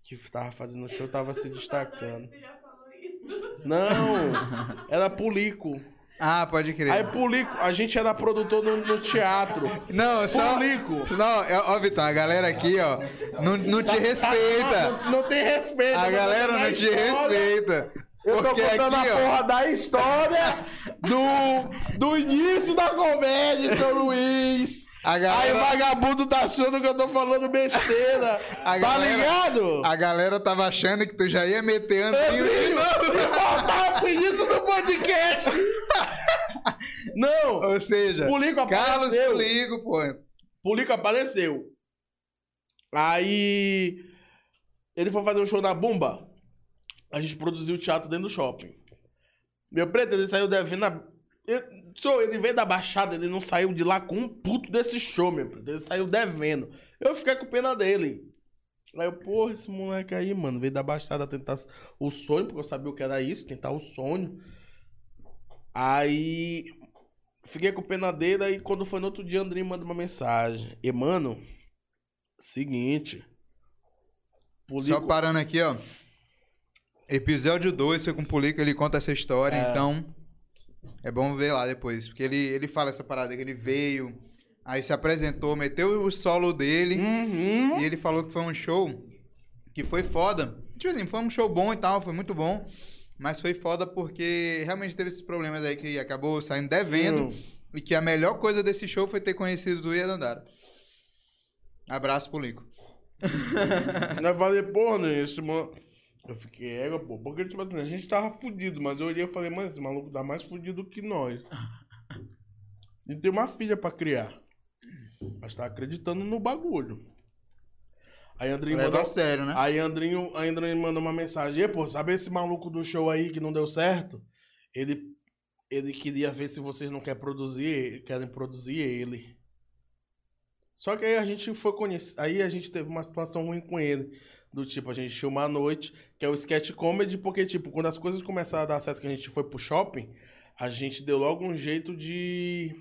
que tava fazendo show, tava se destacando. Você já falou isso? Não, era Pulico. Ah, pode crer. Aí, Pulico, a gente era produtor no, no teatro. Não, só. Pulico. Não, é- ó, Vitão, a galera aqui, ó, não, não te respeita. Não, não tem respeito. A galera não te história. respeita. Eu tô Porque contando aqui, a ó. porra da história do, do início da comédia, seu Luiz. A Aí galera, vagabundo tá achando que eu tô falando besteira. A tá galera- ligado? a galera tava achando que tu já ia meter Andrinho de Andrinho, novo. e faltava isso no podcast. Não, Ou seja, Pulico Carlos apareceu. Pulico, pô. Pulico apareceu. Aí ele foi fazer um show na Bumba. A gente produziu o teatro dentro do shopping. Meu preto, ele saiu devendo a. Ele, ele veio da Baixada, ele não saiu de lá com um puto desse show, meu preto. Ele saiu devendo. Eu fiquei com pena dele. Aí eu, porra, esse moleque aí, mano, veio da Baixada tentar o sonho, porque eu sabia o que era isso, tentar o sonho. Aí Fiquei com pena dele, aí quando foi no outro dia, André manda uma mensagem. E, mano, seguinte. Só parando aqui, ó. Episódio 2 foi com o Pulico, ele conta essa história, É. então é bom ver lá depois. Porque ele, ele fala essa parada que ele veio, aí se apresentou, meteu o solo dele. Uhum. E ele falou que foi um show que foi foda. Tipo assim, foi um show bom e tal, foi muito bom. Mas foi foda porque realmente teve esses problemas aí que acabou saindo devendo. Hum. E que a melhor coisa desse show foi ter conhecido tu e a Dandara. Abraço pro Lico. Eu falei, porra, né, esse mano. Eu fiquei égua, pô. Porque, tipo assim, a gente tava fudido, mas eu olhei e falei, mano, esse maluco tá mais fudido que nós. E tem uma filha pra criar. Mas tá acreditando no bagulho. Aí Andrinho Leva mandou. a sério, né? Aí Andrinho, aí Andrinho mandou uma mensagem. E, pô, sabe esse maluco do show aí que não deu certo? Ele, ele queria ver se vocês não querem produzir, querem produzir ele. Só que aí a gente foi conhecer. Aí a gente teve uma situação ruim com ele. Do tipo, a gente tinha uma noite, que é o sketch comedy, porque, tipo, quando as coisas começaram a dar certo, que a gente foi pro shopping, a gente deu logo um jeito de.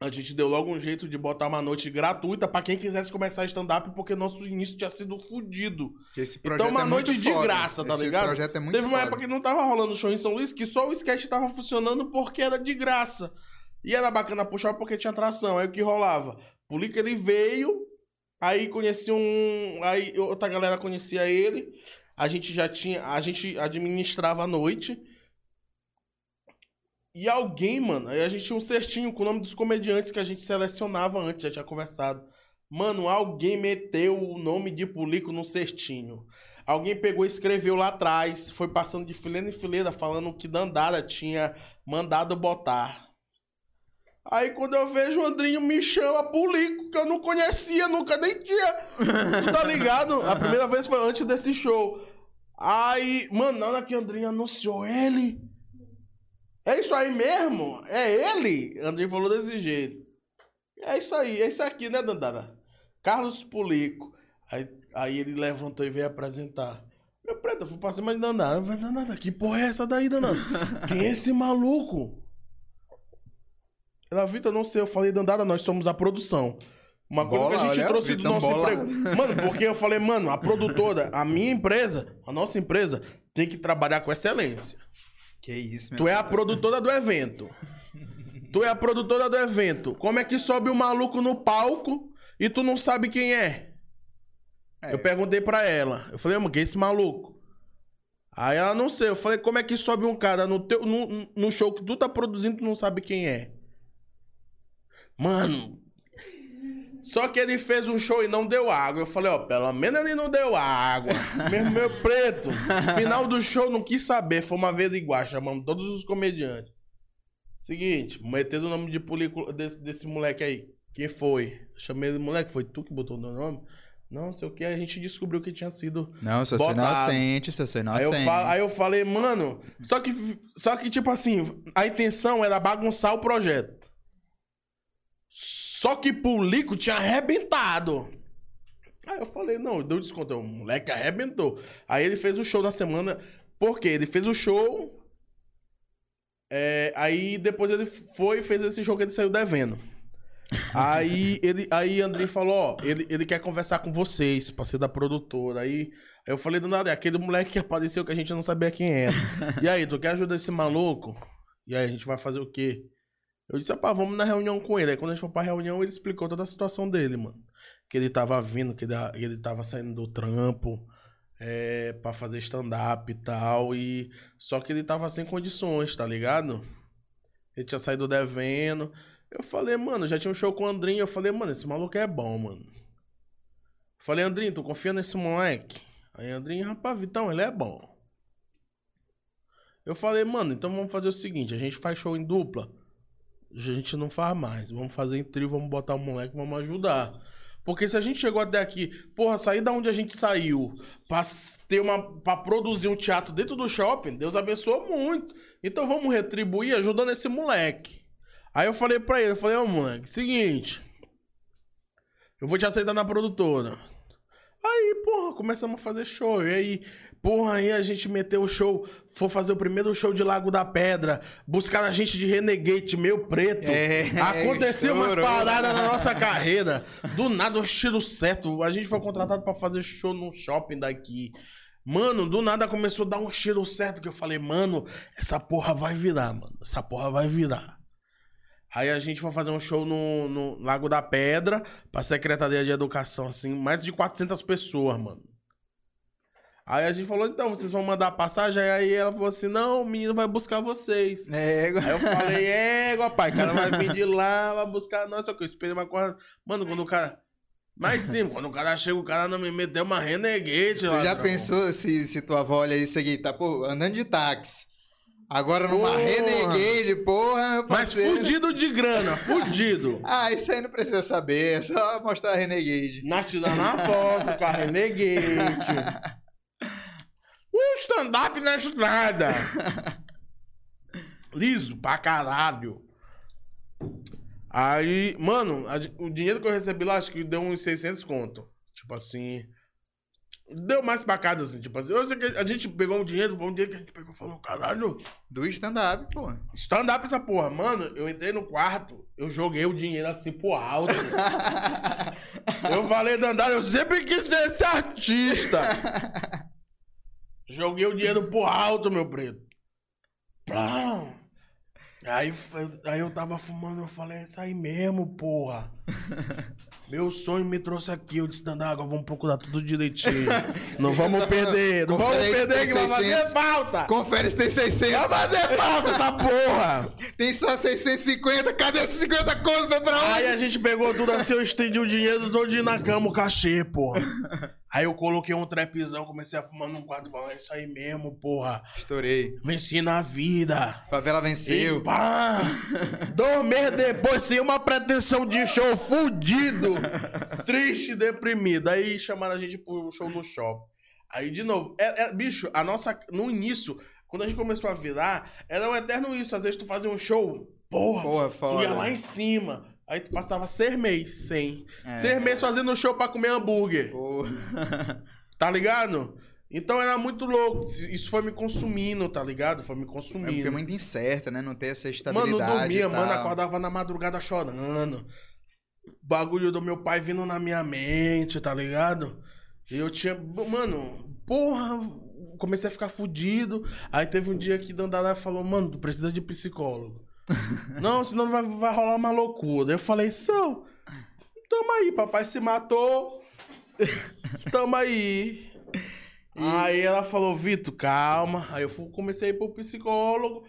A gente deu logo um jeito de botar uma noite gratuita pra quem quisesse começar stand-up, porque nosso início tinha sido fudido. Esse Então, uma é noite muito de foda. graça, tá Esse ligado? projeto é muito Teve uma foda. época que não tava rolando show em São Luís, que só o sketch tava funcionando porque era de graça. E era bacana puxar porque tinha atração. Aí o que rolava? O Lica ele veio, aí conhecia um. Aí outra galera conhecia ele. A gente já tinha. A gente administrava a noite. E alguém, mano, aí a gente tinha um cestinho com o nome dos comediantes que a gente selecionava antes, já tinha conversado. Mano, alguém meteu o nome de Pulico no cestinho. Alguém pegou e escreveu lá atrás, foi passando de fileira em fileira, falando que Dandara tinha mandado botar. Aí quando eu vejo o Andrinho me chama Pulico, que eu não conhecia, nunca nem tinha. Tu tá ligado? A primeira vez foi antes desse show. Aí, mano, na hora que o Andrinho anunciou ele. É isso aí mesmo? É ele? Andrinho falou desse jeito. É isso aí, é isso aqui, né, Dandara? Carlos Pulico. Aí, aí ele levantou e veio apresentar. Meu preto, eu fui pra cima de Dandara. Falei, Dandara, que porra é essa daí, Dandara? Quem é esse maluco? Ela, Vitor, não sei. Eu falei, Dandara, nós somos a produção. Uma coisa Bola, que a gente olha, trouxe do nosso bola. emprego. Mano, porque eu falei, mano, a produtora, a minha empresa, a nossa empresa, tem que trabalhar com excelência. Que isso, meu Tu é a produtora do evento. Tu é a produtora do evento. Como é que sobe o maluco no palco e tu não sabe quem é? É. Eu perguntei pra ela. Eu falei, mano, quem é esse maluco? Aí ela não sei. Eu falei, como é que sobe um cara no, teu, no, no show que tu tá produzindo e tu não sabe quem é? Mano. Só que ele fez um show e não deu água. Eu falei, ó, pelo menos ele não deu água. meu, meu preto. Final do show, não quis saber. Foi uma vez igual, chamamos todos os comediantes. Seguinte, metendo o nome de polícula desse, desse moleque aí. Quem foi? Eu chamei ele, moleque, foi tu que botou o meu nome? Não, sei o que, a gente descobriu que tinha sido Não, se eu sou Botado. inocente, se eu sou Aí eu, inocente. aí eu falei, mano, só que, só que, tipo assim, a intenção era bagunçar o projeto. Só que Pulico tinha arrebentado. Aí eu falei, não, deu desconto. O moleque arrebentou. Aí ele fez o show na semana. Por quê? Ele fez o show. é, aí depois ele foi e fez esse show que ele saiu devendo. Aí ele, aí Andrei falou, ó, ele, ele quer conversar com vocês, pra ser da produtora. Aí eu falei do nada, é aquele moleque que apareceu que a gente não sabia quem era. E aí, tu quer ajudar esse maluco? E aí a gente vai fazer o quê? Eu disse, pá, vamos na reunião com ele. Aí quando a gente foi pra reunião, ele explicou toda a situação dele, mano. Que ele tava vindo, que ele, tava saindo do trampo é, pra fazer stand-up e tal. E... Só que ele tava sem condições, tá ligado? Ele tinha saído devendo. Eu falei, mano, já tinha um show com o Andrinho. Eu falei, mano, esse maluco é bom, mano. Falei, Andrinho, tu confia nesse moleque? Aí Andrinho, rapaz, Vitão, ele é bom. Eu falei, mano, então vamos fazer o seguinte: a gente faz show em dupla. A gente não faz mais. Vamos fazer em trio, vamos botar o moleque, vamos ajudar. Porque se a gente chegou até aqui, porra, sair da onde a gente saiu pra ter uma para produzir um teatro dentro do shopping, Deus abençoou muito. Então vamos retribuir ajudando esse moleque. Aí eu falei pra ele, eu falei, ô moleque, seguinte, eu vou te aceitar na produtora. Aí, porra, começamos a fazer show. E aí, porra, aí a gente meteu o show, foi fazer o primeiro show de Lago da Pedra, buscar a gente de Renegade, meio preto. É, Aconteceu umas paradas na nossa carreira. Do nada, um tiro certo. A gente foi contratado pra fazer show num shopping daqui. Mano, do nada começou a dar um cheiro certo que eu falei, mano, essa porra vai virar, mano. Essa porra vai virar. Aí a gente foi fazer um show no, no Lago da Pedra, pra Secretaria de Educação, assim, mais de 400 pessoas, mano. Aí a gente falou, então, vocês vão mandar a passagem? Aí ela falou assim, não, o menino vai buscar vocês. É, Aí eu falei, é, pai, o cara vai vir de lá, vai buscar nós, só que eu esperei uma coisa. Mano, quando o cara. Mas sim, quando o cara chega, o cara não me meteu uma renegade Tu lá. já pensou se, se tua avó olha isso aqui, tá, pô, andando de táxi. Agora numa Porra. Renegade, porra, Mas fudido de grana, fudido. Ah, isso aí não precisa saber, é só mostrar a Renegade. Nós te dando a foto com a renegade. Um stand-up na estrada. Liso pra caralho. Aí, mano, a o dinheiro que eu recebi lá, acho que deu uns 600 conto. Tipo assim. Deu mais pra casa, assim. Tipo assim, eu sei que a gente pegou um dinheiro, foi um dia que a gente pegou e falou: caralho, Do stand-up, pô. stand-up essa porra. Mano, eu entrei no quarto, eu joguei o dinheiro assim pro alto. Eu falei, Dandara, eu sempre quis ser esse artista. Joguei o dinheiro pro alto, meu preto. Plá. Aí, aí eu tava fumando, eu falei, é isso aí mesmo, porra. Meu sonho me trouxe aqui, eu disse, agora vamos procurar tudo direitinho. Não vamos perder, não vamos perder que vai fazer 600. falta. Confere se tem 600. Vai fazer falta essa porra. Tem só 650, cadê esses 50 contos, pra onde? Aí a gente pegou tudo assim, eu estendi o dinheiro todo na cama, o cachê, porra. Aí eu coloquei um trapzão, comecei a fumar num quadro e falei, é isso aí mesmo, porra. Estourei. Venci na vida. Favela E venceu. pá! Dois meses depois, sem uma pretensão de show, fudido, triste, deprimido. Aí chamaram a gente pro show no shopping. Aí, de novo, é, é- bicho, a nossa. No início, quando a gente começou a virar, era um eterno isso. Às vezes tu fazia um show, porra, Porra, tu foda. ia lá em cima. Aí tu passava seis meses sem. É. Seis meses fazendo show pra comer hambúrguer. Pô. Tá ligado? Então era muito louco. Isso foi me consumindo, tá ligado? Foi me É porque consumindo. é muito incerto, né? Não ter essa Mano, estabilidade. não dormia, mano, acordava na madrugada chorando. Bagulho do meu pai vindo na minha mente, tá ligado? E eu tinha. Mano, porra, comecei a ficar fudido. Aí teve um dia que Dandara falou, mano, tu precisa de psicólogo. Não, senão vai, vai rolar uma loucura. Eu falei, seu, tamo aí, papai se matou. tamo aí. Aí ela falou, Vitor, calma. Aí eu comecei a ir pro psicólogo.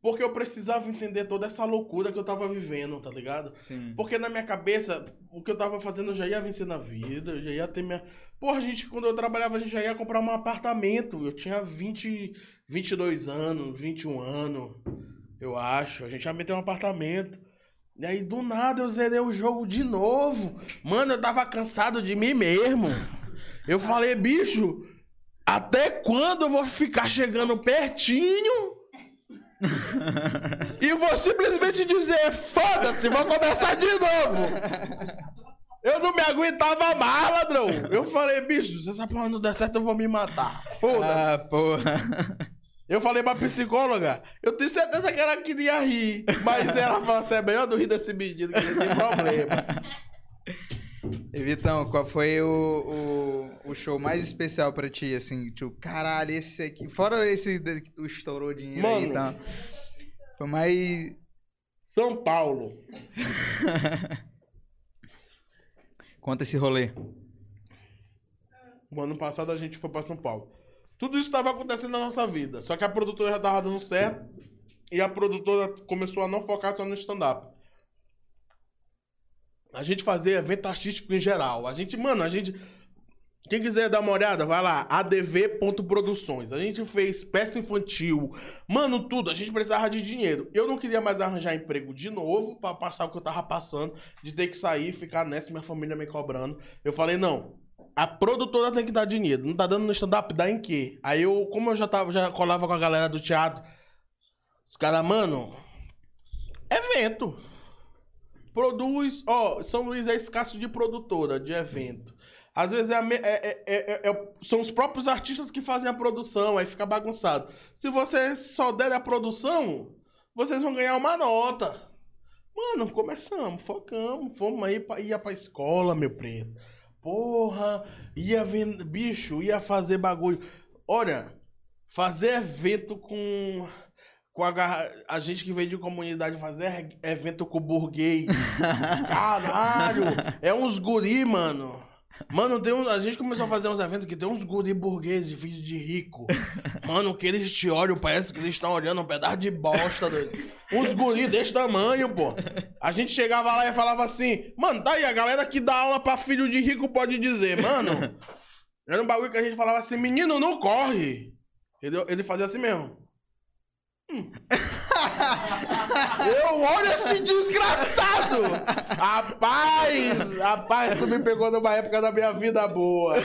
Porque eu precisava entender toda essa loucura que eu tava vivendo, tá ligado? Sim. Porque na minha cabeça, o que eu tava fazendo eu já ia vencer na vida, eu já ia ter minha. Porra, gente, quando eu trabalhava, a gente já ia comprar um apartamento. Eu tinha 20, 22 anos, 21 anos, eu acho. A gente ia meter um apartamento. E aí, do nada, eu zerei o jogo de novo. Mano, eu tava cansado de mim mesmo. Eu falei, bicho, até quando eu vou ficar chegando pertinho? e vou simplesmente dizer, foda-se, vou começar de novo. Eu não me aguentava mais, ladrão. Eu falei, bicho, se essa porra não der certo, eu vou me matar. Foda-se. Ah, porra. Eu falei pra psicóloga, eu tenho certeza que ela queria rir. Mas ela falou assim, é melhor não rir desse menino, que ele tem problema. E Vitão, qual foi o, o, o show mais especial pra ti, assim? Tipo, caralho, esse aqui. Fora esse que tu estourou dinheiro aí Mano. e tal. Foi mais. São Paulo. Conta esse rolê. O ano passado a gente foi pra São Paulo. Tudo isso estava acontecendo na nossa vida. Só que a produtora já tava dando certo. E a produtora começou a não focar só no stand-up. A gente fazia evento artístico em geral. A gente, mano, a gente. Quem quiser dar uma olhada, vai lá, adv.produções. A gente fez peça infantil, mano, tudo. A gente precisava de dinheiro. Eu não queria mais arranjar emprego de novo pra passar o que eu tava passando, de ter que sair, ficar nessa, minha família me cobrando. Eu falei, não, a produtora tem que dar dinheiro. Não tá dando no stand-up, dá em quê? Aí eu, como eu já tava, já colava com a galera do teatro, os caras, mano, evento. Produz, ó, São Luís é escasso de produtora, de evento. Às vezes é é- é- é- é- são os próprios artistas que fazem a produção, aí fica bagunçado. Se vocês só derem a produção, vocês vão ganhar uma nota. Mano, começamos, focamos, fomos aí, pra, ia pra escola, meu preto. Porra, ia vender, bicho, ia fazer bagulho. Olha, fazer evento com com a, garra- a gente que veio de comunidade fazer evento com burguês. Caralho, é uns guri, mano. Mano, tem a gente começou a fazer uns eventos que tem uns guri burgueses de de rico. Mano, que eles te olham, parece que eles estão olhando um pedaço de bosta. doido. Uns guri desse tamanho, pô. A gente chegava lá e falava assim, mano, tá aí, a galera que dá aula pra filho de rico pode dizer, mano. Era um bagulho que a gente falava assim, menino, não corre. Ele, ele fazia assim mesmo. Hum. Eu olho esse desgraçado! Rapaz! Rapaz, tu me pegou numa época da minha vida boa.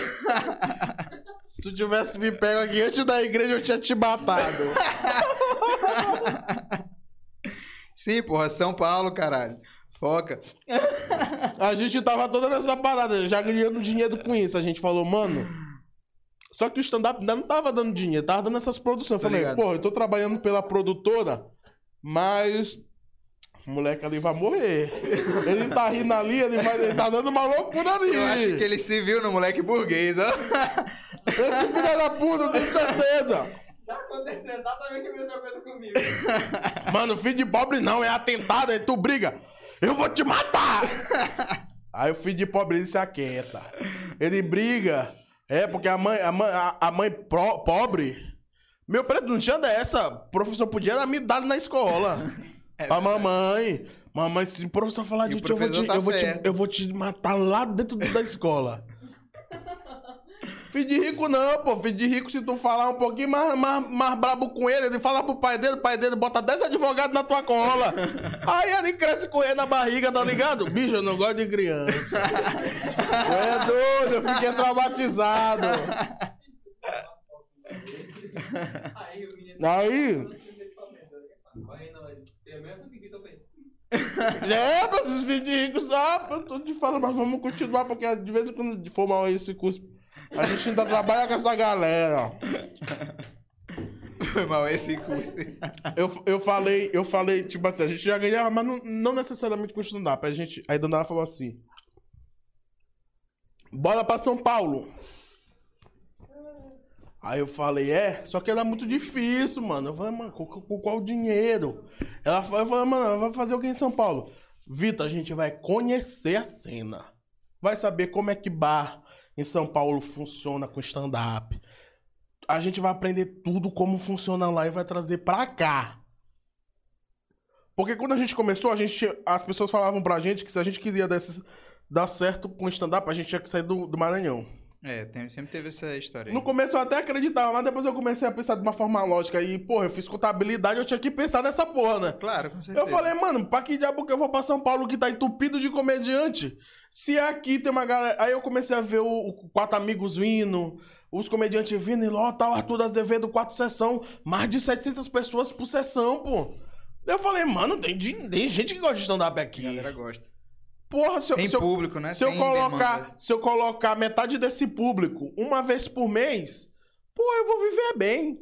Se tu tivesse me pego aqui antes da igreja, eu tinha te matado. Sim, porra, São Paulo, caralho. Foca. A gente tava toda nessa parada, já ganhando dinheiro com isso. A gente falou, mano. Só que o stand-up ainda não tava dando dinheiro, tava dando essas produções. Eu Tô falei, pô, eu tô trabalhando pela produtora, mas. O moleque ali vai morrer. Ele tá rindo ali, ele, vai, ele tá dando uma loucura ali. Eu acho que ele se viu no moleque burguês, ó. Esse filho da puta, eu tenho certeza. Já aconteceu exatamente a mesma coisa comigo. Mano, filho de pobre não, é atentado, aí tu briga. Eu vou te matar! aí o filho de pobre se aquieta. Ele briga. É, porque a mãe, a mãe, a, a mãe pro- pobre. Meu preto não tinha dessa. O professor podia dar me dado na escola. pra mamãe. Mamãe, se o professor falar É de ti, eu vou te, tá eu, vou te, eu vou te matar lá dentro da escola. Filho de rico não, pô. Filho de rico, se tu falar um pouquinho mais, mais, mais brabo com ele, ele fala pro pai dele, o pai dele bota 10 advogados na tua cola. Aí ele cresce com ele na barriga, tá ligado? Bicho, eu não gosto de criança. É doido, eu fiquei traumatizado. Aí o menino. Aí, Aí não, ele- eu mesmo consegui também. é, pra esses vídeos de ricos só. Eu tô te falando, mas vamos continuar, porque de vez em quando for mal esse curso, a gente ainda trabalha com essa galera. Foi mal esse curso. Eu, eu falei, eu falei, tipo assim, a gente já ganhava, mas não, não necessariamente com stand-up. A gente, aí Dandara falou assim: Bora pra São Paulo. Aí eu falei, é, só que era muito difícil, mano. Eu falei, mano, com, com qual dinheiro? Ela falou, eu falei, mano, vai fazer o que em São Paulo? Vitor, a gente vai conhecer a cena. Vai saber como é que bar em São Paulo funciona com stand-up. A gente vai aprender tudo como funciona lá e vai trazer pra cá. Porque quando a gente começou, a gente, as pessoas falavam pra gente que se a gente queria dar, esses- dar certo com stand-up, a gente tinha que sair do, do Maranhão. É, tem- sempre teve essa história aí. No começo eu até acreditava, mas depois eu comecei a pensar de uma forma lógica. E, porra, eu fiz contabilidade, eu tinha que pensar nessa porra, né? Claro, com certeza. Eu falei, mano, pra que diabo que eu vou pra São Paulo que tá entupido de comediante? Se aqui tem uma galera. Aí eu comecei a ver o, o Quatro Amigos vindo, os comediantes vindo, e lota o Arthur Azevedo, quatro sessão, mais de 700 pessoas por sessão, pô. Eu falei, mano, tem, tem gente que gosta de stand-up A aqui. galera gosta. Porra, se eu, Tem se eu- público, né? se eu Tem colocar, demanda. se eu colocar metade desse público uma vez por mês, pô, eu vou viver bem.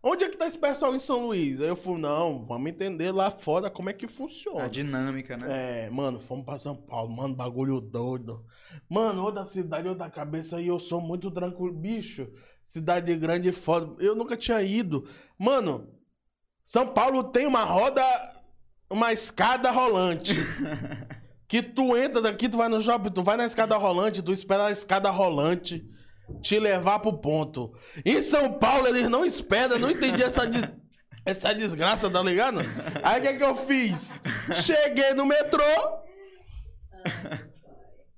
Onde é que tá esse pessoal em São Luís? Aí eu fui, não, vamos entender lá fora como é que funciona. A dinâmica, né? É, mano, fomos pra São Paulo, mano, bagulho doido. Mano, outra cidade, outra cabeça e eu sou muito tranquilo. Bicho, cidade grande e foda. Eu nunca tinha ido. Mano, São Paulo tem uma roda, uma escada rolante. que tu entra daqui, tu vai no shopping, tu vai na escada rolante, tu espera a escada rolante te levar pro ponto. Em São Paulo, eles não esperam, eu não entendi essa, des- essa desgraça, tá ligado? Aí o que, que eu fiz? Cheguei no metrô.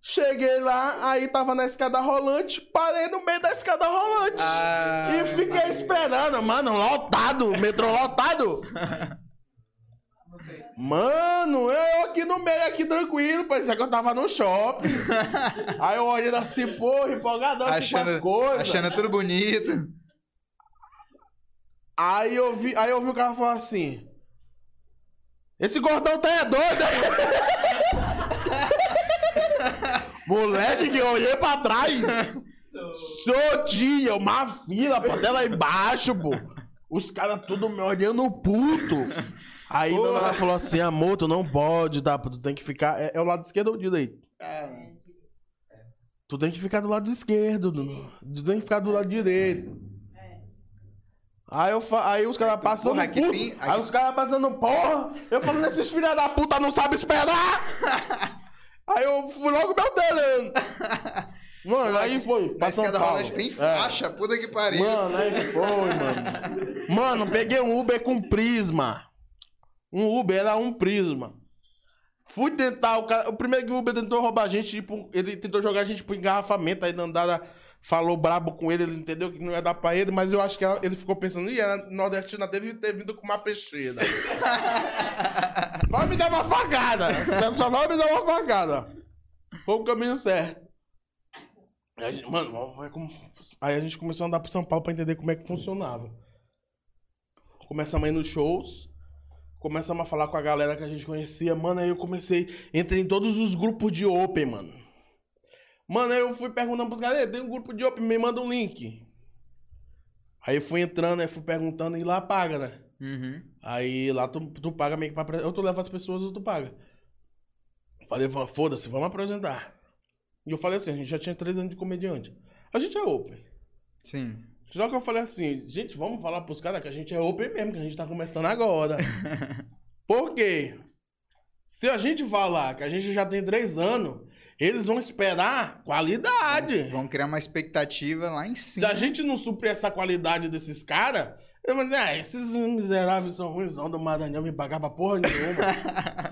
Cheguei lá, aí tava na escada rolante, parei no meio da escada rolante. Ah, e fiquei esperando, mano, lotado, metrô lotado. Mano, eu aqui no meio, aqui tranquilo, parecia que eu tava no shopping. Aí eu olhando assim, porra, empolgadão assim com as achando, coisas. achando tudo bonito. Aí eu vi, aí eu vi o cara falar assim: Esse gordão tá é doido. Moleque que eu olhei pra trás. Sou tinha uma fila, pô, até lá embaixo, pô. Os caras tudo me olhando puto. Aí Porra. ela falou assim: amor, tu não pode, tá? Tu tem que ficar. É, é o lado esquerdo ou direito? Tu tem que ficar do lado esquerdo, Dudu. Tu tem que ficar do lado direito. Aí, eu fa... aí os caras passando Porra, aqui tem- Aí aqui- os caras passando porra. Eu falando, esses filha da puta não sabem esperar. aí eu fui logo me alterando. Mano, aí foi. Na Pra São escada Paulo. rolante tem É. faixa, puta que pariu. Mano, aí foi, mano. Mano, peguei um Uber com prisma. Um Uber era um prisma. Fui tentar, o, cara, o primeiro que o Uber tentou roubar a gente, tipo, ele tentou jogar a gente pro engarrafamento, aí Dandara falou brabo com ele, ele entendeu que não ia dar pra ele, mas eu acho que ela- ele ficou pensando, ih, a nordestina deve ter vindo com uma peixeira. vai me dar uma facada. Só vai me dar uma facada. Foi o caminho certo. Aí a gente- mano. Aí a gente começou a andar pro São Paulo pra entender como é que funcionava. Começamos a ir nos shows. Começamos a falar com a galera que a gente conhecia. Mano, aí eu comecei. Entrei em todos os grupos de Open, mano. Mano, aí eu fui perguntando pros "Ei, tem um grupo de Open, me manda um link. Aí eu fui entrando, aí fui perguntando e lá paga, né? Uhum. Aí lá tu, tu paga meio que pra apresentar. Ou tu leva as pessoas ou tu paga. Falei, "Va- foda-se, vamos apresentar. E eu falei assim, a gente já tinha três anos de comediante. A gente é open. Sim. Só que eu falei assim, gente, vamos falar pros caras que a gente é open mesmo, que a gente tá começando agora. Por quê? Se a gente falar que a gente já tem três anos, eles vão esperar qualidade. Vão criar uma expectativa lá em Se cima. a gente não suprir essa qualidade desses caras, eu vou dizer, ah, esses miseráveis são ruimzão do Maranhão, me pagar pra porra nenhuma.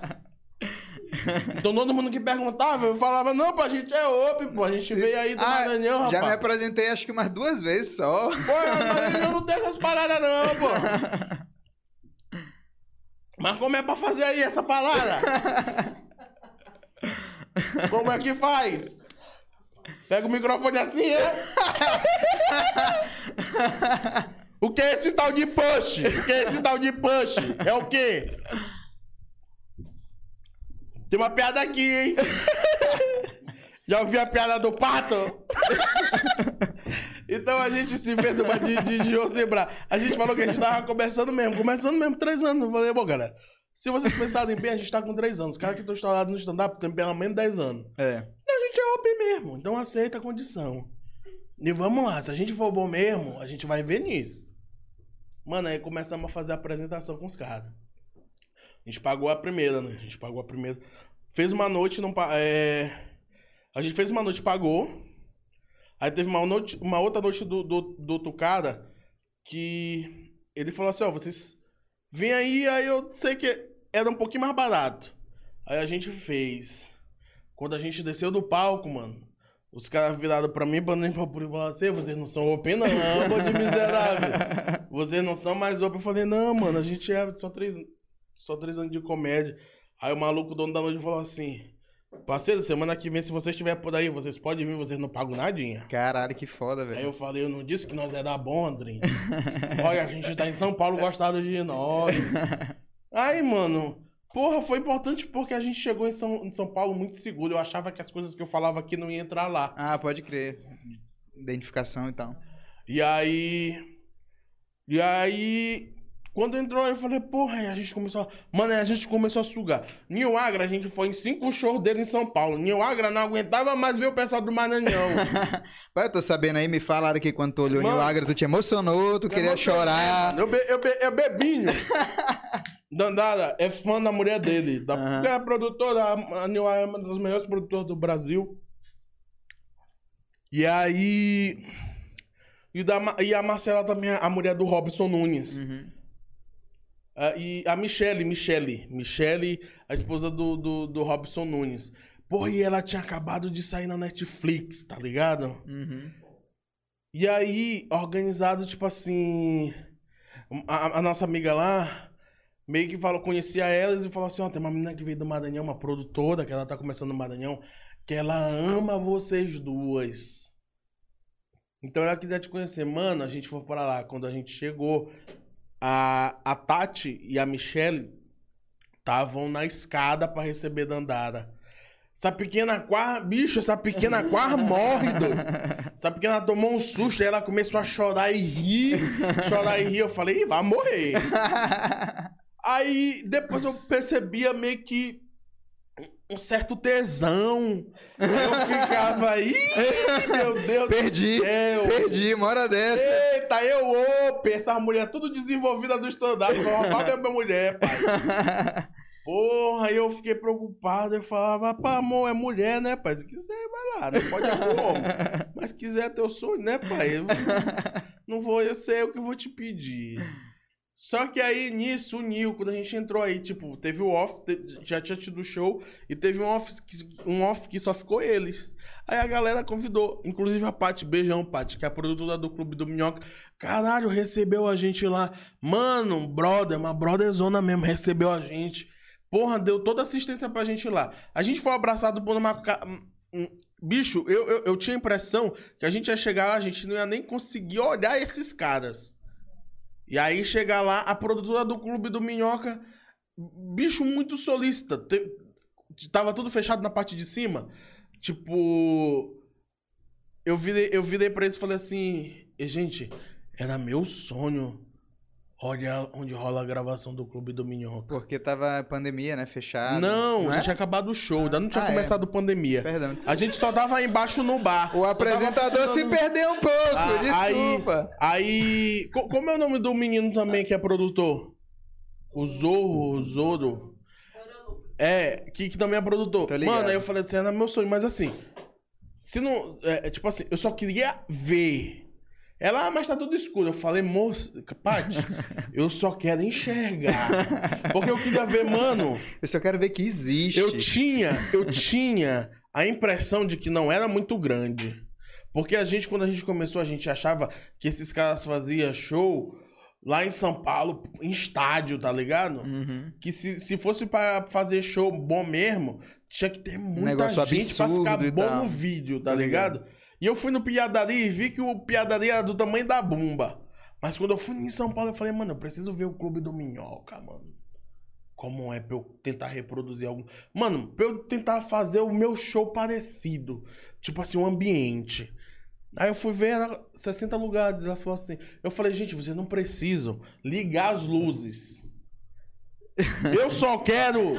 então todo mundo que perguntava, eu falava, não, pô, a gente é open, pô, a gente Sim. veio aí do Ah, Maranhão, rapaz. Já me apresentei acho que umas duas vezes só. Pô, Maranhão não tem essas paradas não, pô. Mas como é pra fazer aí essa parada? Como é que faz? Pega o microfone assim, é? O que é esse tal de push? O que é esse tal de push? É o quê? Tem uma piada aqui, hein? Já ouviu a piada do pato? então a gente se fez uma de, de, de lembrar. A gente falou que a gente tava começando mesmo, começando mesmo, três anos. Eu falei, bom, galera, se vocês pensarem bem, a gente tá com três anos. Os caras que estão estourados no stand-up tem pelo menos dez anos. É. Então a gente é OP mesmo, então aceita a condição. E vamos lá, se a gente for bom mesmo, a gente vai ver nisso. Mano, aí começamos a fazer a apresentação com os caras. A gente pagou a primeira, né? A gente pagou a primeira. Fez uma noite, não é... A gente fez uma noite, pagou. Aí teve uma, noite, uma outra noite do, do, do outro cara que ele falou assim, ó, vocês vêm aí, aí eu sei que era um pouquinho mais barato. Aí a gente fez. Quando a gente desceu do palco, mano, os caras viraram pra mim, pra nem pra por falaram assim, vocês não são open não, bando de miserável. Vocês não são mais open. Eu falei, não, mano, a gente é só três, só três anos de comédia. Aí o maluco, o dono da noite, falou assim, parceiro, semana que vem, se vocês estiverem por aí, vocês podem vir, vocês não pagam nadinha. Caralho, que foda, Aí velho. eu falei, eu não disse que nós é da Bondrin. Olha, a gente tá em São Paulo, gostado de nós. Aí, mano, porra, foi importante porque a gente chegou em São, em São Paulo muito seguro. Eu achava que as coisas que eu falava aqui não iam entrar lá. Ah, pode crer. Identificação e tal. E aí. E aí. Quando entrou, eu falei, porra, aí a gente começou. a- Mano, aí a gente começou a sugar. Nil Agra, a gente foi em cinco shows dele em São Paulo. Nil Agra não aguentava mais ver o pessoal do Maranhão. Pai, eu tô sabendo aí, me falaram que quando tu olhou Mano. Nil Agra, tu te emocionou, tu queria chorar. Eu, be, eu, be, eu bebinho. Dandara é fã da mulher dele. Da, Aham. É produtora, a Nil Agra é uma das melhores produtoras do Brasil. E aí. E, da, e a Marcela também, a mulher do Robson Nunes. Uhum. Ah, e a Michelle, Michelle. Michelle, a esposa do, do, do Robson Nunes. Porra, e ela tinha acabado de sair na Netflix, tá ligado? Uhum. E aí, organizado, tipo assim. A, a nossa amiga lá meio que falou, conhecia elas e falou assim: ó, tem uma menina que veio do Maranhão, uma produtora, que ela tá começando no Maranhão, que ela ama vocês duas. Então ela queria te conhecer. Mano, a gente foi para lá. Quando a gente chegou, a, a Tati e a Michelle estavam na escada pra receber Dandara. Essa pequena quase. Bicho, essa pequena quase morre, doido. Essa pequena tomou um susto e ela começou a chorar e rir. Chorar e rir. Eu falei, vai morrer. Aí depois eu percebia meio que um certo tesão. Eu ficava aí, meu Deus Perdi, do céu. Perdi, uma hora dessa. Eita, eu, opa, essa mulher tudo desenvolvida do stand-up. Vou roubar minha mulher, pai. Porra, aí eu fiquei preocupado. Eu falava, pá, amor, é mulher, né, pai? Se quiser, vai lá. Não pode é homem. Mas se quiser teu sonho, né, pai? Eu não vou, eu sei o que vou te pedir. Só que aí, nisso, o Nil, quando a gente entrou aí, tipo, teve o off, te- já tinha tido show, e teve um off, que- um off que só ficou eles. Aí a galera convidou, inclusive a Paty, beijão, Paty, que é a produtora do Clube do Minhoca. Caralho, recebeu a gente lá. Mano, brother, uma brotherzona mesmo, recebeu a gente. Porra, deu toda assistência pra gente lá. A gente foi abraçado por uma. um- Bicho, eu, eu, eu tinha a impressão que a gente ia chegar lá, a gente não ia nem conseguir olhar esses caras. E aí chegar lá, a produtora do Clube do Minhoca, bicho muito solícita. Te- Tava tudo fechado na parte de cima. Tipo. Eu virei, eu virei pra eles e falei assim: "E, gente, era meu sonho olhar onde rola a gravação do Clube do Minhoca. Porque tava pandemia, né? Fechado. Não, já é? tinha acabado o show, ainda não tinha Ah, é. começado pandemia. Perdão. A gente só tava embaixo no bar. O apresentador se perdeu um pouco, Ah, desculpa. Aí, co- como é o nome do menino também que é produtor? O Zorro, o Zoro. É, que, que também é produtor. Ligado. Mano, aí eu falei assim, era meu sonho, mas assim, se não, é, é tipo assim, eu só queria ver. Ela, ah, mas tá tudo escuro. Eu falei, moço, Paty, eu só quero enxergar. Porque eu queria ver, mano, Eu só quero ver que existe. eu tinha, eu tinha a impressão de que não era muito grande. Porque a gente, quando a gente começou, a gente achava que esses caras faziam show lá em São Paulo, em estádio, tá ligado? Uhum. Que se, se fosse pra fazer show bom mesmo, tinha que ter muita Negócio gente pra ficar bom no vídeo, tá ligado? E eu fui no Piadaria e vi que o Piadaria era do tamanho da bomba. Mas quando eu fui em São Paulo, eu falei, mano, eu preciso ver o Clube do Minhoca, mano. como é pra eu tentar reproduzir algo. Mano, pra eu tentar fazer o meu show parecido. Tipo assim, um ambiente. Aí eu fui ver, era 60 lugares. Ela falou assim. Eu falei, gente, vocês não precisam ligar as luzes. Eu só quero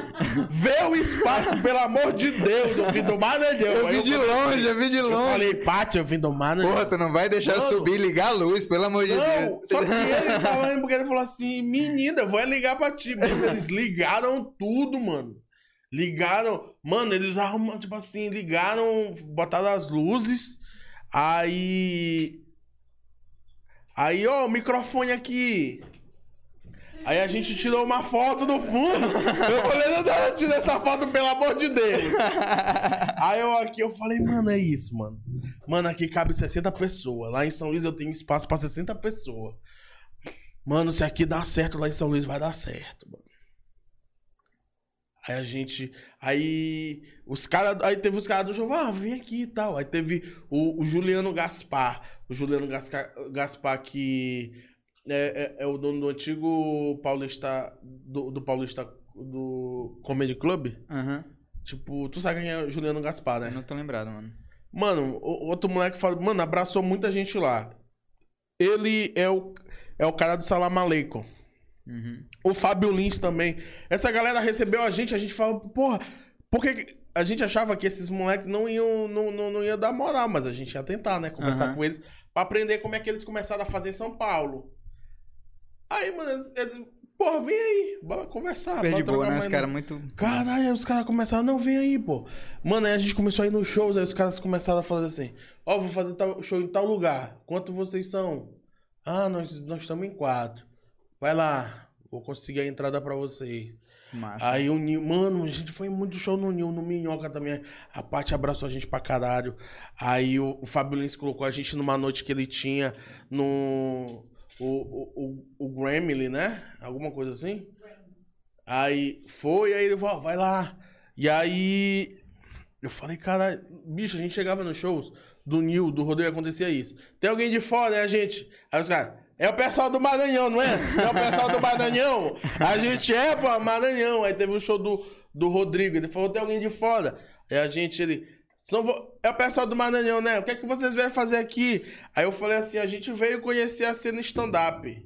ver o espaço, pelo amor de Deus. Eu vim do Maranhão. Eu Aí vi de longe, eu vi de Eu longe. falei, Paty, eu vim do Maranhão. Porra, tu não vai deixar Mano. subir e ligar a luz, pelo amor de Não, Deus. só que ele tava indo porque ele falou assim, menina, eu vou é ligar pra ti. Mano, eles ligaram tudo, mano. Ligaram, mano, eles arrumam, tipo assim, ligaram, botaram as luzes, aí... Aí, ó, o microfone aqui. Aí a gente tirou uma foto do fundo. Eu falei, não, não, tira essa foto, pelo amor de Deus. Aí eu aqui, eu falei, mano, é isso, mano. Mano, aqui cabe 60 pessoas. Lá em São Luís eu tenho espaço pra 60 pessoas. Mano, se aqui dá certo, lá em São Luís vai dar certo, mano. Aí a gente. Aí. Os caras. Aí teve os caras do jogo, ah, vem aqui e tal. Aí teve o, o Juliano Gaspar. O Juliano Gaspar, que é, é- é o dono do antigo Paulista. Do, do Paulista. Do Comedy Club. Aham. Tipo, tu sabe quem é o Juliano Gaspar, né? Eu não tô lembrado, mano. Mano, o- outro moleque fala, mano, abraçou muita gente lá. Ele é o, é o cara do Salam Aleikum. Uhum. O Fábio Lins também. Essa galera recebeu a gente, a gente fala, porra, porque a gente achava que esses moleques não iam, não, não, não ia dar moral, mas a gente ia tentar, né? Conversar Aham. com eles pra aprender como é que eles começaram a fazer em São Paulo. Aí, mano, eles, eles porra, vem aí, bora conversar. Super bora de boa, né? Os caras muito. Caralho, os caras começaram, não, vem aí, pô. Mano, aí a gente começou a ir nos shows, aí os caras começaram a fazer assim, ó, vou fazer tal, show em tal lugar. Quanto vocês são? Ah, nós, nós estamos em quatro. Vai lá, vou conseguir a entrada pra vocês. Massa. Aí o Nil, mano, a gente foi muito show no Nil, no Minhoca também. A Paty abraçou a gente pra caralho. Aí o, o Fábio Lins colocou a gente numa noite que ele tinha no. O, o, o, o Grammy, né? Alguma coisa assim? Aí foi, aí ele falou, vai lá. E aí eu falei, cara, bicho, a gente chegava nos shows do Nil, do Rodeio, acontecia isso. Tem alguém de fora, é a gente. Aí os caras, é o pessoal do Maranhão, não é? É o pessoal do Maranhão. A gente é, pô, Maranhão. Aí teve o show do, do Rodrigo, ele falou, tem alguém de fora. Aí a gente, ele, são, vo- é o pessoal do Maranhão, né? O que é que vocês vêm fazer aqui? Aí eu falei assim, a gente veio conhecer a cena stand-up.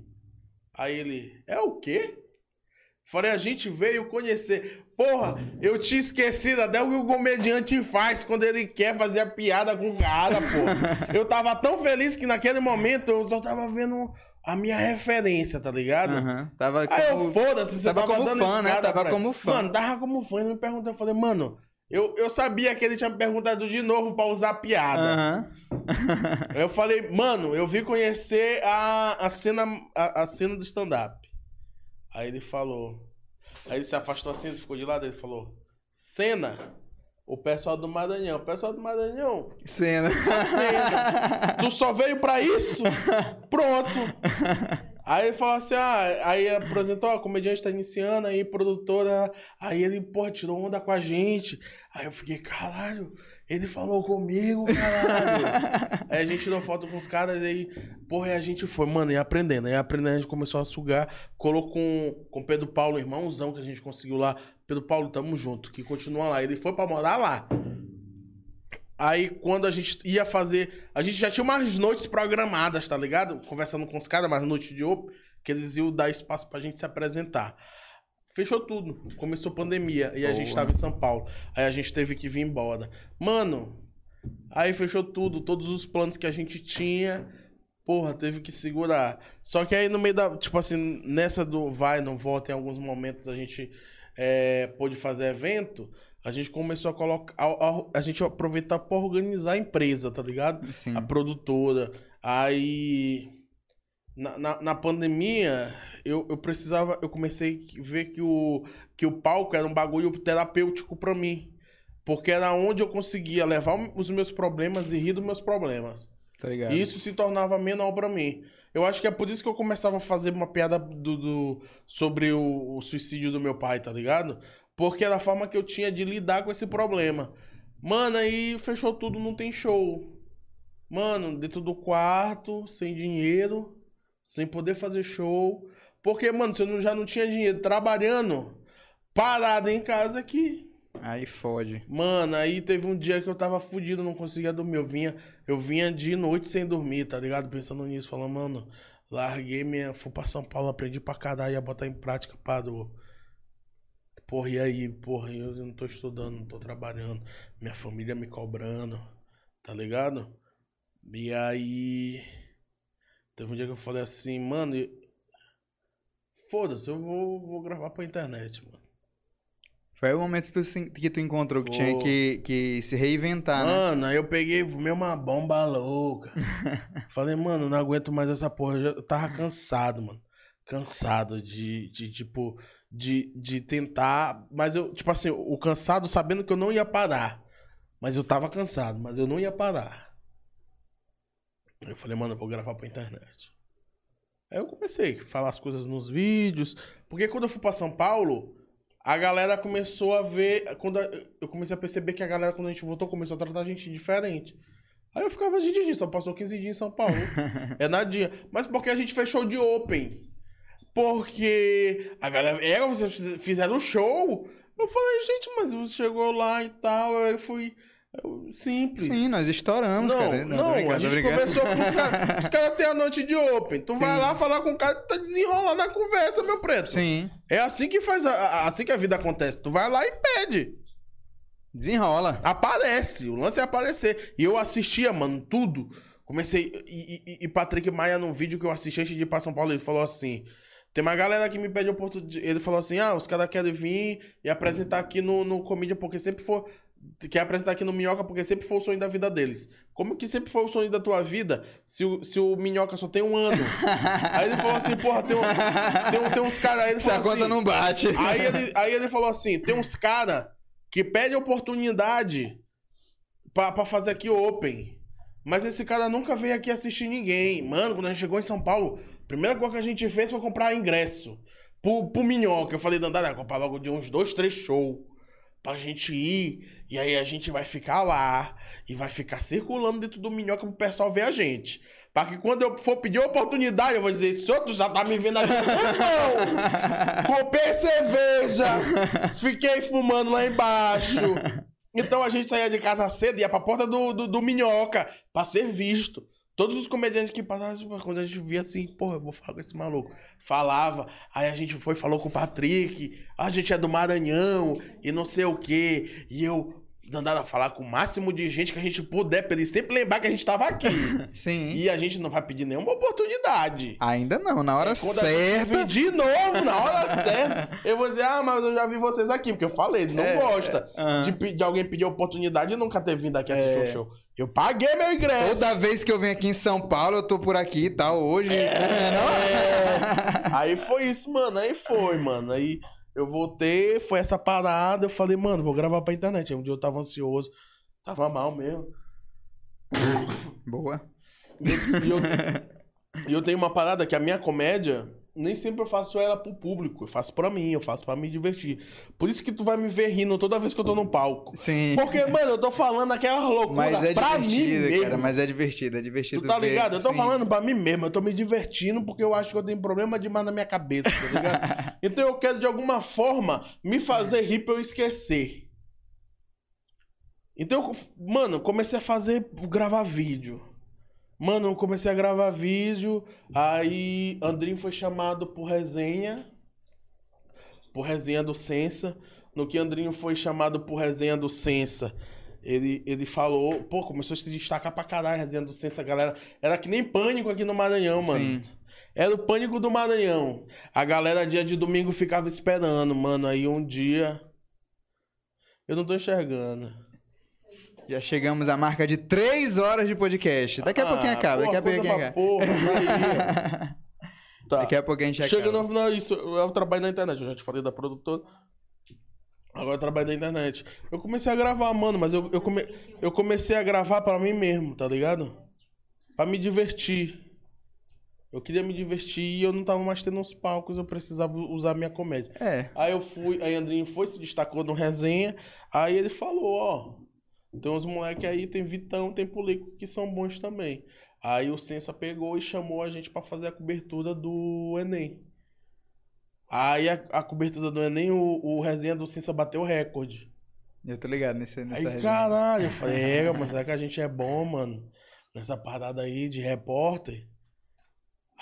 Aí ele, é o quê? Falei, a gente veio conhecer. Porra, eu tinha esquecido até o que o comediante faz quando ele quer fazer a piada com o cara, pô. Eu tava tão feliz que naquele momento eu só tava vendo a minha referência, tá ligado? Aham. Tava Aí eu, como... foda-se, você tava tava, como dando fã, né? Tava pra- como fã. Mano, tava como fã. Ele me perguntou, eu falei, mano, eu, eu sabia que ele tinha me perguntado de novo pra usar piada. Aí eu falei, mano, eu vim conhecer a, a, cena, a, a cena do stand-up. Aí ele falou. Aí ele se afastou assim, ele ficou de lado, ele falou: Cena, o pessoal do Maranhão. O pessoal do Maranhão, Cena. cena. tu só veio pra isso? Pronto. Aí ele falou assim: ah, aí apresentou, ó, comediante tá iniciando, aí produtora. Aí ele, pô, tirou onda com a gente. Aí eu fiquei, caralho, ele falou comigo, caralho. aí a gente tirou foto com os caras, aí, porra, aí a gente foi, mano, ia aprendendo. Aí aprendendo, a gente começou a sugar. Colou com, com Pedro Paulo, irmãozão que a gente conseguiu lá. Pedro Paulo, tamo junto, que continua lá. Ele foi pra morar lá. Aí quando a gente ia fazer. A gente já tinha umas noites programadas, tá ligado? Conversando com os caras, umas noites de open, que eles iam dar espaço pra gente se apresentar. Fechou tudo. Começou a pandemia. E a gente Boa. tava em São Paulo. Aí a gente teve que vir embora. Mano, aí fechou tudo. Todos os planos que a gente tinha. Porra, teve que segurar. Só que aí no meio da. Tipo assim, nessa do vai, não volta, em alguns momentos a gente é, pôde fazer evento. A gente começou a colocar. A, a- a gente aproveitar pra organizar a empresa, tá ligado? Sim. a produtora. Aí, na, na, na pandemia, eu, eu precisava, eu comecei a ver que o, que o palco era um bagulho terapêutico pra mim. Porque era onde eu conseguia levar os meus problemas e rir dos meus problemas. Tá ligado? E isso se tornava menor pra mim. Eu acho que é por isso que eu começava a fazer uma piada do, do- sobre o, o suicídio do meu pai, tá ligado? Porque era a forma que eu tinha de lidar com esse problema. Mano, aí fechou tudo, não tem show. Mano, dentro do quarto, sem dinheiro, sem poder fazer show. Porque, mano, se eu já não tinha dinheiro trabalhando, parado em casa aqui. Aí fode. Mano, aí teve um dia que eu tava fudido, não conseguia dormir. Eu vinha, eu vinha de noite sem dormir, tá ligado? Pensando nisso, falando, mano, larguei minha. Fui pra São Paulo, aprendi pra caralho, ia botar em prática, parou. Porra, e aí, porra, eu não tô estudando, não tô trabalhando, minha família me cobrando, tá ligado? E aí. Teve um dia que eu falei assim, mano, foda-se, eu vou, vou gravar pra internet, mano. Foi o momento que tu, que tu encontrou que tinha que, que se reinventar, né? Mano, aí eu peguei, fumei uma bomba louca. Falei, mano, não aguento mais essa porra. Eu, já, eu tava cansado, mano. Cansado de, de tipo, de, de tentar. Mas eu, tipo assim, o cansado sabendo que eu não ia parar. Mas eu tava cansado, mas eu não ia parar. Aí eu falei, mano, eu vou gravar pra internet. Aí eu comecei a falar as coisas nos vídeos. Porque quando eu fui pra São Paulo, a galera começou a ver. Quando eu comecei a perceber que a galera, quando a gente voltou, começou a tratar a gente diferente. Aí eu ficava, gente, a gente só passou 15 dias em São Paulo. é nadinha. Mas porque a gente fechou de open. Porque a galera. É, vocês fiz- fizeram o show. Eu falei, gente, mas você chegou lá e tal. Aí eu fui. simples. Sim, nós estouramos, Não, cara. não, brincando, a gente brincando. conversou com os caras. Os caras têm a noite de open. Tu vai Sim. lá falar com o cara e tá desenrolando a conversa, meu preto. Sim, É assim que faz a- assim que a vida acontece. Tu vai lá e pede. desenrola. Aparece. O lance é aparecer. E eu assistia, mano, tudo. Comecei. E, e- e Patrick Maia, num vídeo que eu assisti antes de ir pra São Paulo, ele falou assim. Tem uma galera que me pede oportunidade. Ele falou assim: ah, os caras querem vir e apresentar aqui no, no Comédia, porque sempre for. Quer apresentar aqui no Minhoca, porque sempre foi o sonho da vida deles. Como que sempre foi o sonho da tua vida se o, se o Minhoca só tem um ano? Aí ele falou assim: porra, tem, um, tem, tem uns caras aí. ele a falou conta assim, não bate. Aí ele, aí ele falou assim: tem uns caras que pedem oportunidade pra, pra fazer aqui open. Mas esse cara nunca veio aqui assistir ninguém. Mano, quando a gente chegou em São Paulo, primeira coisa que a gente fez foi comprar ingresso. Pro, pro Minhoca. Eu falei, Dandara, comprar logo de uns dois, três shows. Pra gente ir. E aí a gente vai ficar lá. E vai ficar circulando dentro do Minhoca pro pessoal ver a gente. Pra que quando eu for pedir oportunidade, eu vou dizer, esse outro já tá me vendo aqui. Não! Comprei cerveja, fiquei fumando lá embaixo. Então a gente saía de casa cedo e ia pra porta do, do, do Minhoca pra ser visto. Todos os comediantes que passavam, tipo, quando a gente via assim, porra, eu vou falar com esse maluco. Falava, aí a gente foi falou com o Patrick, a gente é do Maranhão e não sei o quê. E eu andava a falar com o máximo de gente que a gente puder, pra ele sempre lembrar que a gente tava aqui. Sim. e a gente não vai pedir nenhuma oportunidade. Ainda não, na hora É certa. de novo, na hora certa, eu vou dizer, ah, mas eu já vi vocês aqui, porque eu falei, ele não É, gosta Ah. de, pe- de alguém pedir oportunidade e nunca ter vindo aqui assistir É. o show. Eu paguei meu ingresso. Toda vez que eu venho aqui em São Paulo, eu tô por aqui e tal. Hoje. É, não? Aí foi isso, mano, aí foi, mano. Aí eu voltei, foi essa parada, eu falei, mano, vou gravar pra internet. Aí um dia eu tava ansioso, tava mal mesmo. Boa. E eu, e eu- e eu tenho uma parada que a minha comédia, nem sempre eu faço ela pro público. Eu faço pra mim, eu faço pra me divertir. Por isso que tu vai me ver rindo toda vez que eu tô no palco. Sim. Porque, mano, eu tô falando aquela loucura Mas é pra mim divertido, mesmo. cara. Mas é divertido, é divertido. Tu tá ver, ligado? Eu tô sim. falando pra mim mesmo, eu tô me divertindo porque eu acho que eu tenho problema demais na minha cabeça, tá ligado? então eu quero de alguma forma me fazer rir pra eu esquecer. Então, eu, mano, comecei a fazer, gravar vídeo. Mano, eu comecei a gravar vídeo, aí Andrinho foi chamado por resenha, por resenha do Sensa. No que Andrinho foi chamado por resenha do Sensa, ele, ele falou, pô, começou a se destacar pra caralho a resenha do Sensa, galera. Era que nem pânico aqui no Maranhão, mano. Sim. Era o pânico do Maranhão. A galera, dia de domingo, ficava esperando, mano. Aí um dia. Eu não tô enxergando. Já chegamos à marca de três horas de podcast. Daqui a Ah, pouquinho acaba. Daqui a porra, pouquinho acaba. Porra, tá. Daqui a pouquinho a gente Chega acaba. no final, isso. Eu trabalho na internet. Eu já te falei da produtora. Agora eu trabalho na internet. Eu comecei a gravar, mano, mas eu, eu, come- eu comecei a gravar pra mim mesmo, tá ligado? Pra me divertir. Eu queria me divertir e eu não tava mais tendo uns palcos, eu precisava usar minha comédia. É. Aí eu fui, aí Andrinho foi, se destacou no resenha. Aí ele falou, ó, tem uns moleque aí, tem Vitão, tem Pulico que são bons também. Aí o Sensa pegou e chamou a gente pra fazer a cobertura do Enem. Aí a, a cobertura do Enem, o, o resenha do Cinza bateu o recorde. Eu tô ligado nesse, nessa Aí, resenha. caralho, eu falei, é, mas será que a gente é bom, mano? Nessa parada aí de repórter.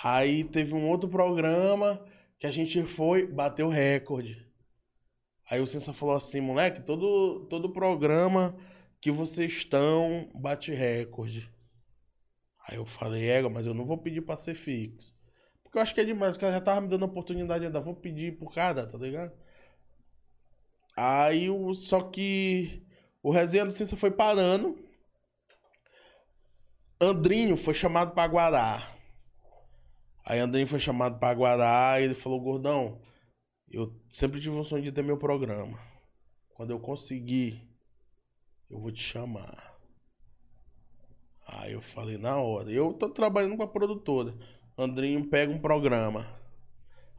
Aí teve um outro programa que a gente foi, bateu recorde. Aí o Censor falou assim, moleque, todo, todo programa que vocês estão bate recorde. Aí eu falei, é, mas eu não vou pedir pra ser fixo. Porque eu acho que é demais, o cara já tava me dando oportunidade ainda, vou pedir por cada, tá ligado? Aí o. Só que o resenha do foi parando. Andrinho foi chamado pra Guará. Aí Andrinho foi chamado pra Guará e ele falou, gordão, eu sempre tive um sonho de ter meu programa. Quando eu conseguir, eu vou te chamar. Aí eu falei, na hora. Eu tô trabalhando com a produtora. Andrinho pega um programa.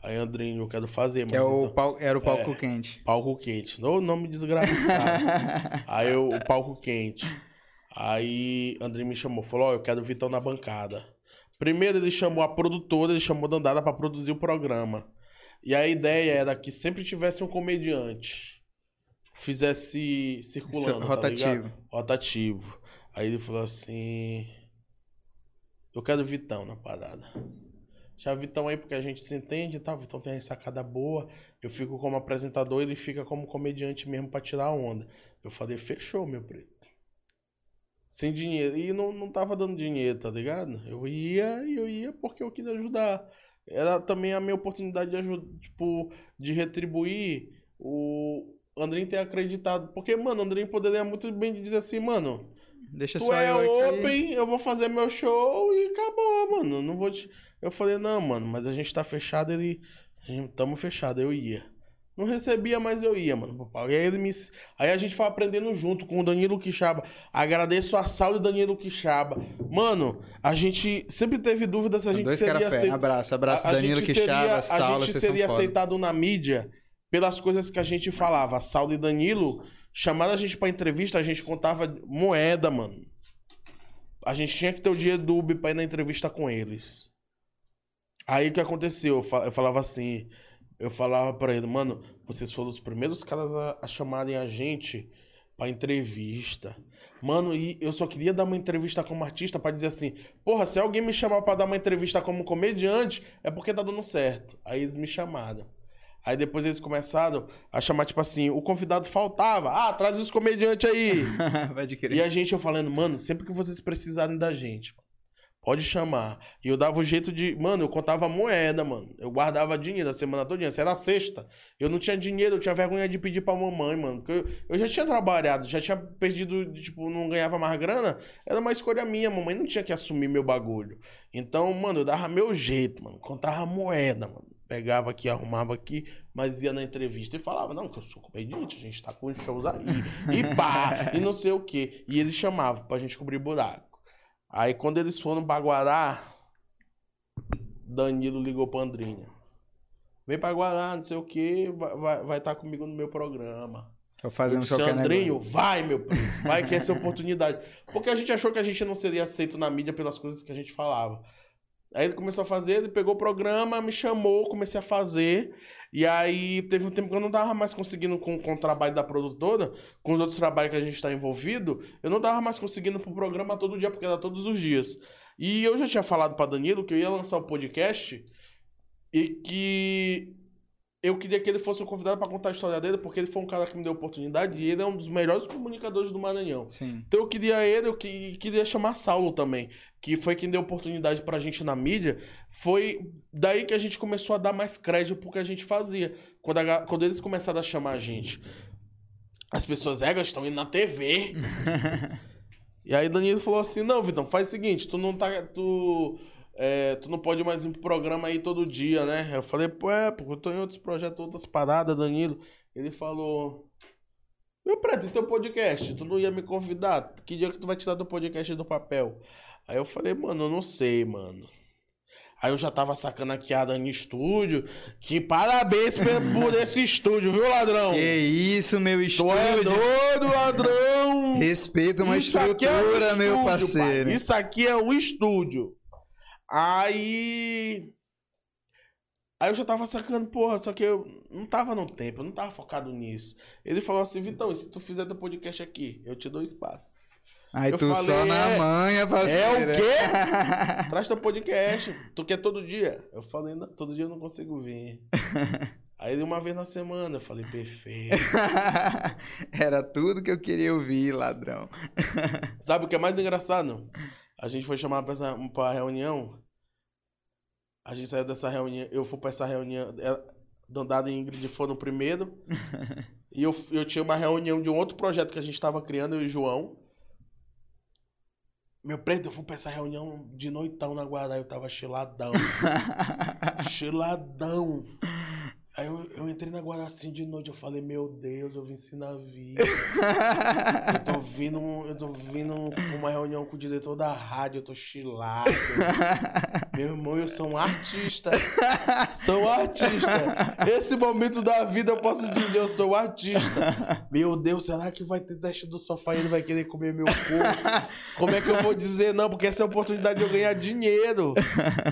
Aí Andrinho, eu quero fazer, Que é o pau- era o palco É. quente. Palco quente. No nome desgraçado. Aí eu, o palco quente. Aí André me chamou, falou: Ó, eu quero o Vitão na bancada. Primeiro ele chamou a produtora, ele chamou Dandara pra produzir o programa. E a ideia era que sempre tivesse um comediante. Fizesse circulando. tá Rotativo. ligado? Rotativo. Aí ele falou assim: Eu quero o Vitão na parada. O Vitão aí porque a gente se entende e tal. O Vitão tem sacada boa. Eu fico como apresentador, ele fica como comediante mesmo pra tirar a onda. Eu falei, fechou, meu preto. Sem dinheiro. E não, não tava dando dinheiro, tá ligado? Eu ia e eu ia porque eu queria ajudar. Era também a minha oportunidade de ajudar, tipo, de retribuir o Andrinho ter acreditado. Porque, mano, Andrinho poderia muito bem dizer assim, mano, Deixa tu só é eu aqui. open, eu vou fazer meu show e acabou, mano. Não vou te... Eu falei, não, mano, mas a gente tá fechado, ele. Tamo fechado, eu ia. Não recebia, mas eu ia, mano. E aí ele me. Aí a gente foi aprendendo junto com o Danilo Quixaba. Agradeço a Saulo e Danilo Quixaba. Mano, a gente sempre teve dúvida se a gente Dois seria aceito. Abraço, abraço A- a Danilo Quixaba, Saulo, A gente seria aceitado na mídia pelas coisas que a gente falava. Saulo e Danilo chamaram a gente pra entrevista, a gente contava moeda, mano. A gente tinha que ter o dinheiro do Uber pra ir na entrevista com eles. Aí o que aconteceu? Eu fa- eu falava assim, eu falava pra ele, mano, vocês foram os primeiros caras a, a chamarem a gente pra entrevista. Mano, e eu só queria dar uma entrevista como artista pra dizer assim, porra, se alguém me chamar pra dar uma entrevista como comediante, é porque tá dando certo. Aí eles me chamaram. Aí depois eles começaram a chamar, tipo assim, o convidado faltava. Ah, traz os comediantes aí. Vai de E a gente, eu falando, mano, sempre que vocês precisarem da gente, pode chamar. E eu dava o jeito de. Mano, eu contava moeda, mano. Eu guardava dinheiro a semana toda. Se era sexta, eu não tinha dinheiro, eu tinha vergonha de pedir pra mamãe, mano. Porque eu, eu já tinha trabalhado, já tinha perdido, tipo, não ganhava mais grana. Era uma escolha minha, mamãe não tinha que assumir meu bagulho. Então, mano, eu dava meu jeito, mano. Contava moeda, mano. Pegava aqui, arrumava aqui, mas ia na entrevista e falava, não, que eu sou comediante, a gente tá com shows aí. E pá, e não sei o quê. E eles chamavam pra gente cobrir buraco. Aí quando eles foram pra Guará, Danilo ligou pra Andrinha. Vem pra Guará, não sei o quê, vai estar vai, vai tá comigo no meu programa. Tô Eu fazendo disse, qualquer Andrinho, vai, meu primo, vai que essa é a oportunidade. Porque a gente achou que a gente não seria aceito na mídia pelas coisas que a gente falava. Aí ele começou a fazer, ele pegou o programa, me chamou, comecei a fazer. E aí teve um tempo que eu não tava mais conseguindo com, com o trabalho da produtora, com os outros trabalhos que a gente tá envolvido, eu não tava mais conseguindo pro programa todo dia, porque era todos os dias. E eu já tinha falado pra Danilo que eu ia lançar um podcast e que eu queria que ele fosse o convidado pra contar a história dele, porque ele foi um cara que me deu oportunidade e ele é um dos melhores comunicadores do Maranhão. Sim. Então eu queria ele, eu que- queria chamar Saulo também, que foi quem deu oportunidade pra gente na mídia. Foi daí que a gente começou a dar mais crédito pro que a gente fazia. Quando, a quando eles começaram a chamar a gente. As pessoas, é, estão indo na TV. e aí Danilo falou assim: não, Vitão, faz o seguinte, tu não tá. Tu, é, tu não pode mais ir pro programa aí todo dia, né? Eu falei, pô, é, porque eu tô em outros projetos, outras paradas, Danilo. Ele falou. Meu preto, e teu podcast? Tu não ia me convidar? Que dia que tu vai tirar do podcast do papel? Aí eu falei, mano, eu não sei, mano. Aí eu já tava sacando aqui a Dani Estúdio. Que parabéns por esse estúdio, viu, ladrão? Que isso, meu Tu é estúdio. doido, ladrão! Respeita uma Isso aqui é um estrutura, meu estúdio, parceiro. pai. Isso aqui é o estúdio. Aí. Aí eu já tava sacando, porra, só que eu não tava no tempo, eu não tava focado nisso. Ele falou assim, Vitão, se tu fizer teu podcast aqui, eu te dou espaço. Aí Eu tu falei, só na é- manha, parceiro. É o quê? Traz teu podcast. Tu quer todo dia? Eu falei, não, todo dia eu não consigo vir. Aí ele uma vez na semana, eu falei, perfeito. Era tudo que eu queria ouvir, ladrão. Sabe o que é mais engraçado? A gente foi chamado pra, essa, pra reunião. A gente saiu dessa reunião. Eu fui pra essa reunião. ela- Dandada e Ingrid foram no primeiro. e eu, eu tinha uma reunião de um outro projeto que a gente tava criando, eu e o João. Meu preto, eu fui pra essa reunião de noitão na Guará, eu tava chiladão. chiladão. Aí eu, eu entrei na Guará assim de noite, eu falei, meu Deus, eu vim ensinar a vida. Eu tô vindo, eu tô vindo pra uma reunião com o diretor da rádio, eu tô chilado. Meu irmão, eu sou um artista. Sou um artista. Esse momento da vida eu posso dizer, eu sou um artista. Meu Deus, será que vai ter teste do sofá e ele vai querer comer meu corpo? Como é que eu vou dizer não? Porque essa é a oportunidade de eu ganhar dinheiro.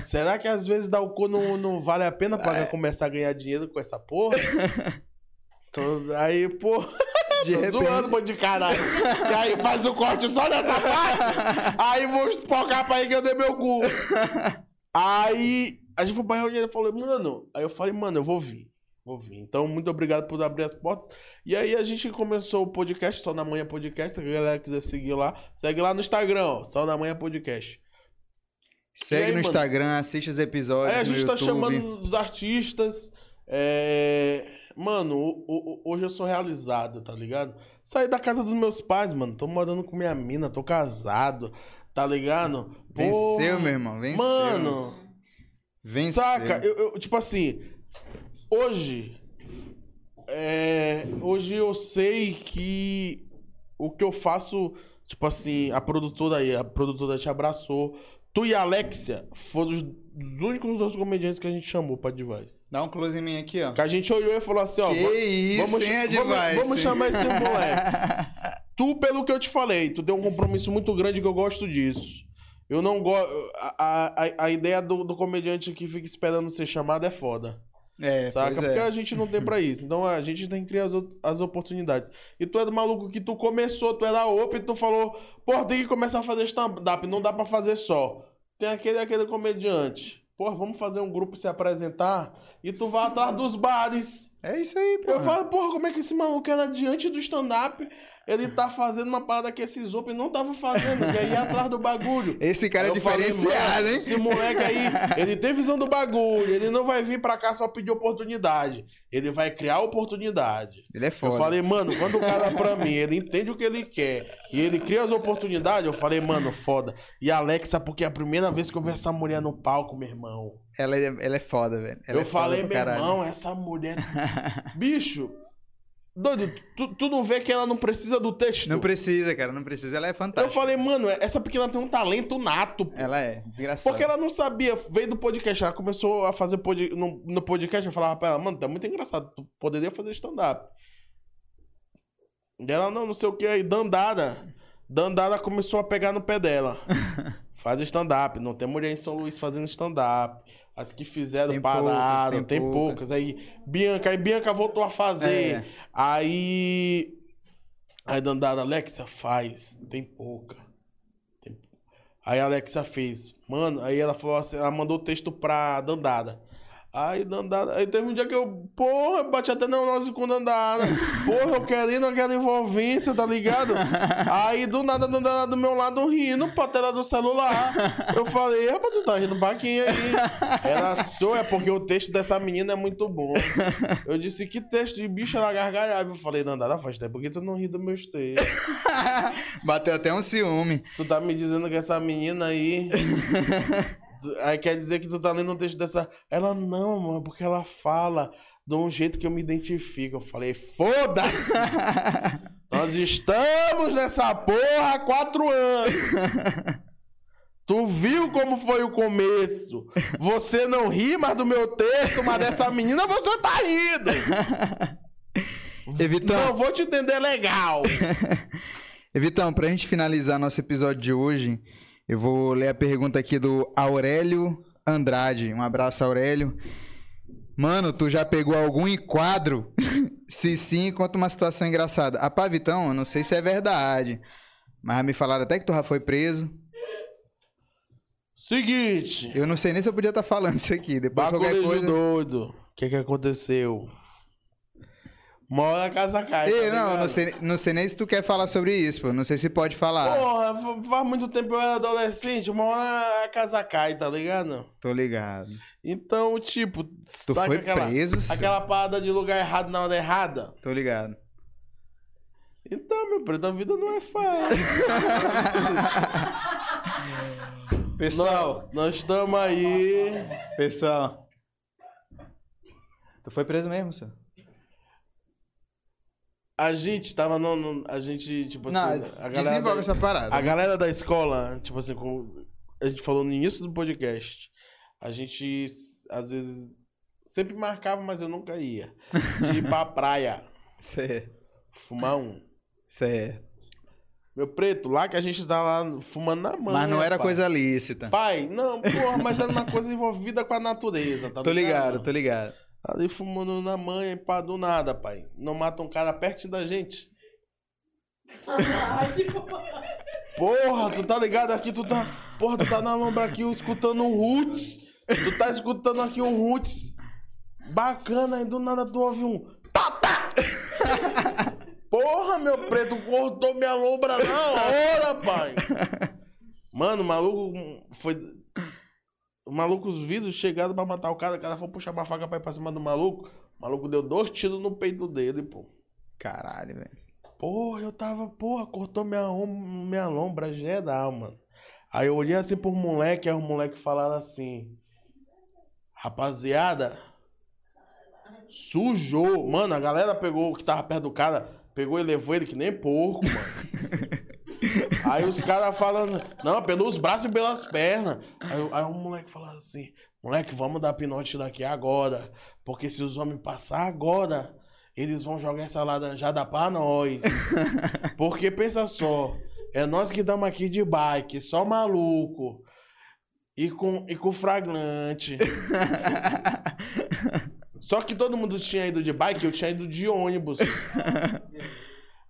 Será que às vezes dar o cu não, não vale a pena pra começar a ganhar dinheiro com essa porra? Tô- aí, pô. De Tô repente. zoando, mano de caralho. E aí faz o corte só nessa parte. Aí vou espocar pra aí que eu dei meu cu. Aí a gente foi pra reunião e falou, mano. Aí eu falei, mano, eu vou vir. Vou vir. Então, muito obrigado por abrir as portas. E aí a gente começou o podcast, Só na Manhã Podcast. Se a galera quiser seguir lá, segue lá no Instagram, ó, Só na Manhã Podcast. Segue aí, no mano? Instagram, assiste os episódios Aí a no gente tá YouTube. chamando os artistas. é, Mano, o- o- o- hoje eu sou realizado, tá ligado? Saí da casa dos meus pais, mano. Tô morando com minha mina, tô casado, tá ligado? Venceu, meu irmão, venceu. Mano, Venceu. saca? Eu, eu- tipo assim, hoje. é, hoje eu sei que o que eu faço, tipo assim, a produtora aí, a produtora te abraçou. Tu e a Alexia foram os, os únicos dois comediantes que a gente chamou pra Device. Dá um close em mim aqui, ó. Que a gente olhou e falou assim, ó. que va- isso, vamos, hein, vamos, Advice? vamos chamar esse moleque. Tu, pelo que eu te falei, tu tem um compromisso muito grande que eu gosto disso. Eu não gosto. A, a, a ideia do, do comediante que fica esperando ser chamado é foda. É, saca? pois Porque é. a gente não tem pra isso. Então a gente tem que criar as, op- as oportunidades. E tu é do maluco que tu começou, tu era open e tu falou, pô, tem que começar a fazer stand-up, não dá pra fazer só. Tem aquele aquele comediante. Pô, vamos fazer um grupo se apresentar e tu vai atrás dos bares. É isso aí, pô. Eu falo, porra, como é que esse maluco era diante do stand-up? Ele tá fazendo uma parada que esses open não tava fazendo, que é ir atrás do bagulho. Esse cara é Eu diferenciado, hein? Esse moleque aí, ele tem visão do bagulho. Ele não vai vir pra cá só pedir oportunidade. Ele vai criar oportunidade. Ele é foda. Eu falei, mano, quando o cara pra mim, ele entende o que ele quer e ele cria as oportunidades, eu falei, mano, foda. E a Alexa, porque é a primeira vez que eu vi essa mulher no palco, meu irmão. Ela, é, ela é foda, velho. Eu é falei, meu irmão, essa mulher. Bicho, doido, tu, tu não vê que ela não precisa do texto? Não precisa, cara, não precisa. Ela é Eu fantástica. falei, mano, essa pequena tem um talento nato. pô. Ela é, desgraçada. Porque ela não sabia, veio do podcast, ela começou a fazer pod, no, no podcast, eu falava pra ela, mano, tá muito engraçado, tu poderia fazer stand-up. E ela, não, não sei o que, aí Dandara, Dandara começou a pegar no pé dela. Faz stand-up, não tem mulher em São Luís fazendo stand-up. As que fizeram Tem pararam, poucas, tem tem, poucas. poucas. Aí Bianca, aí Bianca voltou a fazer. É. Aí. Aí Dandara, Alexa, faz. Tem pouca. Tem- Aí a Alexa fez. Mano, aí ela falou assim, ela mandou o texto pra Dandara. Aí Dandara. Aí teve um dia que eu, porra, bati até neurose com Dandara. Porra, eu querendo aquela envolvência, tá ligado? Aí do nada Dandara do meu lado rindo pra tela do celular. Eu falei, rapaz, tu tá rindo baquinho aí. Ela sou, é porque o texto dessa menina é muito bom. Eu disse, que texto de bicho ela gargalhava. Eu falei, Dandara, faz tempo que tu não ri dos meus textos. Bateu até um ciúme. Tu tá me dizendo que essa menina aí. Aí quer dizer que tu tá lendo um texto dessa. Ela, não, mano, porque ela fala de um jeito que eu me identifico. Eu falei, foda-se! Nós estamos nessa porra há quatro anos! Tu viu como foi o começo? Você não ri mais do meu texto, mas dessa menina você tá rindo! E Vitão, Não vou te entender legal! e Vitão, pra gente finalizar nosso episódio de hoje, eu vou ler a pergunta aqui do Aurélio Andrade. Um abraço, Aurélio. Mano, tu já pegou algum enquadro? se sim, conta uma situação engraçada. A pá, Vitão, eu não sei se é verdade. Mas me falaram até que tu já foi preso. Seguinte. Eu não sei nem se eu podia estar falando isso aqui. Depois qualquer coisa. doido. O que que aconteceu? Uma hora a casa cai. Ei, tá não, não sei, não sei nem se tu quer falar sobre isso, pô. Não sei se pode falar. Porra, fa- faz muito tempo eu era adolescente, uma hora a casa cai, tá ligado? Tô ligado. Então, tipo, Tu foi aquela, preso? aquela parada de lugar errado na hora errada? Tô ligado. Então, meu preto, a vida não é fácil. Pessoal, Nós estamos aí. pessoal. Tu foi preso mesmo, senhor? A gente tava no. no- a gente, tipo assim. não, a galera desenvolve da, essa parada. a galera da escola, tipo assim, como a gente falou no início do podcast, a gente às vezes sempre marcava, mas eu nunca ia. De ir pra praia, Certo, fumar um. certo. Meu preto, lá que a gente tá lá fumando na mão. Mas não era pai. coisa lícita. Pai, não, porra, mas era uma coisa envolvida com a natureza, tá Tô ligado, tô ligado. Ali fumando na manha, pá, do nada, pai. Não mata um cara perto da gente. Porra, tu tá ligado aqui, tu tá. Porra, tu tá na lombra aqui escutando um Roots. Tu tá escutando aqui um Roots. Bacana, aí do nada tu ouve um. Tá! Porra, meu preto, cortou minha lombra na hora, pai. Mano, o maluco foi. O maluco, os vidros chegaram pra matar o cara. O cara foi puxar uma faca pra ir pra cima do maluco. O maluco deu dois tiros no peito dele, pô. Caralho, velho. Porra, eu tava, porra, cortou minha, minha lombra geral, mano. Aí eu olhei assim pro moleque, aí os moleques falaram assim: Rapaziada, sujou. Mano, a galera pegou o que tava perto do cara, pegou e levou ele que nem porco, mano. aí os caras falando: Não, pelos braços e pelas pernas. Aí, o- aí o moleque falou assim: Moleque, vamos dar pinote daqui agora. Porque se os homens passar agora, eles vão jogar essa laranjada pra nós. Porque pensa só, é nós que estamos aqui de bike, só maluco. E com, e com flagrante. Só que todo mundo tinha ido de bike, eu tinha ido de ônibus.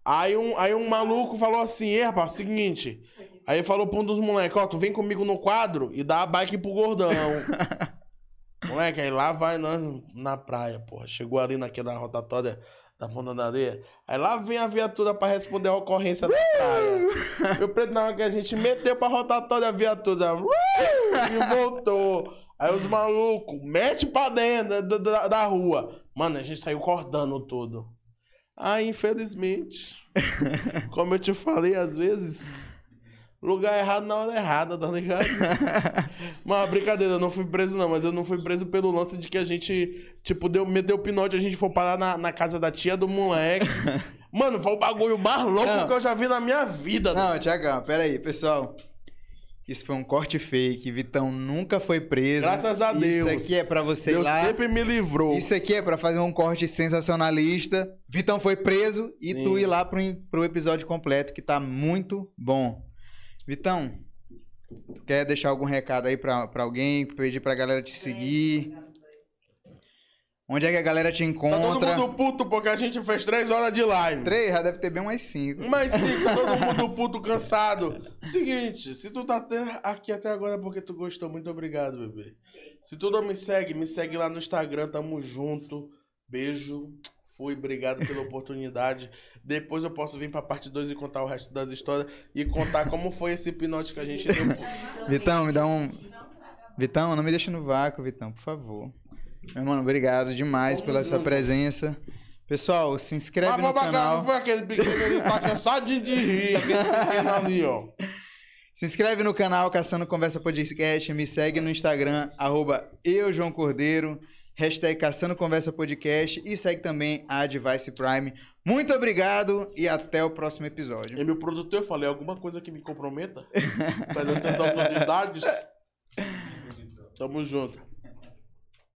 Aí um, aí um maluco falou assim, "Ei, rapaz, seguinte. Aí falou pra um dos moleques, ó, tu vem comigo no quadro e dá a bike pro gordão. Moleque, aí lá vai nós na praia, porra. Chegou ali naquela rotatória da Ponta da Areia. Aí lá vem a viatura pra responder a ocorrência da praia. Meu preto, na hora que a gente meteu pra rotatória a viatura, e voltou. Aí os malucos, mete pra dentro da, da, da rua. Mano, a gente saiu cortando tudo. Aí, infelizmente, como eu te falei, às vezes, lugar errado na hora errada, tá ligado? Mas brincadeira, eu não fui preso, não, mas eu não fui preso pelo lance de que a gente, tipo, deu, meteu o pinote, a gente foi parar na, na casa da tia do moleque. Mano, foi o bagulho mais louco Não. que eu já vi na minha vida. Não, Tiagão, pera aí, pessoal. Isso foi um corte fake. Vitão nunca foi preso. Graças a Deus. Isso aqui é pra você ir Deus lá. sempre me livrou. Isso aqui é pra fazer um corte sensacionalista. Vitão foi preso e Sim. tu ir lá pro, pro episódio completo, que tá muito bom. Vitão, tu quer deixar algum recado aí pra, pra alguém? Pedir pra galera te seguir? Onde é que a galera te Tá todo encontra? mundo puto porque a gente fez três horas de live. Três, já deve ter bem umas cinco. Sim, tá todo mundo puto, cansado. Seguinte, se tu tá até aqui até agora é porque tu gostou, muito obrigado, bebê. Se tu não me segue, me segue lá no Instagram, tamo junto. Beijo. Fui, obrigado pela oportunidade. Depois eu posso vir pra parte 2 e contar o resto das histórias e contar como foi esse hipnote que a gente deu. Vitão, me dá um. Vitão, não me deixa no vácuo, Vitão, por favor. Meu mano, obrigado demais pela sua junto. presença. Pessoal, se inscreve Mas no bacana, canal. foi aquele pequeno, tá cansado de rir, aquele pequeno ali, ó. Se inscreve no canal Caçando Conversa Podcast, me segue no Instagram, arroba eu, João Cordeiro, hashtag Caçando Conversa Podcast e segue também a Advice Prime. Muito obrigado e até o próximo episódio. E meu produtor, eu falei alguma coisa que me comprometa? Perante as autoridades? Tamo junto.